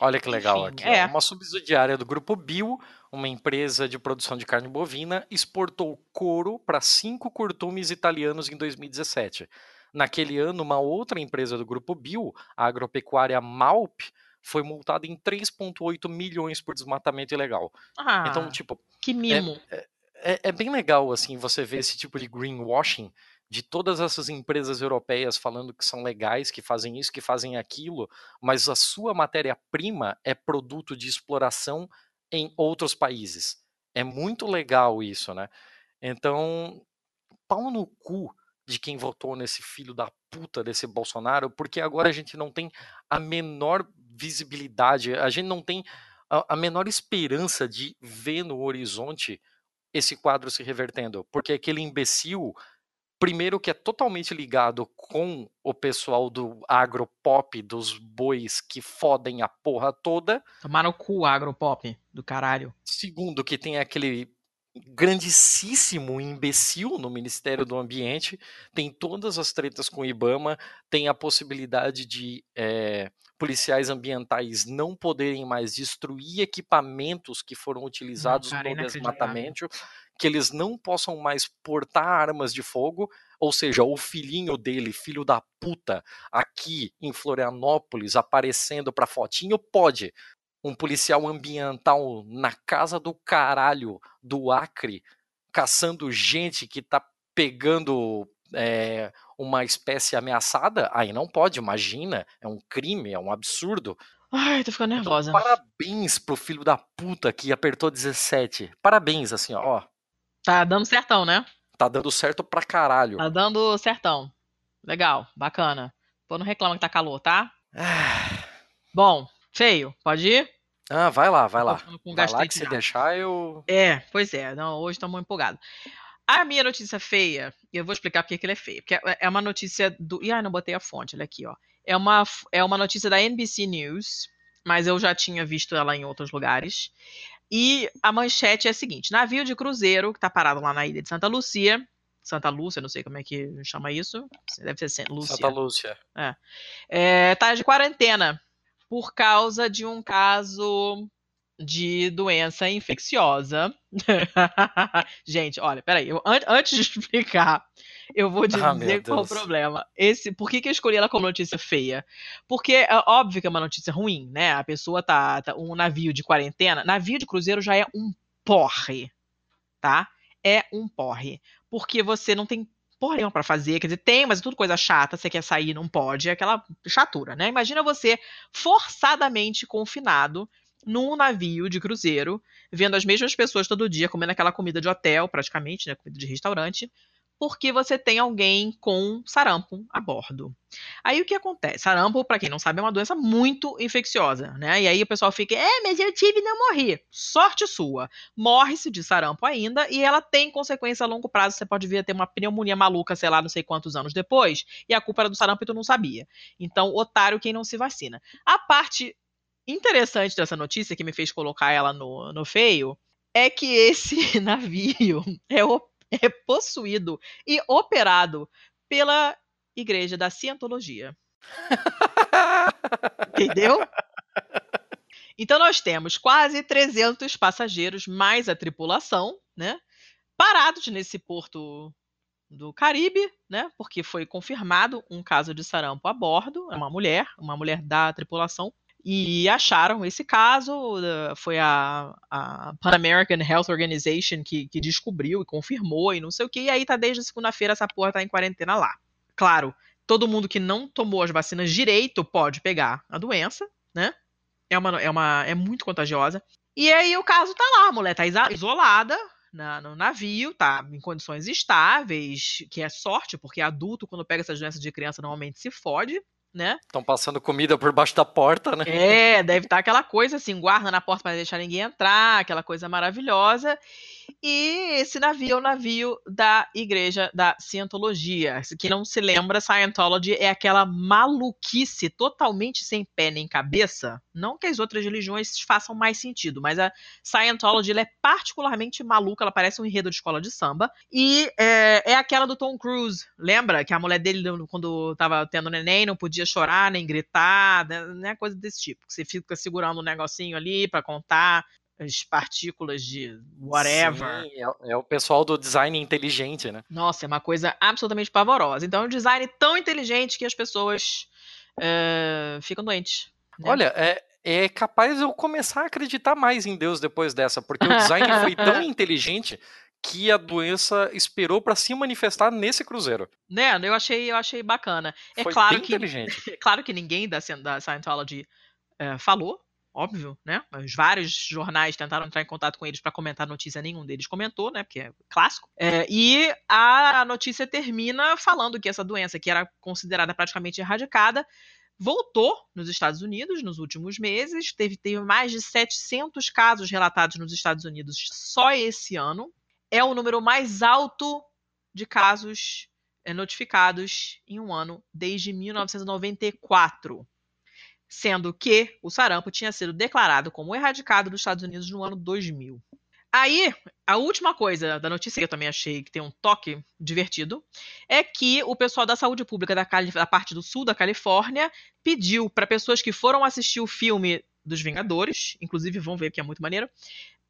Olha que legal Enfim, aqui. é. ó. Uma subsidiária do Grupo Bio, uma empresa de produção de carne bovina, exportou couro para cinco curtumes italianos em 2017. Naquele ano, uma outra empresa do Grupo Bio, a agropecuária Malp, foi multada em 3,8 milhões por desmatamento ilegal. Ah, Então, tipo, que mimo. é, é bem legal assim você ver esse tipo de greenwashing de todas essas empresas europeias falando que são legais, que fazem isso, que fazem aquilo, mas a sua matéria-prima é produto de exploração em outros países. É muito legal isso, né? Então, pau no cu de quem votou nesse filho da puta desse Bolsonaro, porque agora a gente não tem a menor visibilidade, a gente não tem a, menor esperança de ver no horizonte esse quadro se revertendo, porque aquele imbecil, primeiro que é totalmente ligado com o pessoal do agropop, dos bois que fodem a porra toda, Tomar no cu, agropop do caralho. segundo que tem aquele grandíssimo imbecil no Ministério do Ambiente, tem todas as tretas com o IBAMA, tem a possibilidade de eh, policiais ambientais não poderem mais destruir equipamentos que foram utilizados cara, no desmatamento, que eles não possam mais portar armas de fogo, ou seja, o filhinho dele, filho da puta, aqui em Florianópolis, aparecendo pra fotinho, pode. Um policial ambiental na casa do caralho do Acre, caçando gente que tá pegando é, uma espécie ameaçada, aí não pode, imagina, é um crime, é um absurdo. Ai, tô ficando nervosa. Parabéns pro filho da puta que apertou 17. Parabéns, assim, ó. Tá dando certão, né? Tá dando certo pra caralho. Tá dando certão. Legal, bacana. Pô, não reclama que tá calor, tá? Bom, feio, pode ir? Ah, vai lá, vai lá. com Vai lá que se já. deixar eu. É, pois é. Não, hoje estamos empolgados. A minha notícia feia, e eu vou explicar porque que ela é feia. Porque é- é uma notícia do. Ih, não botei a fonte, olha aqui, ó. É uma, é uma notícia da NBC News, mas eu já tinha visto ela em outros lugares. E a manchete é a seguinte: navio de cruzeiro, que tá parado lá na ilha de Santa Lucia. Santa Lúcia, não sei como é que chama isso. Deve ser Santa Lúcia. Santa Lúcia. É, tá de quarentena por causa de um caso de doença infecciosa. Gente, olha, peraí, eu, an- antes de explicar, eu vou Ah, meu dizer qual o Deus. problema. Esse, por que, que eu escolhi ela como notícia feia? Porque é óbvio que é uma notícia ruim, né? A pessoa tá, tá um navio de quarentena, navio de cruzeiro já é um porre, tá? É um porre, porque você não tem porra nenhuma pra fazer, quer dizer, tem, mas é tudo coisa chata, você quer sair, não pode, é aquela chatura, né? Imagina você forçadamente confinado num navio de cruzeiro, vendo as mesmas pessoas todo dia comendo aquela comida de hotel, praticamente, né, comida de restaurante, porque você tem alguém com sarampo a bordo. Aí o que acontece? Sarampo, para quem não sabe, é uma doença muito infecciosa, né? E aí o pessoal fica, é, mas eu tive e não morri. Sorte sua. Morre-se de sarampo ainda e ela tem consequência a longo prazo. Você pode vir a ter uma pneumonia maluca, sei lá, não sei quantos anos depois, e a culpa era do sarampo e tu não sabia. Então, otário quem não se vacina. A parte interessante dessa notícia, que me fez colocar ela no, no feio, é que esse navio é, é possuído e operado pela Igreja da Cientologia. Entendeu? Então nós temos quase 300 passageiros mais a tripulação, né? Parados nesse porto do Caribe, né? Porque foi confirmado um caso de sarampo a bordo, é uma mulher, uma mulher da tripulação e acharam esse caso, foi a, a Pan American Health Organization que, que, descobriu e confirmou e não sei o que, e aí tá desde segunda-feira essa porra tá em quarentena lá. Claro, todo mundo que não tomou as vacinas direito pode pegar a doença, né? É uma, é uma é muito contagiosa. E aí o caso tá lá, a mulher tá isolada na, no navio, tá em condições estáveis, que é sorte, porque adulto quando pega essa doença de criança normalmente se fode, né? Estão passando comida por baixo da porta, né? É, deve estar aquela coisa assim, guarda na porta para deixar ninguém entrar, aquela coisa maravilhosa. E esse navio é o navio da Igreja da Cientologia. Que não se lembra, Scientology é aquela maluquice totalmente sem pé nem cabeça. Não que as outras religiões façam mais sentido, mas a Scientology é particularmente maluca, ela parece um enredo de escola de samba. E é, é aquela do Tom Cruise. Lembra que a mulher dele, quando estava tendo neném, não podia chorar nem gritar, né? né coisa desse tipo. Você fica segurando um negocinho ali para contar as partículas de whatever. Sim, é, é, o pessoal do design inteligente, né? Nossa, é uma coisa absolutamente pavorosa. Então, é um design tão inteligente que as pessoas é, ficam doentes. Né? Olha, é, é capaz eu começar a acreditar mais em Deus depois dessa, porque o design foi tão inteligente que a doença esperou para se manifestar nesse cruzeiro. Né, eu achei, eu achei bacana. É foi claro que, inteligente. É claro que ninguém da, da Scientology é, falou, óbvio, né? Mas vários jornais tentaram entrar em contato com eles para comentar a notícia, nenhum deles comentou, né? Porque é clássico. É, e a notícia termina falando que essa doença, que era considerada praticamente erradicada, voltou nos Estados Unidos nos últimos meses. Teve, teve mais de 700 casos relatados nos Estados Unidos só esse ano. É o número mais alto de casos é, notificados em um ano desde 1994 sendo que o sarampo tinha sido declarado como erradicado dos Estados Unidos no ano 2000. Aí, a última coisa da notícia que eu também achei que tem um toque divertido é que o pessoal da saúde pública da, da parte do sul da Califórnia pediu para pessoas que foram assistir o filme dos Vingadores, inclusive vão ver que é muito maneiro,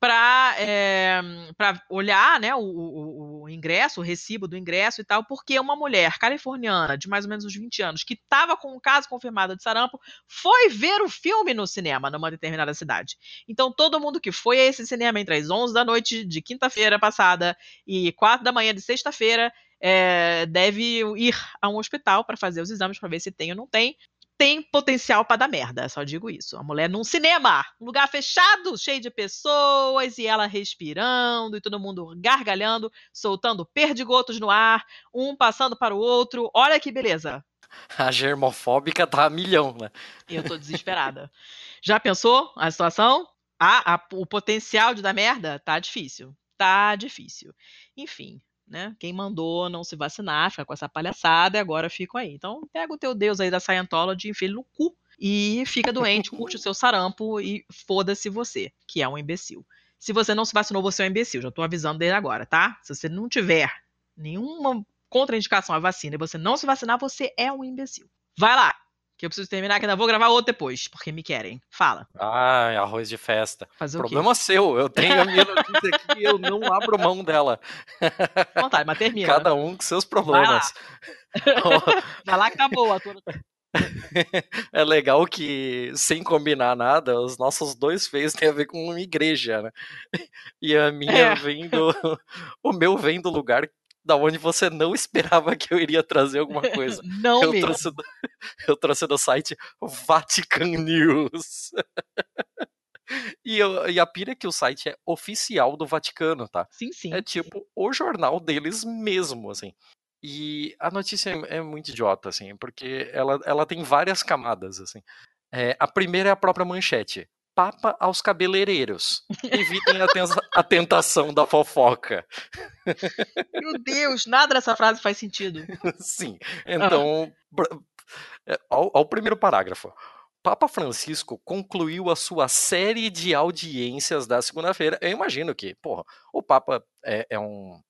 para é, eh, olhar né, o, o, o, ingresso, o recibo do ingresso e tal, porque uma mulher californiana de mais ou menos uns 20 anos, que estava com um caso confirmado de sarampo, foi ver o filme no cinema numa determinada cidade. Então todo mundo que foi a esse cinema entre as 11 da noite de quinta-feira passada e 4 da manhã de sexta-feira é, deve ir a um hospital para fazer os exames para ver se tem ou não tem, tem potencial para dar merda, só digo isso. A mulher num cinema, um lugar fechado, cheio de pessoas, e ela respirando, e todo mundo gargalhando, soltando perdigotos no ar, um passando para o outro. Olha que beleza. A germofóbica tá a milhão, né? Eu tô desesperada. Já pensou a situação? Ah, a, o potencial de dar merda tá difícil. Tá difícil. Enfim, né? Quem mandou não se vacinar, fica com essa palhaçada e agora fico aí. Então, pega o teu Deus aí da Scientology, enfia no cu e fica doente, curte o seu sarampo e foda-se você, que é um imbecil. Se você não se vacinou, você é um imbecil. Já tô avisando desde agora, tá? Se você não tiver nenhuma contraindicação à vacina e você não se vacinar, você é um imbecil. Vai lá, que eu preciso terminar, que ainda vou gravar outro depois, porque me querem. Fala. Ah, arroz de festa. Fazer Problema seu. Eu tenho a minha notícia aqui e eu não abro mão dela. Vontade, mas termina. Cada um com seus problemas. Vai lá, Vai lá que tá boa. É legal que, sem combinar nada, os nossos dois feios têm a ver com uma igreja, né? E a minha É. vem do. O meu vem do lugar da onde você não esperava que eu iria trazer alguma coisa. Não Eu mesmo. trouxe, do, eu trouxe do site Vatican News. E, eu- e a pira é que o site é oficial do Vaticano, tá? Sim, sim. É tipo o jornal deles mesmo, assim. E a notícia é, é muito idiota, assim, porque ela, ela tem várias camadas, assim. É, a primeira é a própria manchete. Papa aos cabeleireiros. Evitem a, a tentação da fofoca. Meu Deus, nada dessa frase faz sentido. Sim. Então, é, ao, ao primeiro parágrafo. Papa Francisco concluiu a sua série de audiências da segunda-feira. Eu imagino que, porra, o Papa é, é um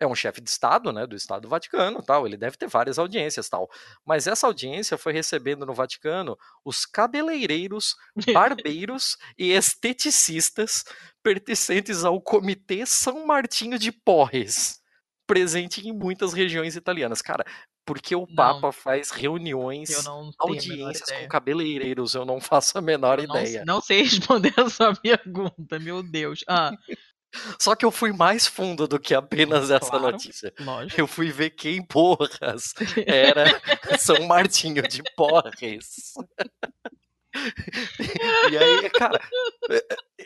é um chefe de Estado, né, do Estado do Vaticano, tal. Ele deve ter várias audiências, tal. Mas essa audiência foi recebendo no Vaticano os cabeleireiros, barbeiros e esteticistas pertencentes ao Comitê São Martinho de Porres, presente em muitas regiões italianas. Cara, porque o Não. Papa faz reuniões, não audiências com cabeleireiros, eu não faço a menor Eu não, ideia. não sei responder a sua pergunta, meu Deus. Ah, Só que eu fui mais fundo do que apenas essa Claro. notícia. lógico. Eu fui ver quem porras era São Martinho de Porres. E aí, cara,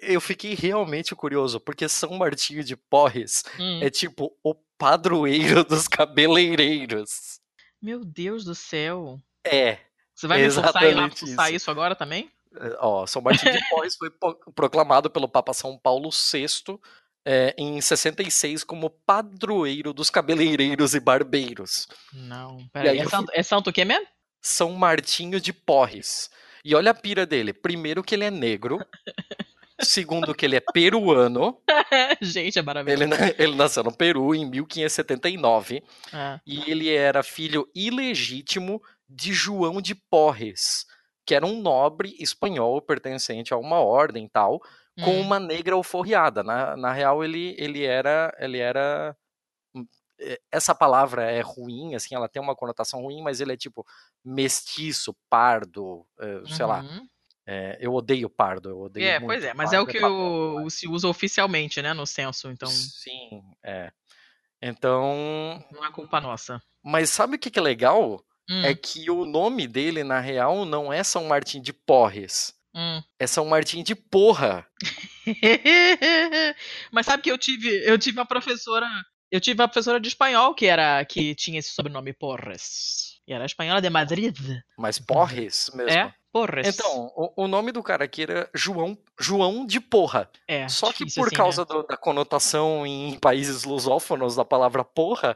eu fiquei realmente curioso, porque São Martinho de Porres Hum. é tipo o padroeiro dos cabeleireiros. Meu Deus do céu. É. Você vai me forçar a ir lá isso. isso agora também? Ó, São Martinho de Porres foi proclamado pelo Papa São Paulo VI é, em 66 como padroeiro dos cabeleireiros e barbeiros. Não, aí peraí. É santo, é santo o quê mesmo? São Martinho de Porres. E olha a pira dele. Primeiro que ele é negro. Segundo que ele é peruano. Gente, é maravilhoso. Ele, ele nasceu no Peru em 1579. Ah, E ele era filho ilegítimo de João de Porres, que era um nobre espanhol pertencente a uma ordem tal, com hum. uma negra alforriada. Na, na real, ele, ele era. Ele era. hum, é, Essa palavra é ruim, assim, ela tem uma conotação ruim, mas ele é tipo mestiço, pardo, é, sei lá. Uhum. É, eu odeio pardo, eu odeio É, pois é, mas é o pardo que papel o, se usa oficialmente, né, no censo, então Sim, é. Então. não é culpa nossa. Mas sabe o que, que é legal? Hum, É que o nome dele, na real, não é São Martim de Porres. hum. É São Martim de Porra. Mas sabe que eu tive, eu tive uma professora, eu tive uma professora de espanhol que era que tinha esse sobrenome Porres. E era espanhola de Madrid. Mas Porres mesmo. É, Porres. Então, o, o nome do cara aqui era João, João de Porra. é, Só que por assim, causa né? do- da conotação em países lusófonos da palavra porra,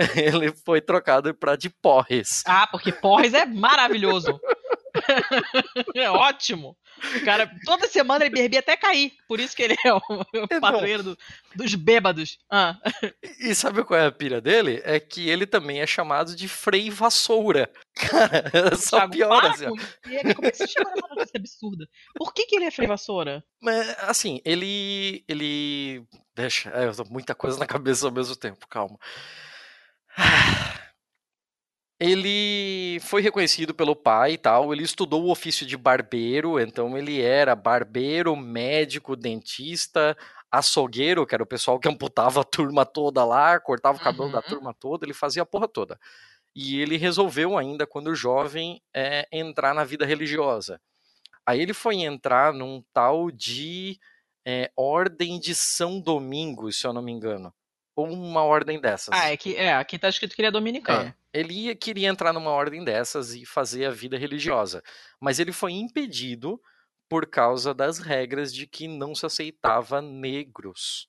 ele foi trocado para de Porres. Ah, porque Porres é maravilhoso. é ótimo. O cara, toda semana ele bebia até cair. Por isso que ele é o, o padroeiro do- dos bêbados. Ah, E sabe qual é a pira dele? É que ele também é chamado de Frei Vassoura. Cara, só Thiago, piora, assim, Como é que você chegou nessa notícia absurda? Por que, que ele é Frei Vassoura? Mas, assim, ele. Ele. Deixa, é, muita coisa na cabeça ao mesmo tempo, calma. Ele foi reconhecido pelo pai e tal. Ele estudou o ofício de barbeiro, então ele era barbeiro, médico, dentista, açougueiro, que era o pessoal que amputava a turma toda lá, cortava o cabelo da Uhum. turma toda, ele fazia a porra toda. E ele resolveu, ainda quando jovem, é, entrar na vida religiosa. Aí ele foi entrar num tal de é, Ordem de São Domingos, se eu não me engano. Ou uma ordem dessas. Ah, é que é, aqui tá escrito que ele é dominicano. É, ele ia- queria entrar numa ordem dessas e fazer a vida religiosa. Mas ele foi impedido por causa das regras de que não se aceitava negros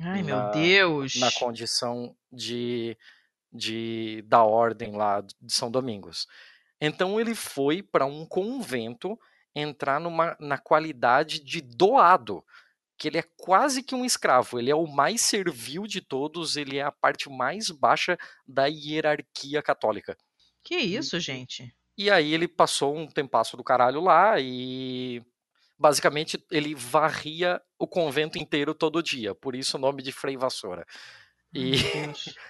Ai, meu na- Deus. na condição de, de da ordem lá de São Domingos. Então ele foi para um convento entrar numa, na qualidade de doado, que ele é quase que um escravo, ele é o mais servil de todos, ele é a parte mais baixa da hierarquia católica. Que isso, gente? E aí ele passou um tempasso do caralho lá e basicamente ele varria o convento inteiro todo dia, por isso o nome de Frei Vassoura. E.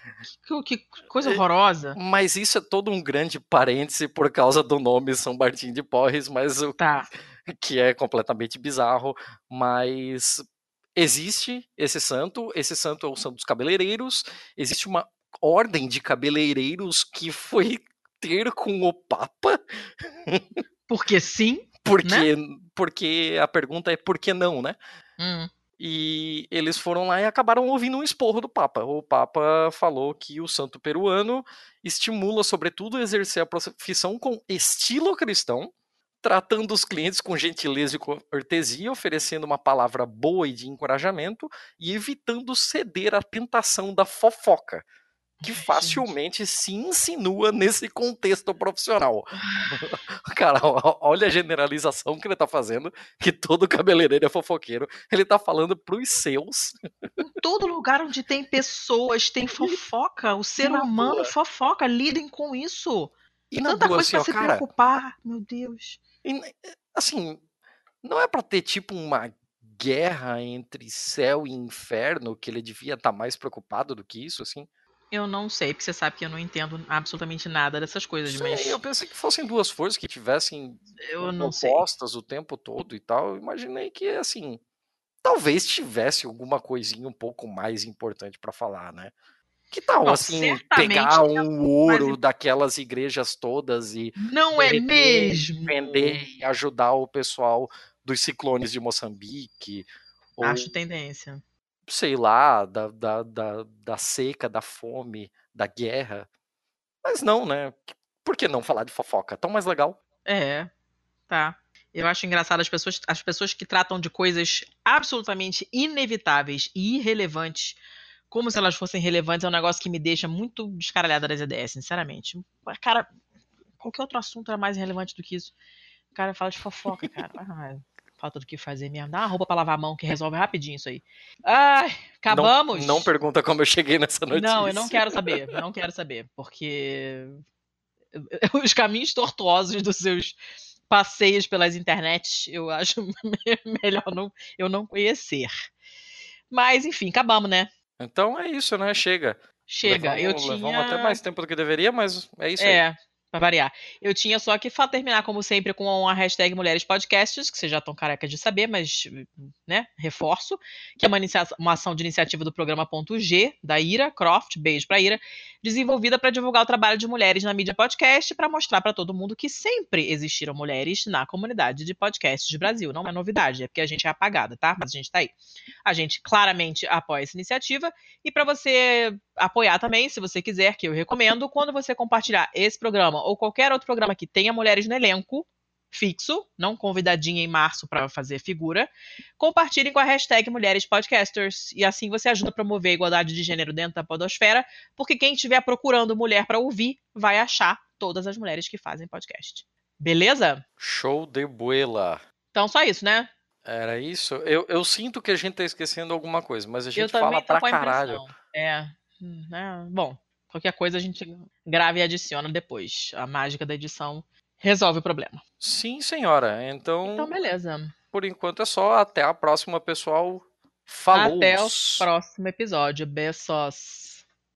Que, que coisa horrorosa. Mas isso é todo um grande parêntese por causa do nome São Martim de Porres, mas o Tá. Que é completamente bizarro, mas existe esse santo, esse santo é o santo dos cabeleireiros, existe uma ordem de cabeleireiros que foi ter com o Papa, Porque sim. Porque, porque a pergunta é por que não, né? Hum. E eles foram lá e acabaram ouvindo um esporro do Papa. O Papa falou que o santo peruano estimula, sobretudo, a exercer a profissão com estilo cristão, tratando os clientes com gentileza e cortesia, oferecendo uma palavra boa e de encorajamento e evitando ceder à tentação da fofoca, que Ai, facilmente se insinua nesse contexto profissional. Cara, olha a generalização que ele tá fazendo, que todo cabeleireiro é fofoqueiro. Ele tá falando pros seus. Em todo lugar onde tem pessoas, tem fofoca. O ser na humano boa. fofoca. Lidem com isso. E na Tanta boa, coisa assim, pra ó, se cara, preocupar. Meu Deus. E, assim, não é pra ter tipo uma guerra entre céu e inferno que ele devia estar mais preocupado do que isso, assim? Eu não sei, porque você sabe que eu não entendo absolutamente nada dessas coisas, mas eu pensei que fossem duas forças que tivessem eu não sei. opostas o tempo todo e tal. Eu imaginei que, assim, talvez tivesse alguma coisinha um pouco mais importante pra falar, né? Que tal, Não, assim, pegar tem um ouro im- daquelas igrejas todas e Não é mesmo? vender e ajudar o pessoal dos ciclones de Moçambique, ou Acho tendência. sei lá, da, da, da, da seca, da fome, da guerra. Mas não, né? Por que não falar de fofoca? Tão mais legal. É, tá. Eu acho engraçado as pessoas, as pessoas que tratam de coisas absolutamente inevitáveis e irrelevantes como se elas fossem relevantes é um negócio que me deixa muito descaralhada das ideias, sinceramente. Cara, qualquer outro assunto era mais relevante do que isso. O cara fala de fofoca, cara. Ah, falta do que fazer mesmo. Dá uma roupa pra lavar a mão que resolve rapidinho isso aí. Ai, acabamos? Não, não pergunta como eu cheguei nessa notícia. Não, eu não quero saber. Não quero saber. Porque os caminhos tortuosos dos seus passeios pelas internets, eu acho melhor não, eu não conhecer. Mas, enfim, acabamos, né? Então é isso, né? Chega. Chega. Levamos, eu tinha... levamos até mais tempo do que deveria, mas é isso aí. Pra variar. Eu tinha só que terminar, como sempre, com a hashtag Mulheres Podcasts, que vocês já estão carecas de saber, mas, né, reforço, que é uma, uma ação de iniciativa do programa Ponto G, da Ira Croft, beijo pra Ira, desenvolvida para divulgar o trabalho de mulheres na mídia podcast, para mostrar para todo mundo que sempre existiram mulheres na comunidade de podcasts do Brasil. Não é novidade, é porque a gente é apagada, tá? Mas a gente tá aí. A gente claramente apoia essa iniciativa e para você apoiar também, se você quiser, que eu recomendo, quando você compartilhar esse programa ou qualquer outro programa que tenha mulheres no elenco fixo, não convidadinha em março para fazer figura, compartilhem com a hashtag Mulheres Podcasters e assim você ajuda a promover a igualdade de gênero dentro da podosfera, porque quem estiver procurando mulher para ouvir vai achar todas as mulheres que fazem podcast. Beleza? Show de buela. Então só isso, né? Era isso? Eu, eu sinto que a gente tá esquecendo alguma coisa, mas a gente fala pra caralho. É, é, bom, qualquer coisa a gente grava e adiciona depois. A mágica da edição resolve o problema. Sim, senhora. Então, Então, beleza. por enquanto é só. Até a próxima, pessoal. Falou! Até o próximo episódio. Beijos.